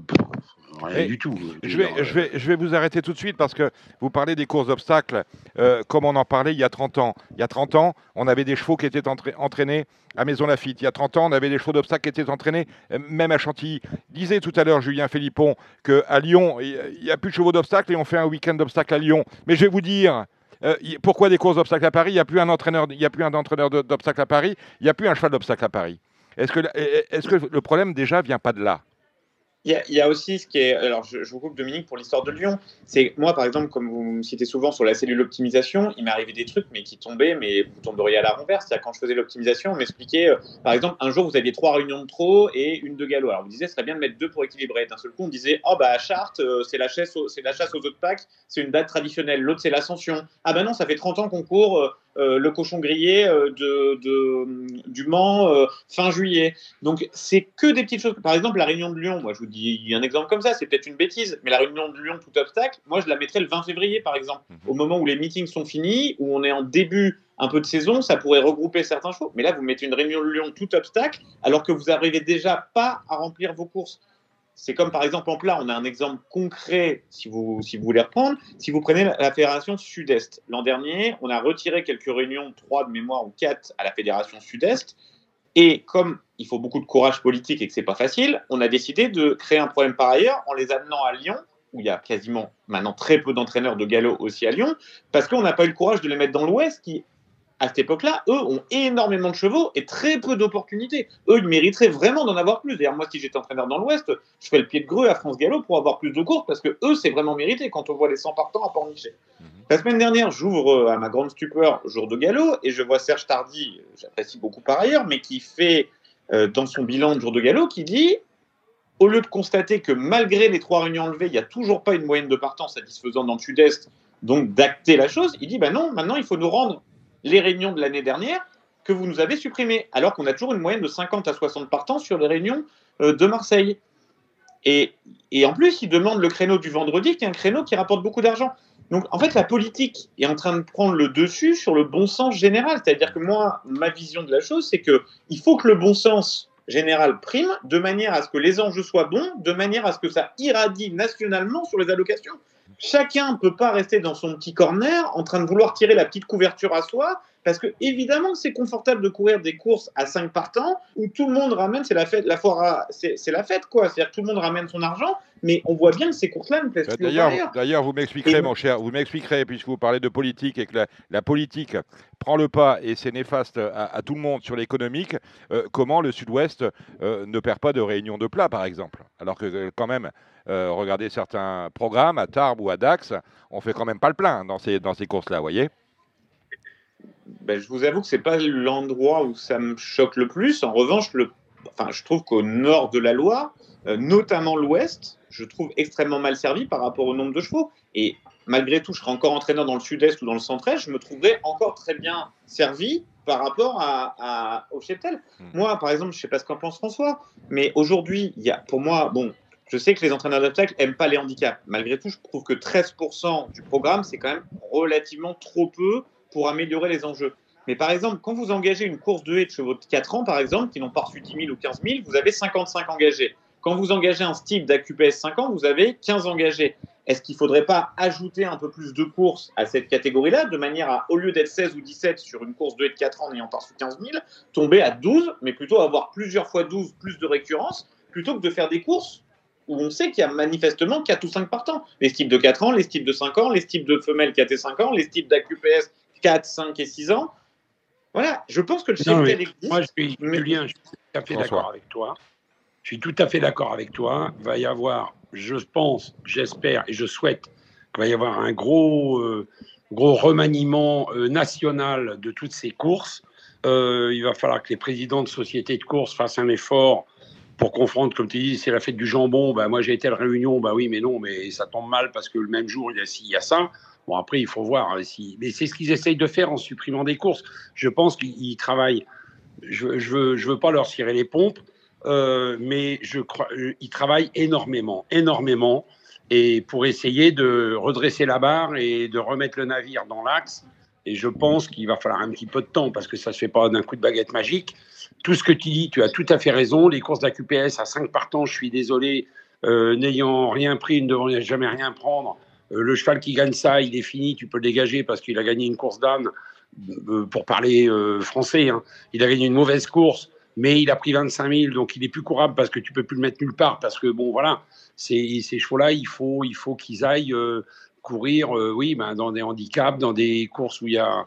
rien du tout. Je vais, je, vais, je vais vous arrêter tout de suite parce que vous parlez des courses d'obstacles euh, comme on en parlait il y a 30 ans. Il y a 30 ans, on avait des chevaux qui étaient entraînés à Maison Lafitte. Il y a 30 ans, on avait des chevaux d'obstacles qui étaient entraînés même à Chantilly. Disait tout à l'heure Julien Philippon qu'à Lyon, il n'y a plus de chevaux d'obstacles et on fait un week-end d'obstacles à Lyon. Mais je vais vous dire, euh, pourquoi des courses d'obstacles à Paris? Il n'y a plus un entraîneur, il a plus un d'obstacles à Paris. Il n'y a plus un cheval d'obstacles à Paris. Est-ce que, est que le problème déjà vient pas de là? Il y, a, aussi ce qui est. Alors, je, vous coupe Dominique pour l'histoire de Lyon. C'est moi, par exemple, comme vous me citez souvent sur la cellule optimisation, il m'est arrivé des trucs, mais qui tombaient, mais vous tomberiez à la renverse. C'est-à-dire, quand je faisais l'optimisation, on m'expliquait, euh, par exemple, un jour, vous aviez trois réunions de trop et une de galop. Alors, vous disiez, ce serait bien de mettre deux pour équilibrer. D'un seul coup, on disait, oh, bah, à Chartres, euh, c'est la, chasse c'est la chasse aux autres packs, c'est une date traditionnelle. L'autre, c'est l'ascension. Ah, bah non, ça fait 30 ans qu'on court. Euh, euh, le cochon grillé euh, de, du Mans euh, fin juillet. Donc c'est que des petites choses. Par exemple, la réunion de Lyon, moi je vous dis un exemple comme ça, c'est peut-être une bêtise, mais la réunion de Lyon tout obstacle, moi je la mettrais le 20 février par exemple, mhm. au moment où les meetings sont finis, où on est en début un peu de saison, ça pourrait regrouper certains chevaux. Mais là, vous mettez une réunion de Lyon tout obstacle, alors que vous n'arrivez déjà pas à remplir vos courses. C'est comme par exemple en plat, on a un exemple concret si vous, si vous voulez reprendre. Si vous prenez la, Fédération Sud-Est, l'an dernier, on a retiré quelques réunions, trois de mémoire ou quatre à la Fédération Sud-Est. Et comme il faut beaucoup de courage politique et que c'est pas facile, on a décidé de créer un problème par ailleurs en les amenant à Lyon, où il y a quasiment maintenant très peu d'entraîneurs de galop aussi à Lyon, parce qu'on n'a pas eu le courage de les mettre dans l'Ouest, qui à cette époque-là, eux ont énormément de chevaux et très peu d'opportunités. Eux, ils mériteraient vraiment d'en avoir plus. D'ailleurs, moi, si j'étais entraîneur dans l'Ouest, je ferais le pied de grue à France Gallo pour avoir plus de courses parce que eux, c'est vraiment mérité quand on voit les 100 partants à Pornichet. Mhm. La semaine dernière, j'ouvre euh, à ma grande stupeur jour de galop et je vois Serge Tardy, j'apprécie beaucoup par ailleurs, mais qui fait euh, dans son bilan de jour de galop, qui dit au lieu de constater que malgré les trois réunions enlevées, il n'y a toujours pas une moyenne de partants satisfaisante dans le sud-est, donc d'acter la chose, il dit bah non, maintenant il faut nous rendre les réunions de l'année dernière que vous nous avez supprimées, alors qu'on a toujours une moyenne de 50 à 60 partants sur les réunions euh, de Marseille. Et, en plus, ils demandent le créneau du vendredi, qui est un créneau qui rapporte beaucoup d'argent. Donc, en fait, la politique est en train de prendre le dessus sur le bon sens général. C'est-à-dire que moi, ma vision de la chose, c'est que il faut que le bon sens général prime, de manière à ce que les enjeux soient bons, de manière à ce que ça irradie nationalement sur les allocations. Chacun ne peut pas rester dans son petit corner en train de vouloir tirer la petite couverture à soi, parce que évidemment c'est confortable de courir des courses à 5 partants où tout le monde ramène, c'est la fête, la foire, c'est la fête quoi, c'est-à-dire que tout le monde ramène son argent, mais on voit bien que ces courses-là ne plaisent plus. D'ailleurs, d'ailleurs, vous m'expliquerez, mon cher, vous m'expliquerez puisque vous parlez de politique et que la, politique prend le pas et c'est néfaste à, tout le monde sur l'économique, euh, comment le Sud-Ouest euh, ne perd pas de réunion de plat, par exemple, alors que euh, quand même euh, regardez certains programmes à Tarbes ou à Dax, on fait quand même pas le plein dans ces, dans ces courses-là, vous voyez? Ben, Je vous avoue que c'est pas l'endroit où ça me choque le plus. En revanche, le, enfin, je trouve qu'au nord de la Loire, euh, notamment l'ouest, je trouve extrêmement mal servi par rapport au nombre de chevaux. Et malgré tout, je serais encore entraîneur dans le sud-est ou dans le centre-est, je me trouverais encore très bien servi par rapport à, au cheptel. Hmm. Moi, par exemple, je ne sais pas ce qu'en pense François, mais aujourd'hui, il y a, pour moi, bon, je sais que les entraîneurs d'obstacles n'aiment pas les handicaps. Malgré tout, je trouve que 13% du programme, c'est quand même relativement trop peu pour améliorer les enjeux. Mais par exemple, quand vous engagez une course de haie de chevaux de 4 ans, par exemple, qui n'ont pas reçu 10 000 ou 15 000, vous avez 55 engagés. Quand vous engagez un style d'AQPS 5 ans, vous avez 15 engagés. Est-ce qu'il ne faudrait pas ajouter un peu plus de courses à cette catégorie-là, de manière à, au lieu d'être 16 ou 17 sur une course de haie de 4 ans n'ayant pas reçu 15 000, tomber à 12, mais plutôt avoir plusieurs fois 12, plus de récurrence, plutôt que de faire des courses où on sait qu'il y a manifestement 4 ou 5 partants. Les types de 4 ans, les types de 5 ans, les types de femelles 4 et 5 ans, les types d'AQPS 4, 5 et 6 ans. Voilà, je pense que le cheptel existe. Moi, je suis, Julien, je suis tout à fait d'accord avec toi. Je suis tout à fait d'accord avec toi. Il va y avoir, je pense, j'espère et je souhaite qu'il va y avoir un gros, euh, gros remaniement euh, national de toutes ces courses. Euh, il va falloir que les présidents de sociétés de course fassent un effort pour confronter, comme tu dis, c'est la fête du jambon. Bah, moi, j'ai été à la réunion. Bah oui, mais non, mais ça tombe mal parce que le même jour, il y a, il y a ça. Bon, après, il faut voir. Hein, si... Mais c'est ce qu'ils essayent de faire en supprimant des courses. Je pense qu'ils travaillent. Je ne veux, je veux pas leur cirer les pompes, euh, mais je crois, euh, ils travaillent énormément, énormément, et pour essayer de redresser la barre et de remettre le navire dans l'axe. Et je pense qu'il va falloir un petit peu de temps parce que ça se fait pas d'un coup de baguette magique. Tout ce que tu dis, tu as tout à fait raison. Les courses d'AQPS à 5 partants, je suis désolé, euh, n'ayant rien pris, ne devant jamais rien prendre. Euh, le cheval qui gagne ça, il est fini, tu peux le dégager parce qu'il a gagné une course d'âne, euh, pour parler français. Hein. Il a gagné une mauvaise course, mais il a pris 25 000, donc il est plus courable parce que tu peux plus le mettre nulle part. Parce que bon, voilà, ces, chevaux-là, il faut, il faut qu'ils aillent courir, oui, ben, dans des handicaps, dans des courses où il y a.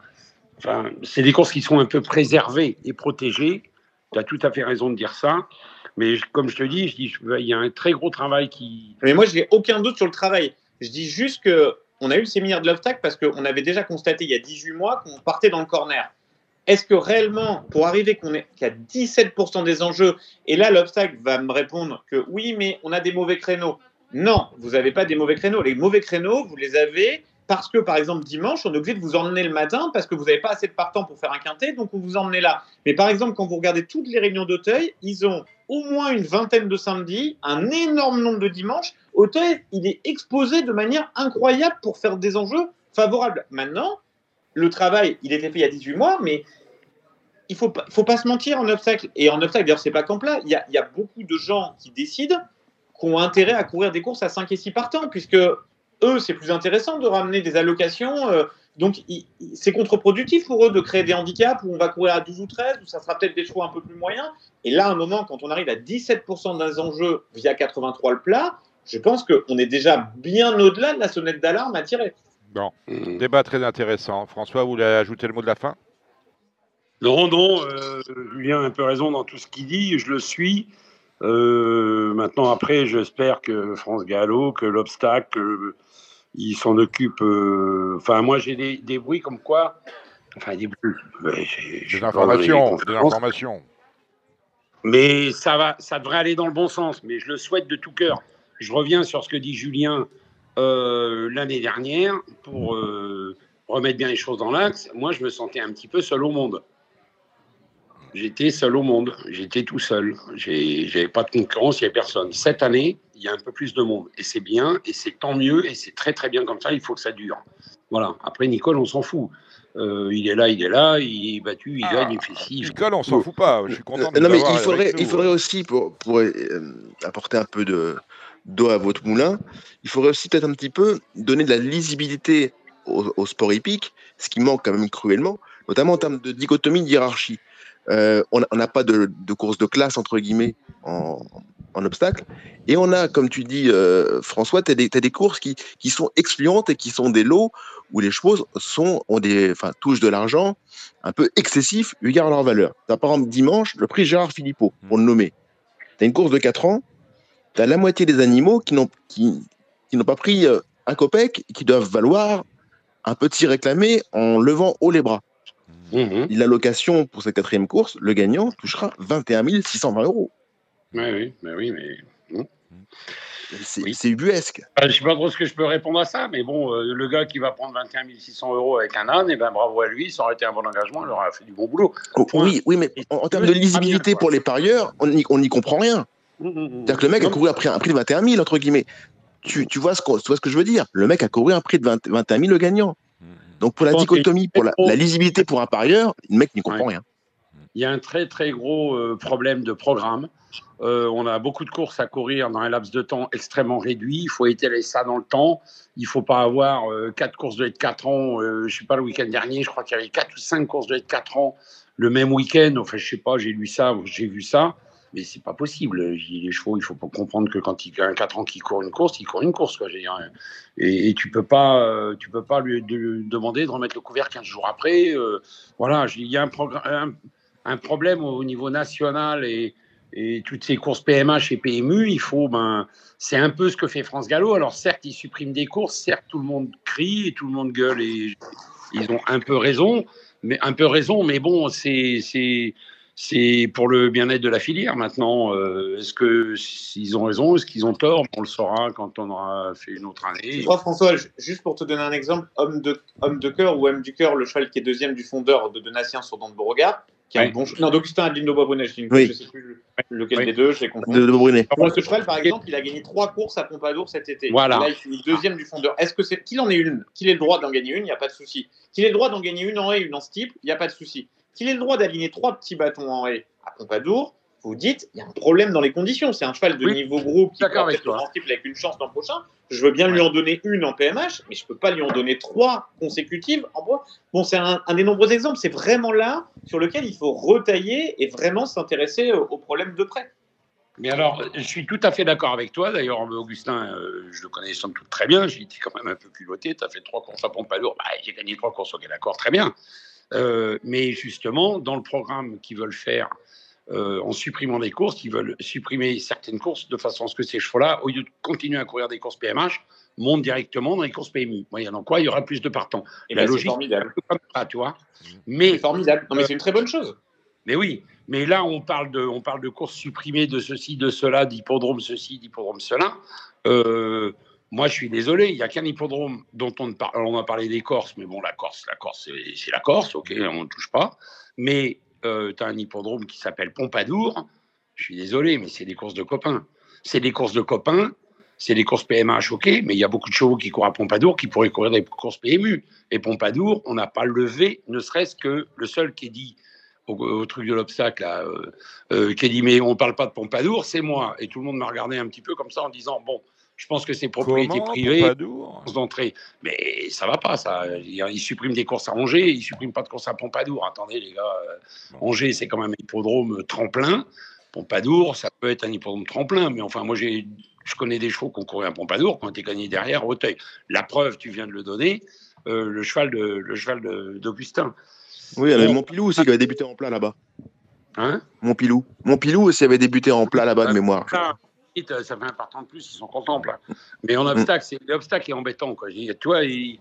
Enfin, c'est des courses qui sont un peu préservées et protégées tu as tout à fait raison de dire ça. Mais comme je te dis, il y a un très gros travail qui. Mais moi, je n'ai aucun doute sur le travail. Je dis juste que on a eu le séminaire de l'obstacle parce qu'on avait déjà constaté il y a 18 mois qu'on partait dans le corner. Est-ce que réellement, pour arriver qu'on est a 17% des enjeux, et là l'obstacle va me répondre que oui, mais on a des mauvais créneaux. Non, vous n'avez pas des mauvais créneaux. Les mauvais créneaux, vous les avez parce que, par exemple, dimanche, on est obligé de vous emmener le matin parce que vous n'avez pas assez de partants pour faire un quintet, donc on vous emmenait là. Mais par exemple, quand vous regardez toutes les réunions d'Auteuil, ils ont au moins une vingtaine de samedis, un énorme nombre de dimanches. Auteuil, il est exposé de manière incroyable pour faire des enjeux favorables. Maintenant, le travail, il était fait il y a 18 mois, mais il ne faut, pas, faut pas se mentir en obstacle. Et en obstacle, d'ailleurs, c'est pas comme là. Il y, a, y a beaucoup de gens qui décident qui ont intérêt à courir des courses à 5 et 6 partants, puisque eux, c'est plus intéressant de ramener des allocations. Euh, donc, c'est contre-productif pour eux de créer des handicaps où on va courir à 12 ou 13, où ça sera peut-être des choix un peu plus moyens. Et là, à un moment, quand on arrive à 17% des enjeux via 83 le plat, je pense qu'on est déjà bien au-delà de la sonnette d'alarme à tirer. Bon, débat très intéressant. François, vous voulez ajouter le mot de la fin? Non, non, euh, Julien a un peu raison dans tout ce qu'il dit, je le suis. Euh, maintenant, après, j'espère que France Gallo, que l'obstacle, il s'en occupe. Euh, enfin, moi, j'ai des, bruits comme quoi. Enfin, des bruits. Des informations, des informations. Mais ça, va, ça devrait aller dans le bon sens, mais je le souhaite de tout cœur. Je reviens sur ce que dit Julien euh, l'année dernière pour remettre bien les choses dans l'axe. Moi, je me sentais un petit peu seul au monde. J'étais seul au monde, j'étais tout seul. J'avais pas de concurrence, il n'y avait personne. Cette année, il y a un peu plus de monde. Et c'est bien, et c'est tant mieux, et c'est très très bien comme ça, il faut que ça dure. Voilà. Après, Nicole, on s'en fout. Euh, il est là, il est là, il est battu, il gagne, il fait ci. Nicole, on s'en fout pas. Je suis content de Non, mais il faudrait, il faudrait aussi, pour, pour euh, apporter un peu de d'eau à votre moulin, il faudrait aussi peut-être un petit peu donner de la lisibilité au, sport hippique, ce qui manque quand même cruellement, notamment en termes de dichotomie, de hiérarchie. Euh, on n'a pas de, course de classe, entre guillemets, en, obstacle. Et on a, comme tu dis, euh, François, tu as, des courses qui, sont excluantes et qui sont des lots où les chevaux sont, touchent de l'argent un peu excessif eu leur valeur. Par exemple dimanche le prix Gérard Philippot, pour le nommer. Tu as une course de 4 ans, tu as la moitié des animaux qui n'ont qui, pas pris euh, un copec et qui doivent valoir un petit réclamé en levant haut les bras. Mmh. L'allocation pour cette quatrième course, le gagnant touchera 21 620 euros. Oui, oui, mais oui, mais. Mmh. C'est ubuesque. je ne sais pas trop ce que je peux répondre à ça, mais bon, euh, le gars qui va prendre 21 600 euros avec un âne, et eh ben bravo à lui, ça aurait été un bon engagement, il aurait fait du bon boulot. Oh, oui, oui, mais en, termes de lisibilité pour les parieurs, on n'y comprend rien. Mmh, C'est-à-dire que le mec a couru un prix de 21 000, entre guillemets. Tu, tu, vois ce que, tu vois ce que je veux dire? Le mec a couru un prix de 21 000 le gagnant. Donc pour la dichotomie, pour la, lisibilité pour un parieur, le mec n'y comprend rien. Il y a un très très gros euh, problème de programme. Euh, on a beaucoup de courses à courir dans un laps de temps extrêmement réduit. Il faut étaler ça dans le temps. Il ne faut pas avoir euh, quatre courses de 4 ans. je ne sais pas, le week-end dernier, je crois qu'il y avait quatre ou cinq courses de 4 ans le même week-end. Enfin, je ne sais pas, j'ai lu ça, j'ai vu ça mais c'est pas possible. Les chevaux, il faut comprendre que quand il a 4 ans qu'il court une course, il court une course. Quoi, et, tu peux pas, euh, tu peux pas lui, demander de remettre le couvert 15 jours après. Euh, voilà, il y a un, un, problème au niveau national et, et, toutes ces courses PMH et PMU. Il faut, ben, c'est un peu ce que fait France Gallo. Alors certes, ils suppriment des courses, certes, tout le monde crie et tout le monde gueule et ils ont un peu raison, mais un peu raison. Mais bon, c'est c'est pour le bien-être de la filière. Maintenant, euh, est-ce que s'ils ont raison, est-ce qu'ils ont tort? On le saura quand on aura fait une autre année. Je crois, François, juste pour te donner un exemple, homme de, homme de cœur ou homme du cœur, le cheval qui est deuxième du fondeur de Donatien sur Don de Beauregard, qui a un bon Non, d'Augustin Adeline de Boisbrunet, je ne sais plus lequel des deux, je les confonds. De, de ce cheval, par exemple, il a gagné trois courses à Pompadour cet été. Voilà. là, il finit deuxième du fondeur. Est-ce que c'est qu'il en ait une, qu'il ait le droit d'en gagner une, il n'y a pas de souci. Qu'il ait le droit d'en gagner une en haie, une en steeple, il n'y a pas de souci. Qu'il ait le droit d'aligner trois petits bâtons en haie à Pompadour, vous dites, il y a un problème dans les conditions. C'est un cheval de niveau groupe qui peut être avec une chance l'an prochain. Je veux bien lui en donner une en PMH, mais je ne peux pas lui en donner trois consécutives en bois. Bon, c'est un, des nombreux exemples. C'est vraiment là sur lequel il faut retailler et vraiment s'intéresser au, problème de près. Mais alors, je suis tout à fait d'accord avec toi. D'ailleurs, Augustin, euh, je le connais sans doute très bien. J'ai été quand même un peu culotté. Tu as fait trois courses à Pompadour. Bah, j'ai gagné trois courses, ok, d'accord, très bien. Euh, mais justement, dans le programme qu'ils veulent faire euh, en supprimant des courses, ils veulent supprimer certaines courses de façon à ce que ces chevaux-là, au lieu de continuer à courir des courses PMH, montent directement dans les courses PMU. Moyennant quoi, il y aura plus de partants. Et la ben, logique, formidable. Comme tu vois. Mais c'est formidable. Non, mais c'est une très bonne chose. Mais oui, mais là, on parle de, on parle de courses supprimées, de ceci, de cela, d'hippodrome ceci, d'hippodrome cela. Euh, moi, je suis désolé, il n'y a qu'un hippodrome dont on, parle, on a parlé des Corses, mais bon, la Corse, la Corse, c'est la Corse, ok, on ne touche pas. Mais euh, tu as un hippodrome qui s'appelle Pompadour. Je suis désolé, mais c'est des courses de copains. C'est des courses de copains, c'est des courses PMH, ok, mais il y a beaucoup de chevaux qui courent à Pompadour qui pourraient courir des courses PMU. Et Pompadour, on n'a pas levé, ne serait-ce que le seul qui est dit au, truc de l'obstacle, euh, euh, qui a dit mais on ne parle pas de Pompadour, c'est moi. Et tout le monde m'a regardé un petit peu comme ça en disant bon, je pense que c'est propriété privée, d'entrée. Mais ça va pas, ça. Ils suppriment des courses à Angers, ils suppriment pas de courses à Pompadour. Attendez, les gars, euh, Angers, c'est quand même un hippodrome tremplin. Pompadour, ça peut être un hippodrome tremplin, mais enfin, moi, j'ai, je connais des chevaux qui ont couru à Pompadour, qui ont été gagnés derrière Auteuil. La preuve, tu viens de le donner, euh, le cheval de, le cheval d'Augustin. Oui, il y avait Montpilou aussi qui avait débuté en plat là-bas. Hein? Montpilou. Montpilou aussi avait débuté en plat là-bas de mémoire. Euh, ça fait un partant de plus, ils sont contents. Là. Mais en obstacle, c'est l'obstacle est embêtant. Quoi. Tu vois, il,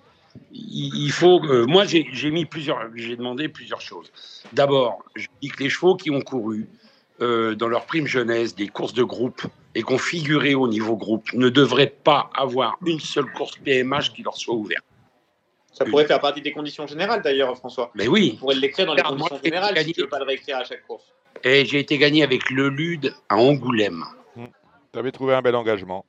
il faut. moi, j'ai mis plusieurs. J'ai demandé plusieurs choses. D'abord, je dis que les chevaux qui ont couru euh, dans leur prime jeunesse des courses de groupe et qui ont figuré au niveau groupe ne devraient pas avoir une seule course PMH qui leur soit ouverte. Ça pourrait faire partie des conditions générales d'ailleurs, François. Mais oui. On pourrait l'écrire dans les conditions générales si tu ne veux pas le réécrire à chaque course. Et j'ai été gagné avec le LUD à Angoulême. Tu avais trouvé un bel engagement.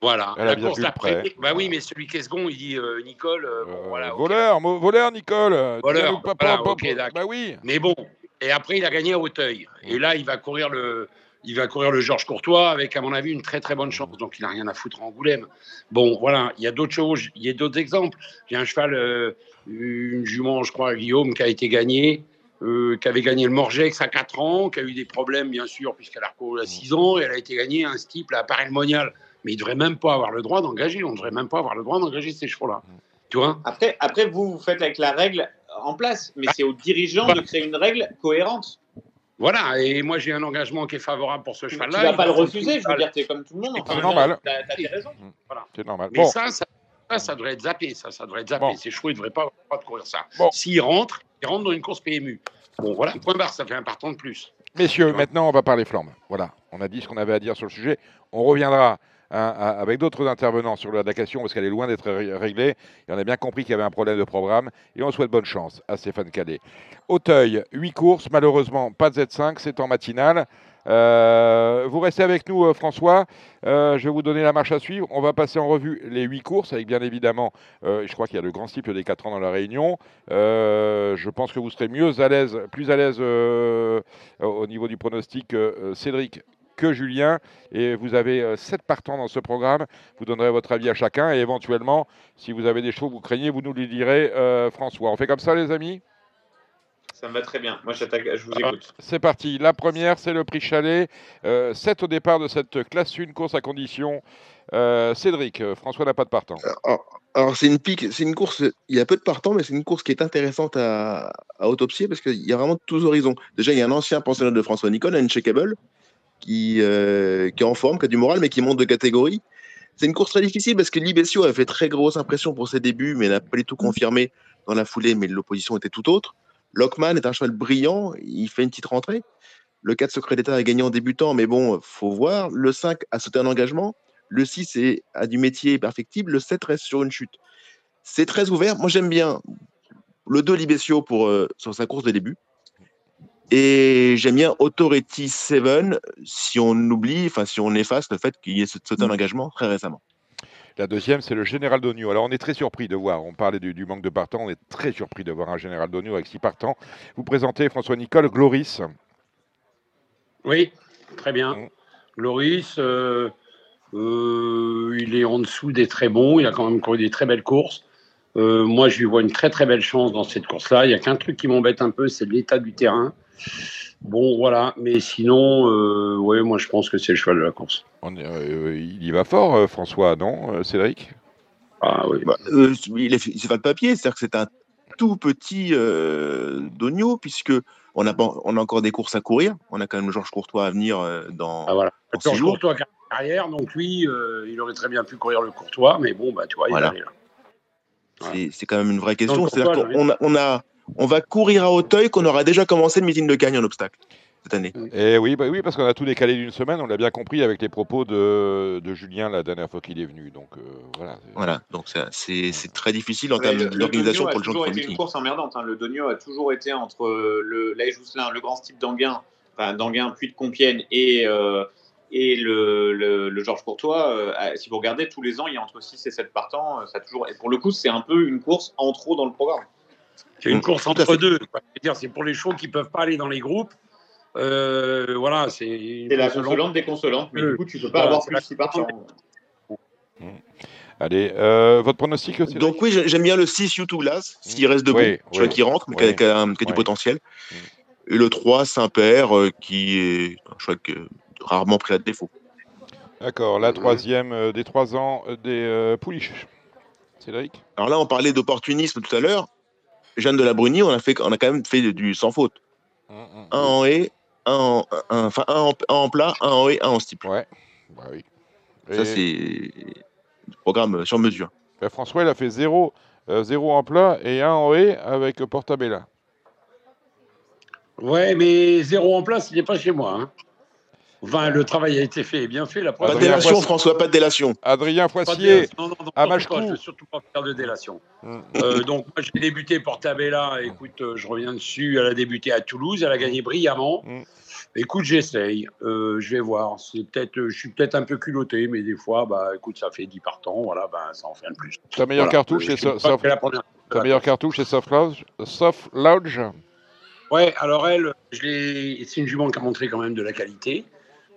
voilà. La, course d'après. Bah oui, mais celui qui est second, il dit euh, Nicole. Euh, euh, voilà, voleur, voleur, Nicole. Voleur. bah oui. Mais bon. Et après, il a gagné à Hauteuil. Et là, il va courir le. Il va courir le Georges Courtois avec, à mon avis, une très très bonne chance. Donc, il n'a rien à foutre en Angoulême. Bon, voilà, il y a d'autres choses, il y a d'autres exemples. J'ai un cheval, une jument, je crois, Guillaume, qui a été gagné. Euh, qui avait gagné le Morgex à 4 ans, qui a eu des problèmes, bien sûr, puisqu'elle a recouru à 6 ans, et elle a été gagnée un steeple à Paris Monial. Mais il ne devrait même pas avoir le droit d'engager, on ne devrait même pas avoir le droit d'engager ces chevaux-là. Tu vois? Après, après, vous, vous faites avec la règle en place, mais c'est aux dirigeants de créer une règle cohérente. Voilà, et moi j'ai un engagement qui est favorable pour ce cheval-là. Tu ne vas pas le refuser, je veux dire, tu es comme tout le monde. C'est normal. Tu as, des raisons. Voilà. C'est normal. Mais ça, ça, ça, devrait être zappé, ça, ça devrait être zappé. Ces chevaux, ils ne devraient pas, pas courir ça. S'ils rentrent, ils rentrent dans une course PMU. Bon, voilà, point barre, ça fait un partant de plus. Messieurs, maintenant, on va parler flambe. Voilà, on a dit ce qu'on avait à dire sur le sujet. On reviendra hein, avec d'autres intervenants sur la question parce qu'elle est loin d'être réglée. Et on a bien compris qu'il y avait un problème de programme. Et on souhaite bonne chance à Stéphane Cadet. Auteuil, 8 courses, malheureusement pas de Z5, c'est en matinale. Euh, vous restez avec nous, euh, François. Euh, je vais vous donner la marche à suivre. On va passer en revue les huit courses, avec bien évidemment, je crois qu'il y a le grand cycle des 4 ans dans la Réunion. je pense que vous serez mieux à l'aise, plus à l'aise au niveau du pronostic, Cédric que Julien. Et vous avez sept partants dans ce programme. Vous donnerez votre avis à chacun. Et éventuellement, si vous avez des chevaux que vous craignez, vous nous les direz, François. On fait comme ça, les amis? Ça me va très bien. Moi, je vous ah, écoute. C'est parti. La première, c'est le prix Chalet. Euh, 7 au départ de cette classe 1 course à condition. Euh, Cédric, euh, François n'a pas de partant. Alors, c'est une pique, c'est une course, il y a peu de partants, mais c'est une course qui est intéressante à, autopsier parce qu'il y a vraiment tous horizons. Déjà, il y a un ancien pensionnaire de François Nicole, Uncheckable, qui, euh, qui est en forme, qui a du moral, mais qui monte de catégorie. C'est une course très difficile parce que Libessio a fait très grosse impression pour ses débuts, mais n'a pas du tout confirmé dans la foulée, mais l'opposition était tout autre. Lockman est un cheval brillant, il fait une petite rentrée. Le 4 secret d'état est gagnant débutant, mais bon, faut voir. Le 5 a sauté un engagement. Le 6 est, a du métier perfectible. Le 7 reste sur une chute. C'est très ouvert. Moi, j'aime bien le 2 Libesio pour, euh, sur sa course de début. Et j'aime bien Authority 7 si on oublie, enfin si on efface le fait qu'il y ait sauté un engagement très récemment. La deuxième, c'est le Général d'Oignon. Alors, on est très surpris de voir, on parlait du, manque de partants, on est très surpris de voir un Général d'Oignon avec six partants. Vous présentez, François Nicole, Gloris. Oui, très bien. Mm. Gloris, euh, euh, il est en dessous des très bons, il a quand même couru des très belles courses. Euh, moi, je lui vois une très très belle chance dans cette course-là. Il n'y a qu'un truc qui m'embête un peu, c'est l'état du terrain. Bon, voilà. Mais sinon, euh, ouais, moi, je pense que c'est le cheval de la course. Euh, il y va fort, euh, François, non, Cédric? Ah oui. Bah, il c'est pas de papier, c'est-à-dire que c'est un tout petit Dogno, puisque on a, on a encore des courses à courir. On a quand même Georges Courtois à venir dans. Ah voilà. Georges Courtois carrière, donc lui, il aurait très bien pu courir le Courtois, mais bon, bah, tu vois, il voilà. C'est quand même une vraie question. C'est-à-dire qu'on on a on va courir à Hauteuil qu'on aura déjà commencé le meeting de Cagnes en obstacle cette année. Et eh oui, bah oui parce qu'on a tout décalé d'une semaine, on l'a bien compris avec les propos de, Julien la dernière fois qu'il est venu. Donc euh, voilà. Voilà, donc c'est très difficile en termes d'organisation pour le genre de C'est une course emmerdante. Hein. Le Donio a toujours été entre le Jousselin, le grand type d'Anguin, enfin d'Anguin puis de Compiègne et euh, et le, le, Georges Courtois, euh, si vous regardez tous les ans, il y a entre 6 et 7 partants. Ça toujours... Et pour le coup, c'est un peu une course en trop dans le programme. C'est une course entre deux. C'est pour les chevaux qui ne peuvent pas aller dans les groupes. Euh, voilà, c'est. la consolante des consolantes, mais du coup, tu ne peux pas avoir plus 6 partants. Allez, euh, votre pronostic aussi Donc oui, j'aime bien le 6 YouTube Glass, s'il reste debout, oui, je vois qu'il rentre, mais qui a, du potentiel. Et le 3, Saint-Père, euh, qui est un choix rarement pris à défaut. D'accord, la troisième des trois ans des Pouliches. Cédric Alors là, on parlait d'opportunisme tout à l'heure. Jeanne de la Bruni, on a, fait, on a quand même fait du sans faute. Hum, hum, un en haie, un en, enfin, un, en, plat, un en haie, un en steeple. Ouais, bah oui. Ça, c'est le programme sur mesure. Ben, François, il a fait 0 euh, zéro en plat et un en haie avec Portabella. Ouais, mais zéro en plat, il n'est pas chez moi. Hein. Enfin, le travail a été fait et bien fait. La pas de délation, François, pas de délation. Adrien Foissier, non, non, non, à Je ne veux surtout pas faire de délation. Hum. Euh, donc, moi, j'ai débuté Portabella. Écoute, euh, je reviens dessus. Elle a débuté à Toulouse. Elle a gagné brillamment. Hum. Écoute, j'essaye. Euh, je vais voir. C'est peut-être, je suis peut-être un peu culotté, mais des fois, bah, écoute, ça fait 10 partants. Voilà, bah, ça en fait un plus. Ta meilleure cartouche, c'est Soft. Ta meilleure cartouche, c'est Soft Lodge. Soft Lodge. Ouais, alors elle, c'est une jument qui a montré quand même de la qualité.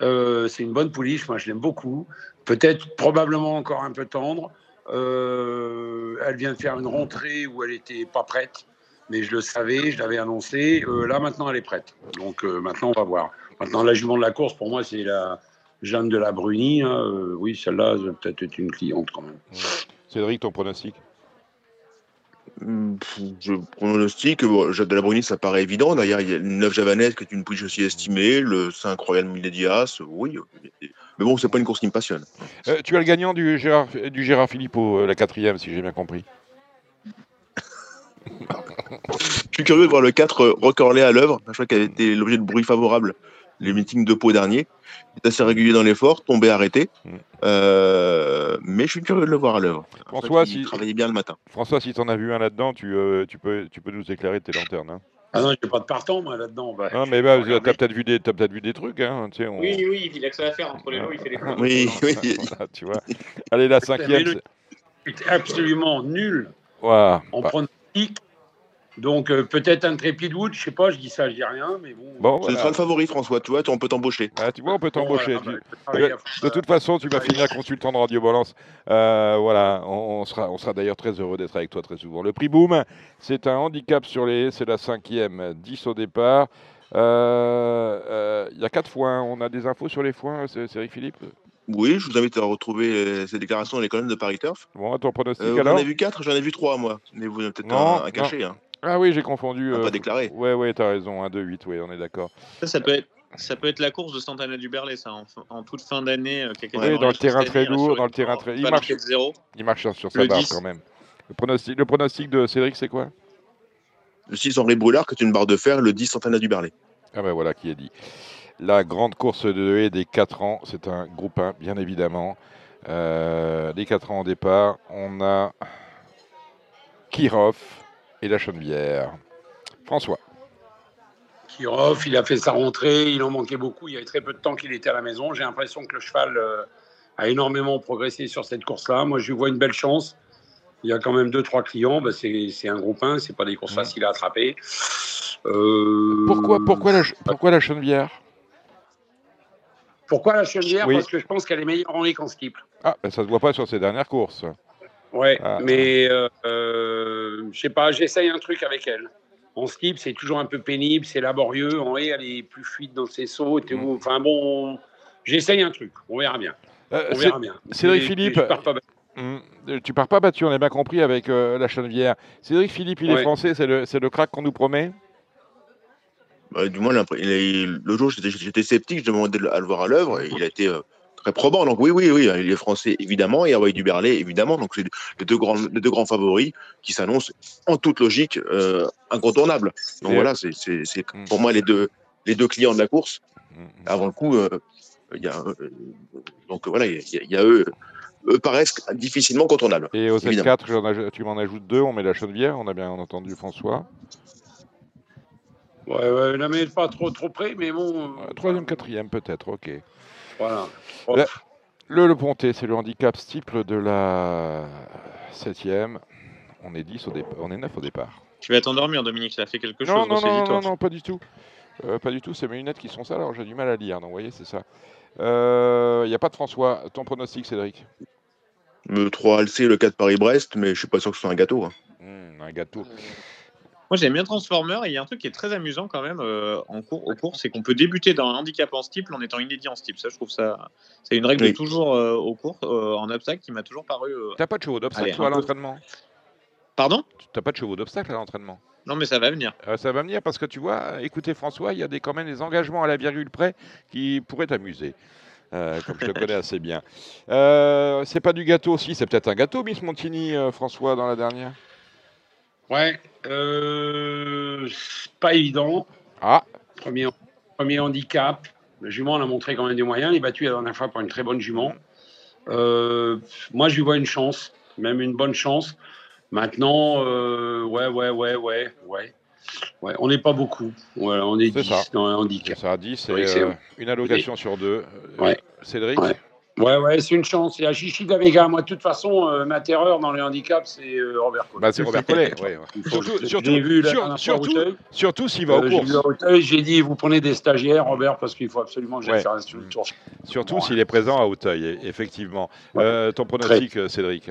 Euh, c'est une bonne pouliche, moi je l'aime beaucoup. Peut-être probablement encore un peu tendre. Euh, elle vient de faire une rentrée où elle n'était pas prête, mais je le savais, je l'avais annoncé. Euh, là maintenant elle est prête. Donc maintenant on va voir. Maintenant la jument de la course pour moi c'est la Jeanne de la Bruni. Hein. oui celle-là peut-être être une cliente quand même. Cédric ton pronostic? Je pronostique, bon, de la Bruni, ça paraît évident. D'ailleurs, il y a le 9 Javanaise qui est une pouliche aussi estimée, le 5 Royal Miladias, oui. Mais bon, c'est pas une course qui me passionne. Euh, tu as le gagnant du Gérard, du Gérard Philippot, euh, la quatrième, si j'ai bien compris. je suis curieux de voir le 4 Rocorlé à l'œuvre. Je crois qu'elle a été l'objet de bruit favorable les meetings de Pau dernier. Il est assez régulier dans l'effort, tombé, arrêté. Mm. Euh, mais je suis curieux de le voir à l'œuvre. François, si... travaillait bien le matin. François, si tu en as vu un là-dedans, tu, euh, tu, peux, tu peux nous éclairer de tes lanternes. Hein. Ah non, j'ai pas de partant, moi, là-dedans. Bah, non, mais bah, tu as peut-être vu, des, peut vu des trucs. Hein, Oui, oui, il a que ça à faire entre les lots, il fait les points. Oui, oui. tu vois. Allez, la cinquième. C'est absolument nul wow. en bah. pronostic donc euh, peut-être un Trépide Wood, je sais pas, je dis ça, je dis rien, mais bon. bon C'est le favori, François, tu vois, on peut t'embaucher. Ah, tu vois, on peut t'embaucher. de, toute façon, tu vas finir consultant de Radio Balance. Euh, voilà, on, sera, on sera d'ailleurs très heureux d'être avec toi très souvent. Le prix Boom, c'est un handicap sur les c'est la cinquième, 10 au départ. Euh, il y a quatre foins, on a des infos sur les foins, c'est Eric Philippe? Oui, je vous invite à retrouver ces déclarations dans les colonnes de Paris Turf. Bon, ton pronostic alors? J'en ai vu quatre, j'en ai vu trois moi. Mais vous avez peut-être un, un, caché. Hein. Ah oui, j'ai confondu. pas euh, déclaré. Ouais, ouais, t'as raison. 1, 2, 8, ouais, on est d'accord. Ça, ça peut être. Ça peut être la course de Santana du Berlay, ça, en, toute fin d'année. Euh, oui, dans le terrain très lourd, dans le terrain très. Il marche, il marche sur sa barre quand même. Le pronostic, le pronostic de Cédric, c'est quoi? Le 6 Henri Brulard, qui est une barre de fer, le 10 Santana du Berlay. Ah ben voilà qui est dit. La grande course de haie des 4 ans, c'est un groupe 1, bien évidemment. Euh, des 4 ans au départ, on a Kirov et la Chenevière. François. Kirov, il a fait sa rentrée, il en manquait beaucoup, il y avait très peu de temps qu'il était à la maison. J'ai l'impression que le cheval euh, a énormément progressé sur cette course-là. Moi, je lui vois une belle chance. Il y a quand même deux, trois clients. Bah, c'est un groupe 1, c'est pas des courses faciles à attraper. Euh, pourquoi, pourquoi, la, pourquoi la Chenevière Pourquoi la Chenevière Parce que je pense qu'elle est meilleure en ligne qu'en steeple. Ah, ben ça se voit pas sur ses dernières courses. Ouais, ah. mais euh, euh, je sais pas, j'essaye un truc avec elle. En steeple, c'est toujours un peu pénible, c'est laborieux. En haie, elle est plus fluide dans ses sauts. Mm. Enfin bon, j'essaye un truc. On verra bien. on verra bien. Cédric Philippe. Mm. Tu pars pas battu, on a bien compris avec euh, la Chenevière. Cédric Philippe, il est français, c'est le, le crack qu'on nous promet bah, Du moins, le jour, j'étais sceptique, je demandais à le voir à l'œuvre, et il a été euh, très probant. Donc oui, oui, oui, il est français, évidemment, et Hawaii du Berlay, évidemment. Donc c'est les deux grands, les deux grands favoris qui s'annoncent en toute logique euh, incontournables. Donc voilà, c'est mm. pour moi les deux, les deux clients de la course. Mm, Avant le coup, il y a, donc voilà, il y, a eux eux paraissent difficilement contournables. Et aux Z4, tu m'en ajoutes deux, on met la Chenevière, on a bien entendu François. Ouais, ouais, la mais pas trop, trop près, mais bon. Euh, troisième, quatrième, peut-être, ok. Voilà. le, le Ponté, c'est le handicap steeple de la septième. On est 10 au départ, on est 9 au départ. Tu vas t'endormir, Dominique, ça fait quelque chose non, non, non, non, non, pas du tout. Euh, pas du tout, c'est mes lunettes qui sont ça, alors j'ai du mal à lire. Donc, vous voyez, c'est ça. Il euh, n'y a pas de François. Ton pronostic, Cédric? Le 3 Alcé, le 4 Paris-Brest, mais je suis pas sûr que ce soit un gâteau. Hein. Hmm, un gâteau. Moi, j'aime bien Transformer et il y a un truc qui est très amusant quand même euh, en cours, au cours, c'est qu'on peut débuter dans un handicap en steeple en étant inédit en steeple. Ça, je trouve ça, c'est une règle toujours euh, au cours en obstacle qui m'a toujours paru. T'as pas de chevaux d'obstacle à l'entraînement? Pardon? T'as pas de chevaux d'obstacle à l'entraînement? Non, mais ça va venir. Euh, ça va venir parce que tu vois, écoutez François, il y a des, quand même des engagements à la virgule près qui pourraient t'amuser. Euh, comme je te connais assez bien. Euh, c'est pas du gâteau aussi, c'est peut-être un gâteau, Miss Montini, François, dans la dernière? Ouais, pas évident. Ah. Premier, premier handicap. Le jument, on a montré quand même des moyens. Il est battu la dernière fois par une très bonne jument. moi, je lui vois une chance, même une bonne chance. Maintenant, euh, ouais, ouais, ouais, ouais, ouais. Ouais, on n'est pas beaucoup. On est, 10 ça. dans un handicap. Ça, 10, c'est euh, une allocation sur deux. Euh, ouais. Cédric Ouais, ouais, c'est une chance. Il y a Chichi Davega. Moi, de toute façon, euh, ma terreur dans les handicaps, c'est euh, Robert Collet. Bah, c'est Robert Collet, ouais. Surtout, surtout, vu sur, surtout, surtout s'il va euh, au courses. J'ai dit, vous prenez des stagiaires, Robert, parce qu'il faut absolument que j'aille faire un tour. Surtout s'il est présent à Hauteuil, effectivement. ton pronostic, Cédric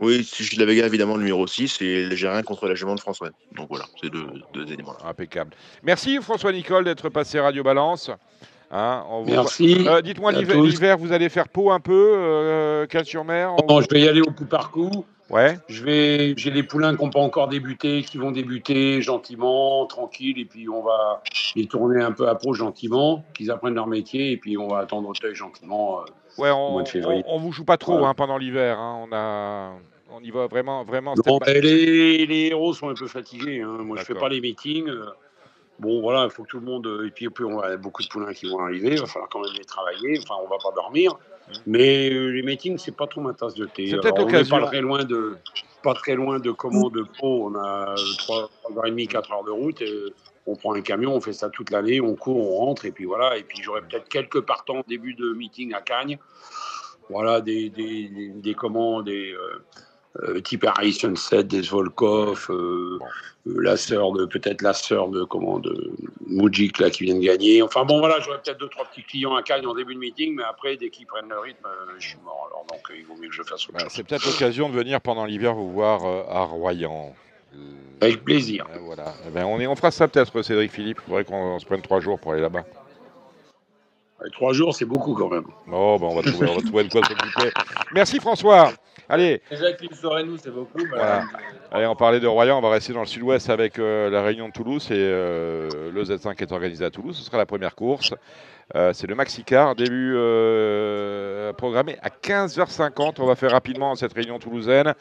oui, je l'avais évidemment, le numéro 6, et j'ai rien contre la jument de François. Donc voilà, c'est deux, deux éléments-là. Impeccable. Merci François Nicole d'être passé Radio Balance. Hein, Merci. Euh, dites-moi, l'hiver, vous allez faire peau un peu, euh, sur mer Non, je vais y aller au coup par coup. Ouais. Je vais, j'ai des poulains qui n'ont pas encore débuté, qui vont débuter gentiment, tranquille, et puis on va les tourner un peu à peau gentiment, qu'ils apprennent leur métier, et puis on va attendre Auteuil gentiment. Euh, Ouais, on, on, vous joue pas trop hein, pendant l'hiver. Hein. On a, on y va vraiment, vraiment. les, les, héros sont un peu fatigués. Moi, je fais pas les meetings. Bon, voilà, il faut que tout le monde. Et puis, puis, on a beaucoup de poulains qui vont arriver. Il va falloir quand même les travailler. Enfin, on va pas dormir. Mmh. Mais euh, les meetings, c'est pas trop ma tasse de thé. C'est peut-être l'occasion. Pas très loin de, pas très loin de comment de Pau. On a 3 h 30 4 heures de route. Et, on prend un camion, on fait ça toute l'année, on court, on rentre, et puis voilà. Et puis j'aurai peut-être quelques partants au début de meeting à Cagnes. Voilà, des, des, des, commandes, des euh, euh, type Harrison 7, des Volkov, euh, la sœur de, peut-être la sœur de, comment, de Mujik, là, qui vient de gagner. Enfin bon, voilà, j'aurai peut-être deux, trois petits clients à Cagnes en début de meeting, mais après, dès qu'ils prennent le rythme, je suis mort. Alors donc, il vaut mieux que je fasse autre bah, C'est peut-être l'occasion de venir pendant l'hiver vous voir à Royan. Avec plaisir. voilà. Eh ben, on, est, on fera ça peut-être, Cédric Philippe. Il faudrait qu'on se prenne trois jours pour aller là-bas. Trois jours, c'est beaucoup quand même. Oh, ben on, va trouver, on va trouver de quoi s'occuper. Merci François. Allez. Déjà nous, c'est beaucoup. Allez, on parlait de Royan, on va rester dans le sud-ouest avec euh, la réunion de Toulouse. Et euh, le Z5 est organisé à Toulouse. Ce sera la première course. Euh, c'est le Maxicar, début programmé à 15h50. On va faire rapidement cette réunion toulousaine.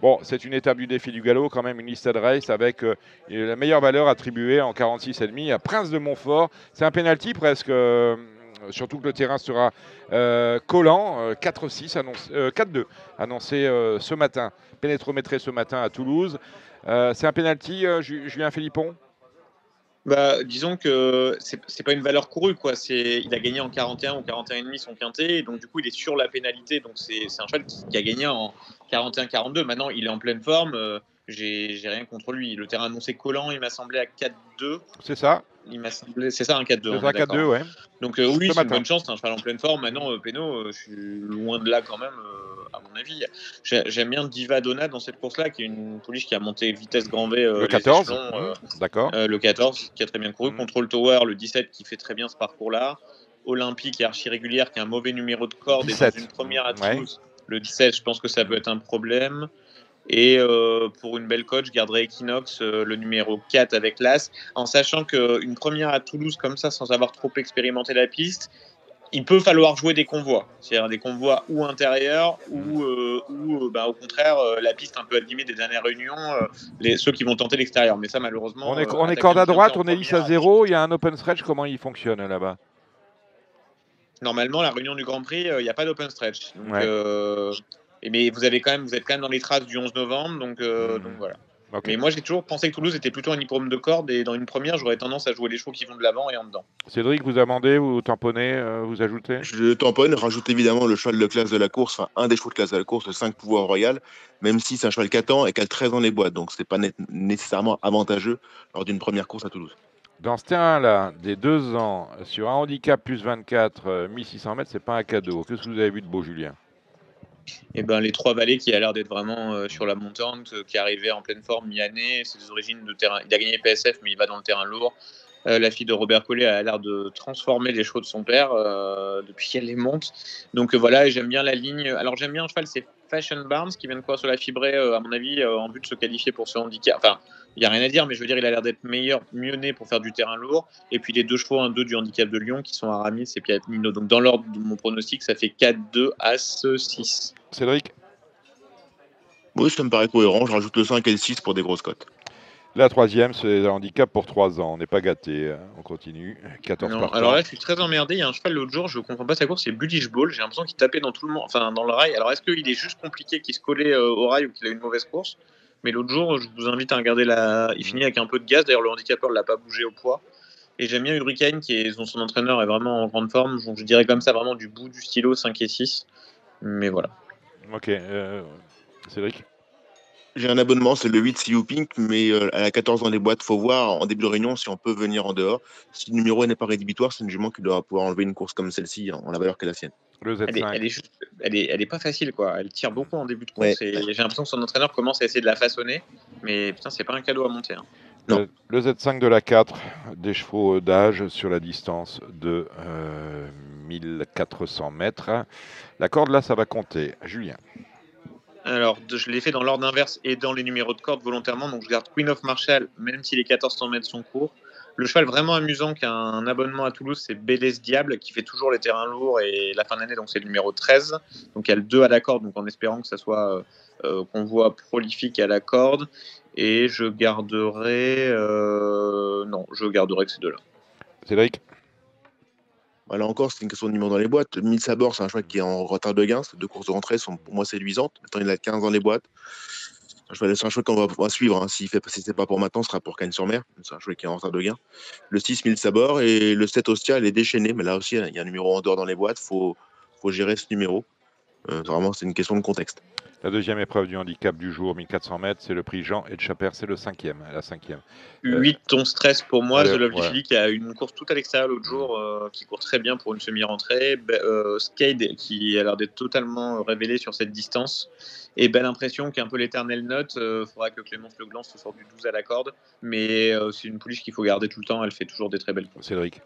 Bon, c'est une étape du défi du galop, quand même une liste de race avec la meilleure valeur attribuée en 46,5 à Prince de Montfort. C'est un penalty presque euh, surtout que le terrain sera euh, collant. 4-6, 4-2 annoncé euh, ce matin, pénétrométré ce matin à Toulouse. c'est un penalty, Julien Philippon? Bah, disons que c'est pas une valeur courue quoi. C'est il a gagné en 41 ou 41,5 son quintet, donc du coup il est sur la pénalité. Donc c'est un cheval qui, a gagné en 41-42. Maintenant il est en pleine forme. J'ai rien contre lui. Le terrain annoncé collant, il m'a semblé à 4-2. C'est ça il m'a semblé. C'est ça un 4-2. C'est un 4-2, ouais. Donc euh, oui, c'est une bonne chance, c'est un cheval en pleine forme. Maintenant, euh, euh je suis loin de là quand même, euh, à mon avis. J'aime bien Diva Donna dans cette course-là, qui est une pouliche qui a monté vitesse grand V. le 14, d'accord. le 14, qui a très bien couru. Mmh. Control Tower, le 17, qui fait très bien ce parcours-là. Olympique et archi régulière, qui a un mauvais numéro de corde et dans une première à Toulouse. Le 17, je pense que ça peut être un problème. Et euh, pour une belle coach, je garderai Equinox, euh, le numéro 4 avec l'As, en sachant qu'une première à Toulouse comme ça, sans avoir trop expérimenté la piste, il peut falloir jouer des convois, c'est-à-dire des convois ou intérieurs ou, euh, ou bah, au contraire la piste un peu abîmée des dernières réunions, les, ceux qui vont tenter l'extérieur. Mais ça malheureusement. On est, on est corde à droite, on est lisse à zéro, il y a un open stretch, comment il fonctionne là-bas? Normalement, la réunion du Grand Prix, il n'y a pas d'open stretch. Donc, mais vous avez quand même, vous êtes quand même dans les traces du 11 novembre, donc, euh, mmh. donc voilà. Mais moi, j'ai toujours pensé que Toulouse était plutôt un hippodrome de corde et dans une première, j'aurais tendance à jouer les chevaux qui vont de l'avant et en dedans. Cédric, vous amendez, vous tamponnez, euh, vous ajoutez? Je tamponne, rajoute évidemment le cheval de classe de la course, enfin un des chevaux de classe de la course, le 5 pouvoir royal, même si c'est un cheval 4 ans et qu'elle 13 dans les boîtes, donc c'est pas nécessairement avantageux lors d'une première course à Toulouse. Dans ce terrain-là, des 2 ans, sur un handicap plus 24, 1600 euh, mètres, c'est pas un cadeau. Qu'est-ce que vous avez vu de beau, Julien? Et ben, les trois vallées qui a l'air d'être vraiment euh, sur la montante, euh, qui arrivait en pleine forme mi-année, des origines de terrain. Il a gagné PSF, mais il va dans le terrain lourd. Euh, la fille de Robert Collet a l'air de transformer les chevaux de son père depuis qu'elle les monte. Donc voilà, j'aime bien la ligne. Alors j'aime bien un cheval, c'est Fashion Barnes qui vient de quoi sur la fibrée, à mon avis, en vue de se qualifier pour ce handicap. Enfin, il n'y a rien à dire, mais je veux dire, il a l'air d'être meilleur, mieux né pour faire du terrain lourd. Et puis les deux chevaux, un 2 du handicap de Lyon, qui sont Aramis et Piatnino. Donc dans l'ordre de mon pronostic, ça fait 4-2, As, 6. Cédric? Oui, ça me paraît cohérent. Je rajoute le 5 et le 6 pour des grosses cotes. La troisième, c'est un handicap pour 3 ans. On n'est pas gâté. Hein. On continue. 14 non, Alors là, je suis très emmerdé. Il y a un cheval l'autre jour, je ne comprends pas sa course, c'est Bullish Ball. J'ai l'impression qu'il tapait dans tout le monde, enfin dans le rail. Alors est-ce qu'il est juste compliqué qu'il se collait euh, au rail ou qu'il a une mauvaise course? Mais l'autre jour, je vous invite à regarder la. Il finit avec un peu de gaz. D'ailleurs, le handicapeur ne l'a pas bougé au poids. Et j'aime bien Hurricane, qui est, dont son entraîneur est vraiment en grande forme. je dirais comme ça, vraiment du bout du stylo, 5 et 6. Mais voilà. Ok. Euh, Cédric? J'ai un abonnement, c'est le 8 CU Pink, mais euh, à la 14 dans les boîtes, faut voir en début de réunion si on peut venir en dehors. Si le numéro n'est pas rédhibitoire, c'est une jument qui doit pouvoir enlever une course comme celle-ci en la valeur qu'est la sienne. Elle est, elle, est, elle, est, pas facile, quoi. Elle tire beaucoup en début de course. J'ai l'impression que son entraîneur commence à essayer de la façonner, mais putain, c'est pas un cadeau à monter. Hein. Non. Le, Z5 de la 4, des chevaux d'âge sur la distance de 1400 euh, mètres. La corde là, ça va compter. Julien. Alors, je l'ai fait dans l'ordre inverse et dans les numéros de corde volontairement. Donc, je garde Queen of Marshall, même si les 1400 mètres sont courts. Le cheval vraiment amusant qui a un abonnement à Toulouse, c'est Bélez Diable, qui fait toujours les terrains lourds et la fin d'année, donc c'est le numéro 13. Donc il y a le 2 à la corde, donc en espérant que ça soit euh, qu'on voit prolifique à la corde. Et je garderai. Euh, non, je garderai que ces deux-là. Cédric? Là encore, c'est une question de numéro dans les boîtes. 1000 sabords, c'est un cheval qui est en retard de gain. Ces deux courses de rentrée sont pour moi séduisantes. Maintenant, il a 15 dans les boîtes. Laisser un choix qu'on va, suivre. Hein. S'il fait, si c'est pas pour maintenant, ce sera pour Cannes-sur-Mer. C'est un choix qui est en retard de gain. Le 6 1000 sabords et le 7 Ostia, il est déchaîné. Mais là aussi, il y a un numéro en dehors dans les boîtes. Il faut gérer ce numéro. Euh, vraiment, c'est une question de contexte. La deuxième épreuve du handicap du jour, 1400 mètres, c'est le prix Jean et Chaper, c'est le cinquième, la cinquième. 8 ton stress pour moi. The Lovely ouais. qui a une course tout à l'extérieur l'autre jour, euh, qui court très bien pour une semi-rentrée. Euh, Skade qui a l'air d'être totalement révélé sur cette distance. Et belle impression qui est un peu l'éternel note. Il euh, faudra que Clémence Legland se sorte du 12 à la corde. Mais c'est une pouliche qu'il faut garder tout le temps. Elle fait toujours des très belles courses. Cédric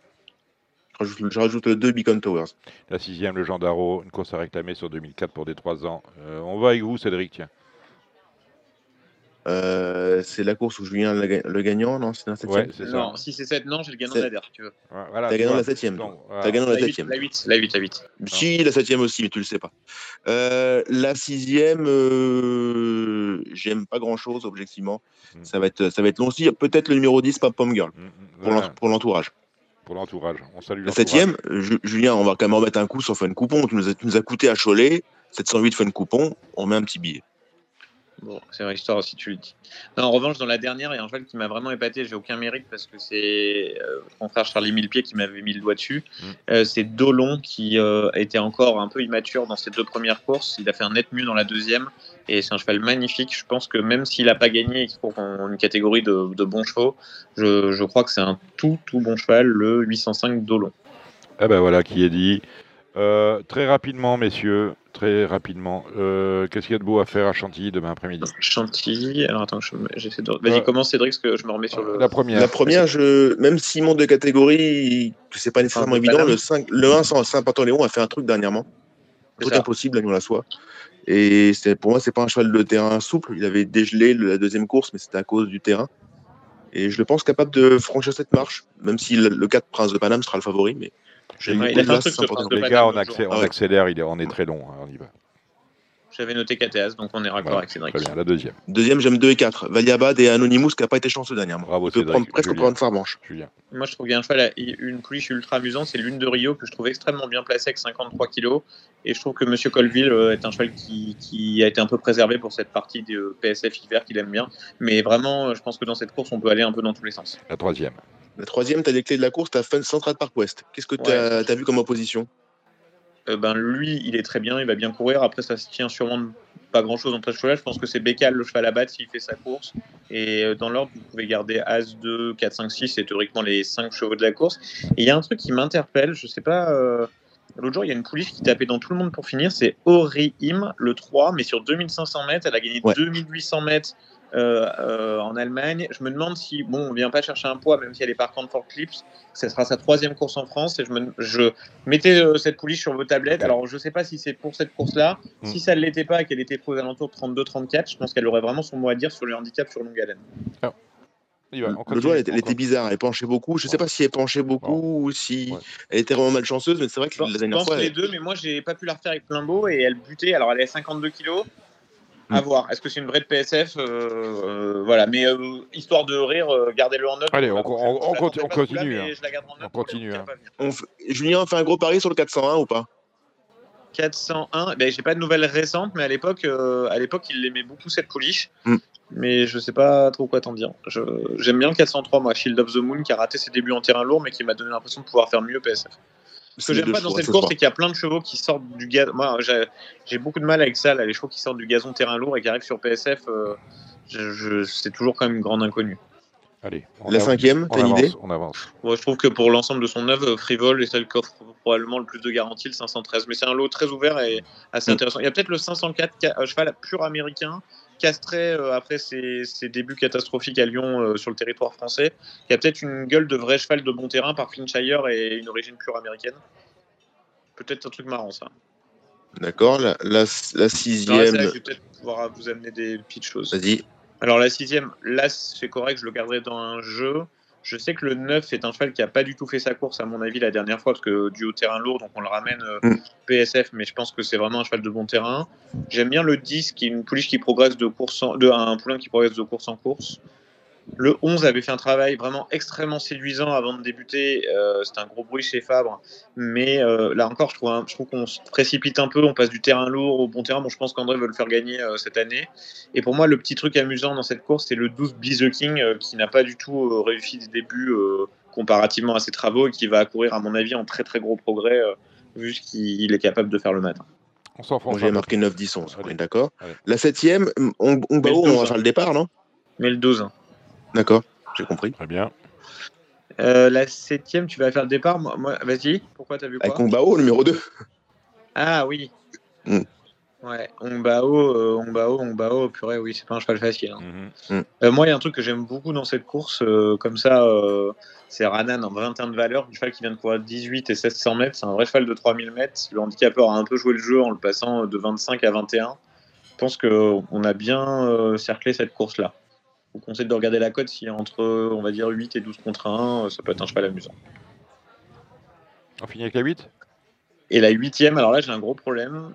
Je rajoute, le 2 Beacon Towers. La sixième, le Gendaro, une course à réclamer sur 2004 pour des 3 ans. on va avec vous, Cédric, tiens. Euh, c'est la course où Julien le gagnant, non C'est la 7 ouais, Non, si c'est 7, non, j'ai le gagnant de la si tu veux. Voilà, T'as gagnant la 7 T'as gagnant la 7 La 8, la 8, la 8. Si, la 7 aussi, mais tu le sais pas. Euh, la 6 euh, j'aime pas grand chose, objectivement. Mm. Ça, va être, ça va être long aussi. Peut-être le numéro 10, pas Pom Girl, mm, mm, pour l'entourage. Pour l'entourage. On salue La 7 Julien, on va quand même remettre un coup sur Fun Coupon. Tu nous as, tu nous as coûté à Cholet, 708 Fun Coupon, on met un petit billet. Bon, c'est une histoire aussi, tu le dis. en revanche, dans la dernière, il y a un cheval qui m'a vraiment épaté. J'ai aucun mérite parce que c'est euh, mon frère Charlie Millepied qui m'avait mis le doigt dessus. Mm. Euh, c'est Dolon qui euh, était encore un peu immature dans ses deux premières courses. Il a fait un net mieux dans la deuxième. Et c'est un cheval magnifique. Je pense que même s'il n'a pas gagné et qu'il court en une catégorie de, de bons chevaux, je, je crois que c'est un tout, tout bon cheval, le 805 Dolon. Ah ben voilà qui est dit. très rapidement, messieurs, très rapidement. Euh, qu'est-ce qu'il y a de beau à faire à Chantilly demain après-midi? Chantilly, alors attends, j'essaie de. Vas-y, commence Cédric, parce que je me remets sur le. La première. La première, je... même s'il monte de catégorie, c'est pas nécessairement évident. Le, 5... le 1 Saint-Pantoléon a fait un truc dernièrement. Un truc impossible, la la Et pour moi, c'est pas un cheval de terrain souple. Il avait dégelé la deuxième course, mais c'était à cause du terrain. Et je le pense capable de franchir cette marche, même si le 4 Prince de Paname sera le favori. Mais il a fait un truc, Les gars, on, accélère, il est, on est très long, hein, on y va. J'avais noté KTS, donc on est raccord avec Cédric. Très bien, la deuxième. Deuxième, j'aime 2 et 4. Valiabad et Anonymous qui n'a pas été chanceux dernièrement. Bravo, Il peut prendre presque pour une phare blanche. Moi, je trouve qu'il y a un cheval, une pouliche ultra amusante, c'est l'une de Rio que je trouve extrêmement bien placée avec 53 kg. Et je trouve que Monsieur Colville euh, est un cheval qui, qui, a été un peu préservé pour cette partie de PSF hiver qu'il aime bien. Mais vraiment, euh, je pense que dans cette course, on peut aller un peu dans tous les sens. La troisième. La troisième, tu as les clés de la course, tu as Fun Central Park West. Qu'est-ce que tu as, vu comme opposition? Euh, ben, Lui, il est très bien, il va bien courir. Après, ça se tient sûrement pas grand-chose entre cheval. Je pense que c'est Bécal le cheval à battre s'il fait sa course. Et euh, dans l'ordre, vous pouvez garder As 2, 4, 5, 6, c'est théoriquement les 5 chevaux de la course. Et il y a un truc qui m'interpelle, je sais pas. Euh, l'autre jour, il y a une pouliche qui tapait dans tout le monde pour finir. C'est Im, le 3, mais sur 2500 mètres. Elle a gagné 2800 mètres en Allemagne. Je me demande si, bon, on vient pas chercher un poids, même si elle est par contre Fort Clips, ce sera sa troisième course en France. Et je, me, je mettais euh, cette pouliche sur vos tablettes. Alors, je sais pas si c'est pour cette course-là. Mm. Si ça ne l'était pas et qu'elle était aux alentours de 32-34, je pense qu'elle aurait vraiment son mot à dire sur le handicap sur longue haleine. Ah. le jour, elle, était bizarre, elle penchait beaucoup. Je ne sais pas si elle penchait beaucoup ou si elle était vraiment malchanceuse, mais c'est vrai que la dernière fois. Je pense les deux, mais moi, j'ai pas pu la refaire avec plein beau et elle butait. Alors, elle est à 52 kilos. À voir. Est-ce que c'est une vraie de PSF euh, euh, Voilà. Mais euh, histoire de rire, gardez-le en note. Allez, on, continue. on continue. On Julien, on fait un gros pari sur le 401 ou pas? 401. Ben, j'ai pas de nouvelles récentes, mais à l'époque, à l'époque, il aimait beaucoup cette pouliche. Mm. Mais je sais pas trop quoi t'en dire. J'aime bien le 403, moi, Shield of the Moon, qui a raté ses débuts en terrain lourd, mais qui m'a donné l'impression de pouvoir faire mieux PSF. Ce que j'aime pas dans cette course, c'est qu'il y a plein de chevaux qui sortent du gazon. Moi, j'ai beaucoup de mal avec ça, là, les chevaux qui sortent du gazon terrain lourd et qui arrivent sur PSF. Euh, c'est toujours quand même une grande inconnue. Allez, la cinquième, t'as une idée On avance. je trouve que pour l'ensemble de son œuvre, Frivol est celle qui offre probablement le plus de garanties, le 513. Mais c'est un lot très ouvert et assez intéressant. Il y a peut-être le 504, cheval pur américain, castré euh, après ses, débuts catastrophiques à Lyon euh, sur le territoire français, qui a peut-être une gueule de vrai cheval de bon terrain par Flintshire et une origine pure américaine. Peut-être un truc marrant ça. D'accord, la, la, sixième. je vais peut-être pouvoir vous amener des petites choses. Vas-y. Alors la sixième, là c'est correct, je le garderai dans un jeu. Je sais que le 9 est un cheval qui n'a pas du tout fait sa course, à mon avis, la dernière fois, parce que du haut terrain lourd, donc on le ramène euh, mm. PSF, mais je pense que c'est vraiment un cheval de bon terrain. J'aime bien le 10, qui est une pouliche qui progresse de course en, de, un poulain qui progresse de course en course. Le 11 avait fait un travail vraiment extrêmement séduisant avant de débuter. Euh, C'était un gros bruit chez Fabre. Mais euh, là encore, je trouve, trouve qu'on se précipite un peu. On passe du terrain lourd au bon terrain. Bon, je pense qu'André veut le faire gagner euh, cette année. Et pour moi, le petit truc amusant dans cette course, c'est le 12 Be the King euh, qui n'a pas du tout réussi des débuts comparativement à ses travaux et qui va courir, à mon avis, en très très gros progrès vu ce qu'il est capable de faire le matin. On s'en fout. J'ai marqué 9-10, 11. D'accord. La septième, on, on, on va faire le départ, non? Mais le 12. D'accord, j'ai compris. Très bien. Euh, la septième, tu vas faire le départ. Moi, Vas-y, pourquoi tu as vu quoi Avec Kongbao, numéro 2. Ah oui. Hmm. Ouais, Ongbao, euh, Ongbao, Ongbao, purée, oui, c'est pas un cheval facile. Hein. Mhm. Mm. Euh, moi, il y a un truc que j'aime beaucoup dans cette course, euh, comme ça, euh, c'est Ranan en 21 de valeur, un cheval qui vient de courir 18 et 1600 mètres, c'est un vrai cheval de 3000 mètres. Le handicapeur a un peu joué le jeu en le passant de 25 à 21. Je pense qu'on a bien cerclé cette course-là. Vous conseille de regarder la cote, si entre, on va dire, 8 et 12 contre 1, ça peut être un cheval amusant. On finit avec la 8 Et la 8 alors là, j'ai un gros problème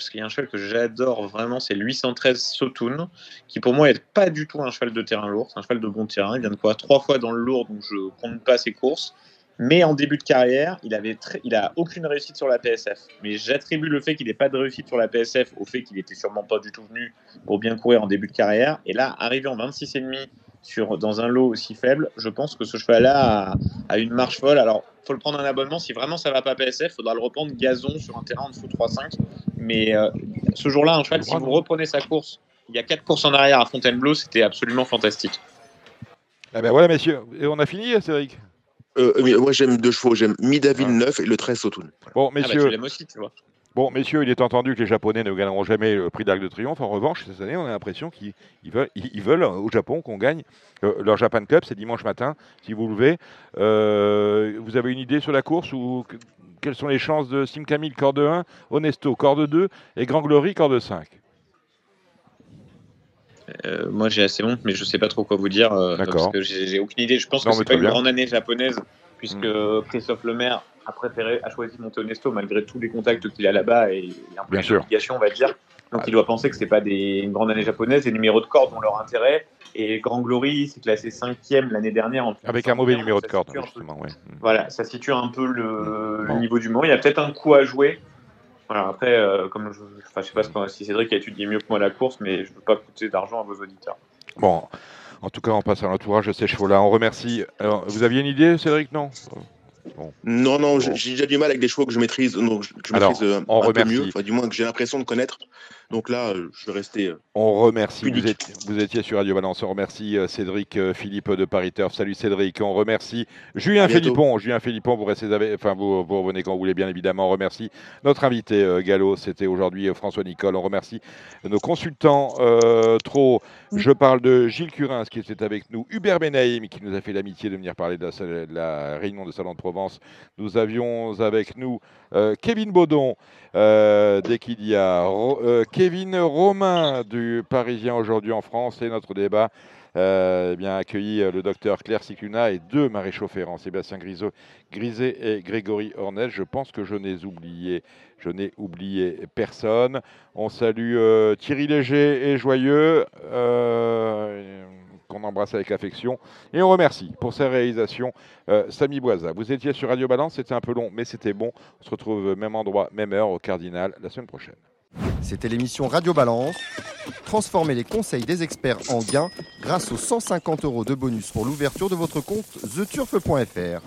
parce qu'il y a un cheval que j'adore vraiment, c'est le 813 Sotoun, qui pour moi n'est pas du tout un cheval de terrain lourd, c'est un cheval de bon terrain. Il vient de quoi trois fois dans le lourd, donc je compte pas ses courses. Mais en début de carrière, il avait il a aucune réussite sur la PSF. Mais j'attribue le fait qu'il n'ait pas de réussite sur la PSF au fait qu'il était sûrement pas du tout venu pour bien courir en début de carrière. Et là, arrivé en 26,5 sur, dans un lot aussi faible, je pense que ce cheval-là a, une marche folle. Alors, faut le prendre un abonnement. Si vraiment ça va pas PSF, faudra le reprendre gazon sur un terrain en dessous 3,5. Mais euh, ce jour-là, un cheval, si vous reprenez sa course, il y a 4 courses en arrière à Fontainebleau, c'était absolument fantastique. Ah ben voilà, messieurs. Et on a fini, Cédric? Euh, Moi, j'aime deux chevaux. J'aime Midaville 9 et le 13 Sautoun. Bon, ah bah, messieurs. Ah aussi, tu vois. Bon, messieurs, il est entendu que les Japonais ne gagneront jamais le prix d'Arc de Triomphe. En revanche, cette année, on a l'impression qu'ils veulent, ils veulent, au Japon qu'on gagne euh, leur Japan Cup. C'est dimanche matin, si vous le levez. Euh, vous avez une idée sur la course ou quelles sont les chances de Sim Camille, corde 1, Honesto, corde 2 et Grand Glory, corde 5 euh, moi j'ai assez honte, mais je ne sais pas trop quoi vous dire parce que j'ai aucune idée. Je pense que c'est pas une grande année japonaise puisque mm. Christophe Lemaire a préféré, a choisi Montonesto malgré tous les contacts qu'il a là-bas et, un peu d'obligation, on va dire. Donc il doit penser que c'est pas des, une grande année japonaise. Les numéros de corde ont leur intérêt. Et Grand Glory, c'est classé cinquième l'année dernière. En Avec un mauvais numéro de corde, justement. Ouais. Voilà, ça situe un peu le, niveau du moment. Il y a peut-être un coup à jouer. Voilà, après, euh, comme je, ne sais pas si Cédric a étudié mieux que moi la course, mais je ne veux pas coûter d'argent à vos auditeurs. Bon, en tout cas, on passe à l'entourage de ces chevaux-là. On remercie. Alors, vous aviez une idée, Cédric Non? Non, non, j'ai déjà du mal avec des chevaux que je maîtrise, donc je, maîtrise euh, un peu mieux, du moins que j'ai l'impression de connaître. Donc là, euh, je vais rester. Euh, on remercie. Vous étiez, sur Radio Balance. On remercie Cédric Philippe de Paris Turf. Salut Cédric. On remercie Julien Philippon. Julien Philippon, vous restez enfin vous, vous, revenez quand vous voulez, bien évidemment. On remercie notre invité Gallo. C'était aujourd'hui François Nicole. On remercie nos consultants trop. Je parle de Gilles Curins qui était avec nous, Hubert Benaïm qui nous a fait l'amitié de venir parler de la, de la réunion de Salon de Provence. Nous avions avec nous Kevin Baudon. Euh, dès qu'il y a euh, Kevin Romain du Parisien aujourd'hui en France et notre débat. Euh, eh bien accueilli le docteur Claire Sicluna et deux maréchaux ferrants, Sébastien Grisot, Griset et Grégory Ornel. Je pense que je n'ai oublié personne. On salue Thierry Léger et Joyeux qu'on embrasse avec affection. Et on remercie pour sa réalisation euh, Samy Boisa. Vous étiez sur Radio Balance, c'était un peu long, mais c'était bon. On se retrouve même endroit, même heure au Cardinal la semaine prochaine. C'était l'émission Radio Balance. Transformez les conseils des experts en gains grâce aux 150 euros de bonus pour l'ouverture de votre compte theturf.fr.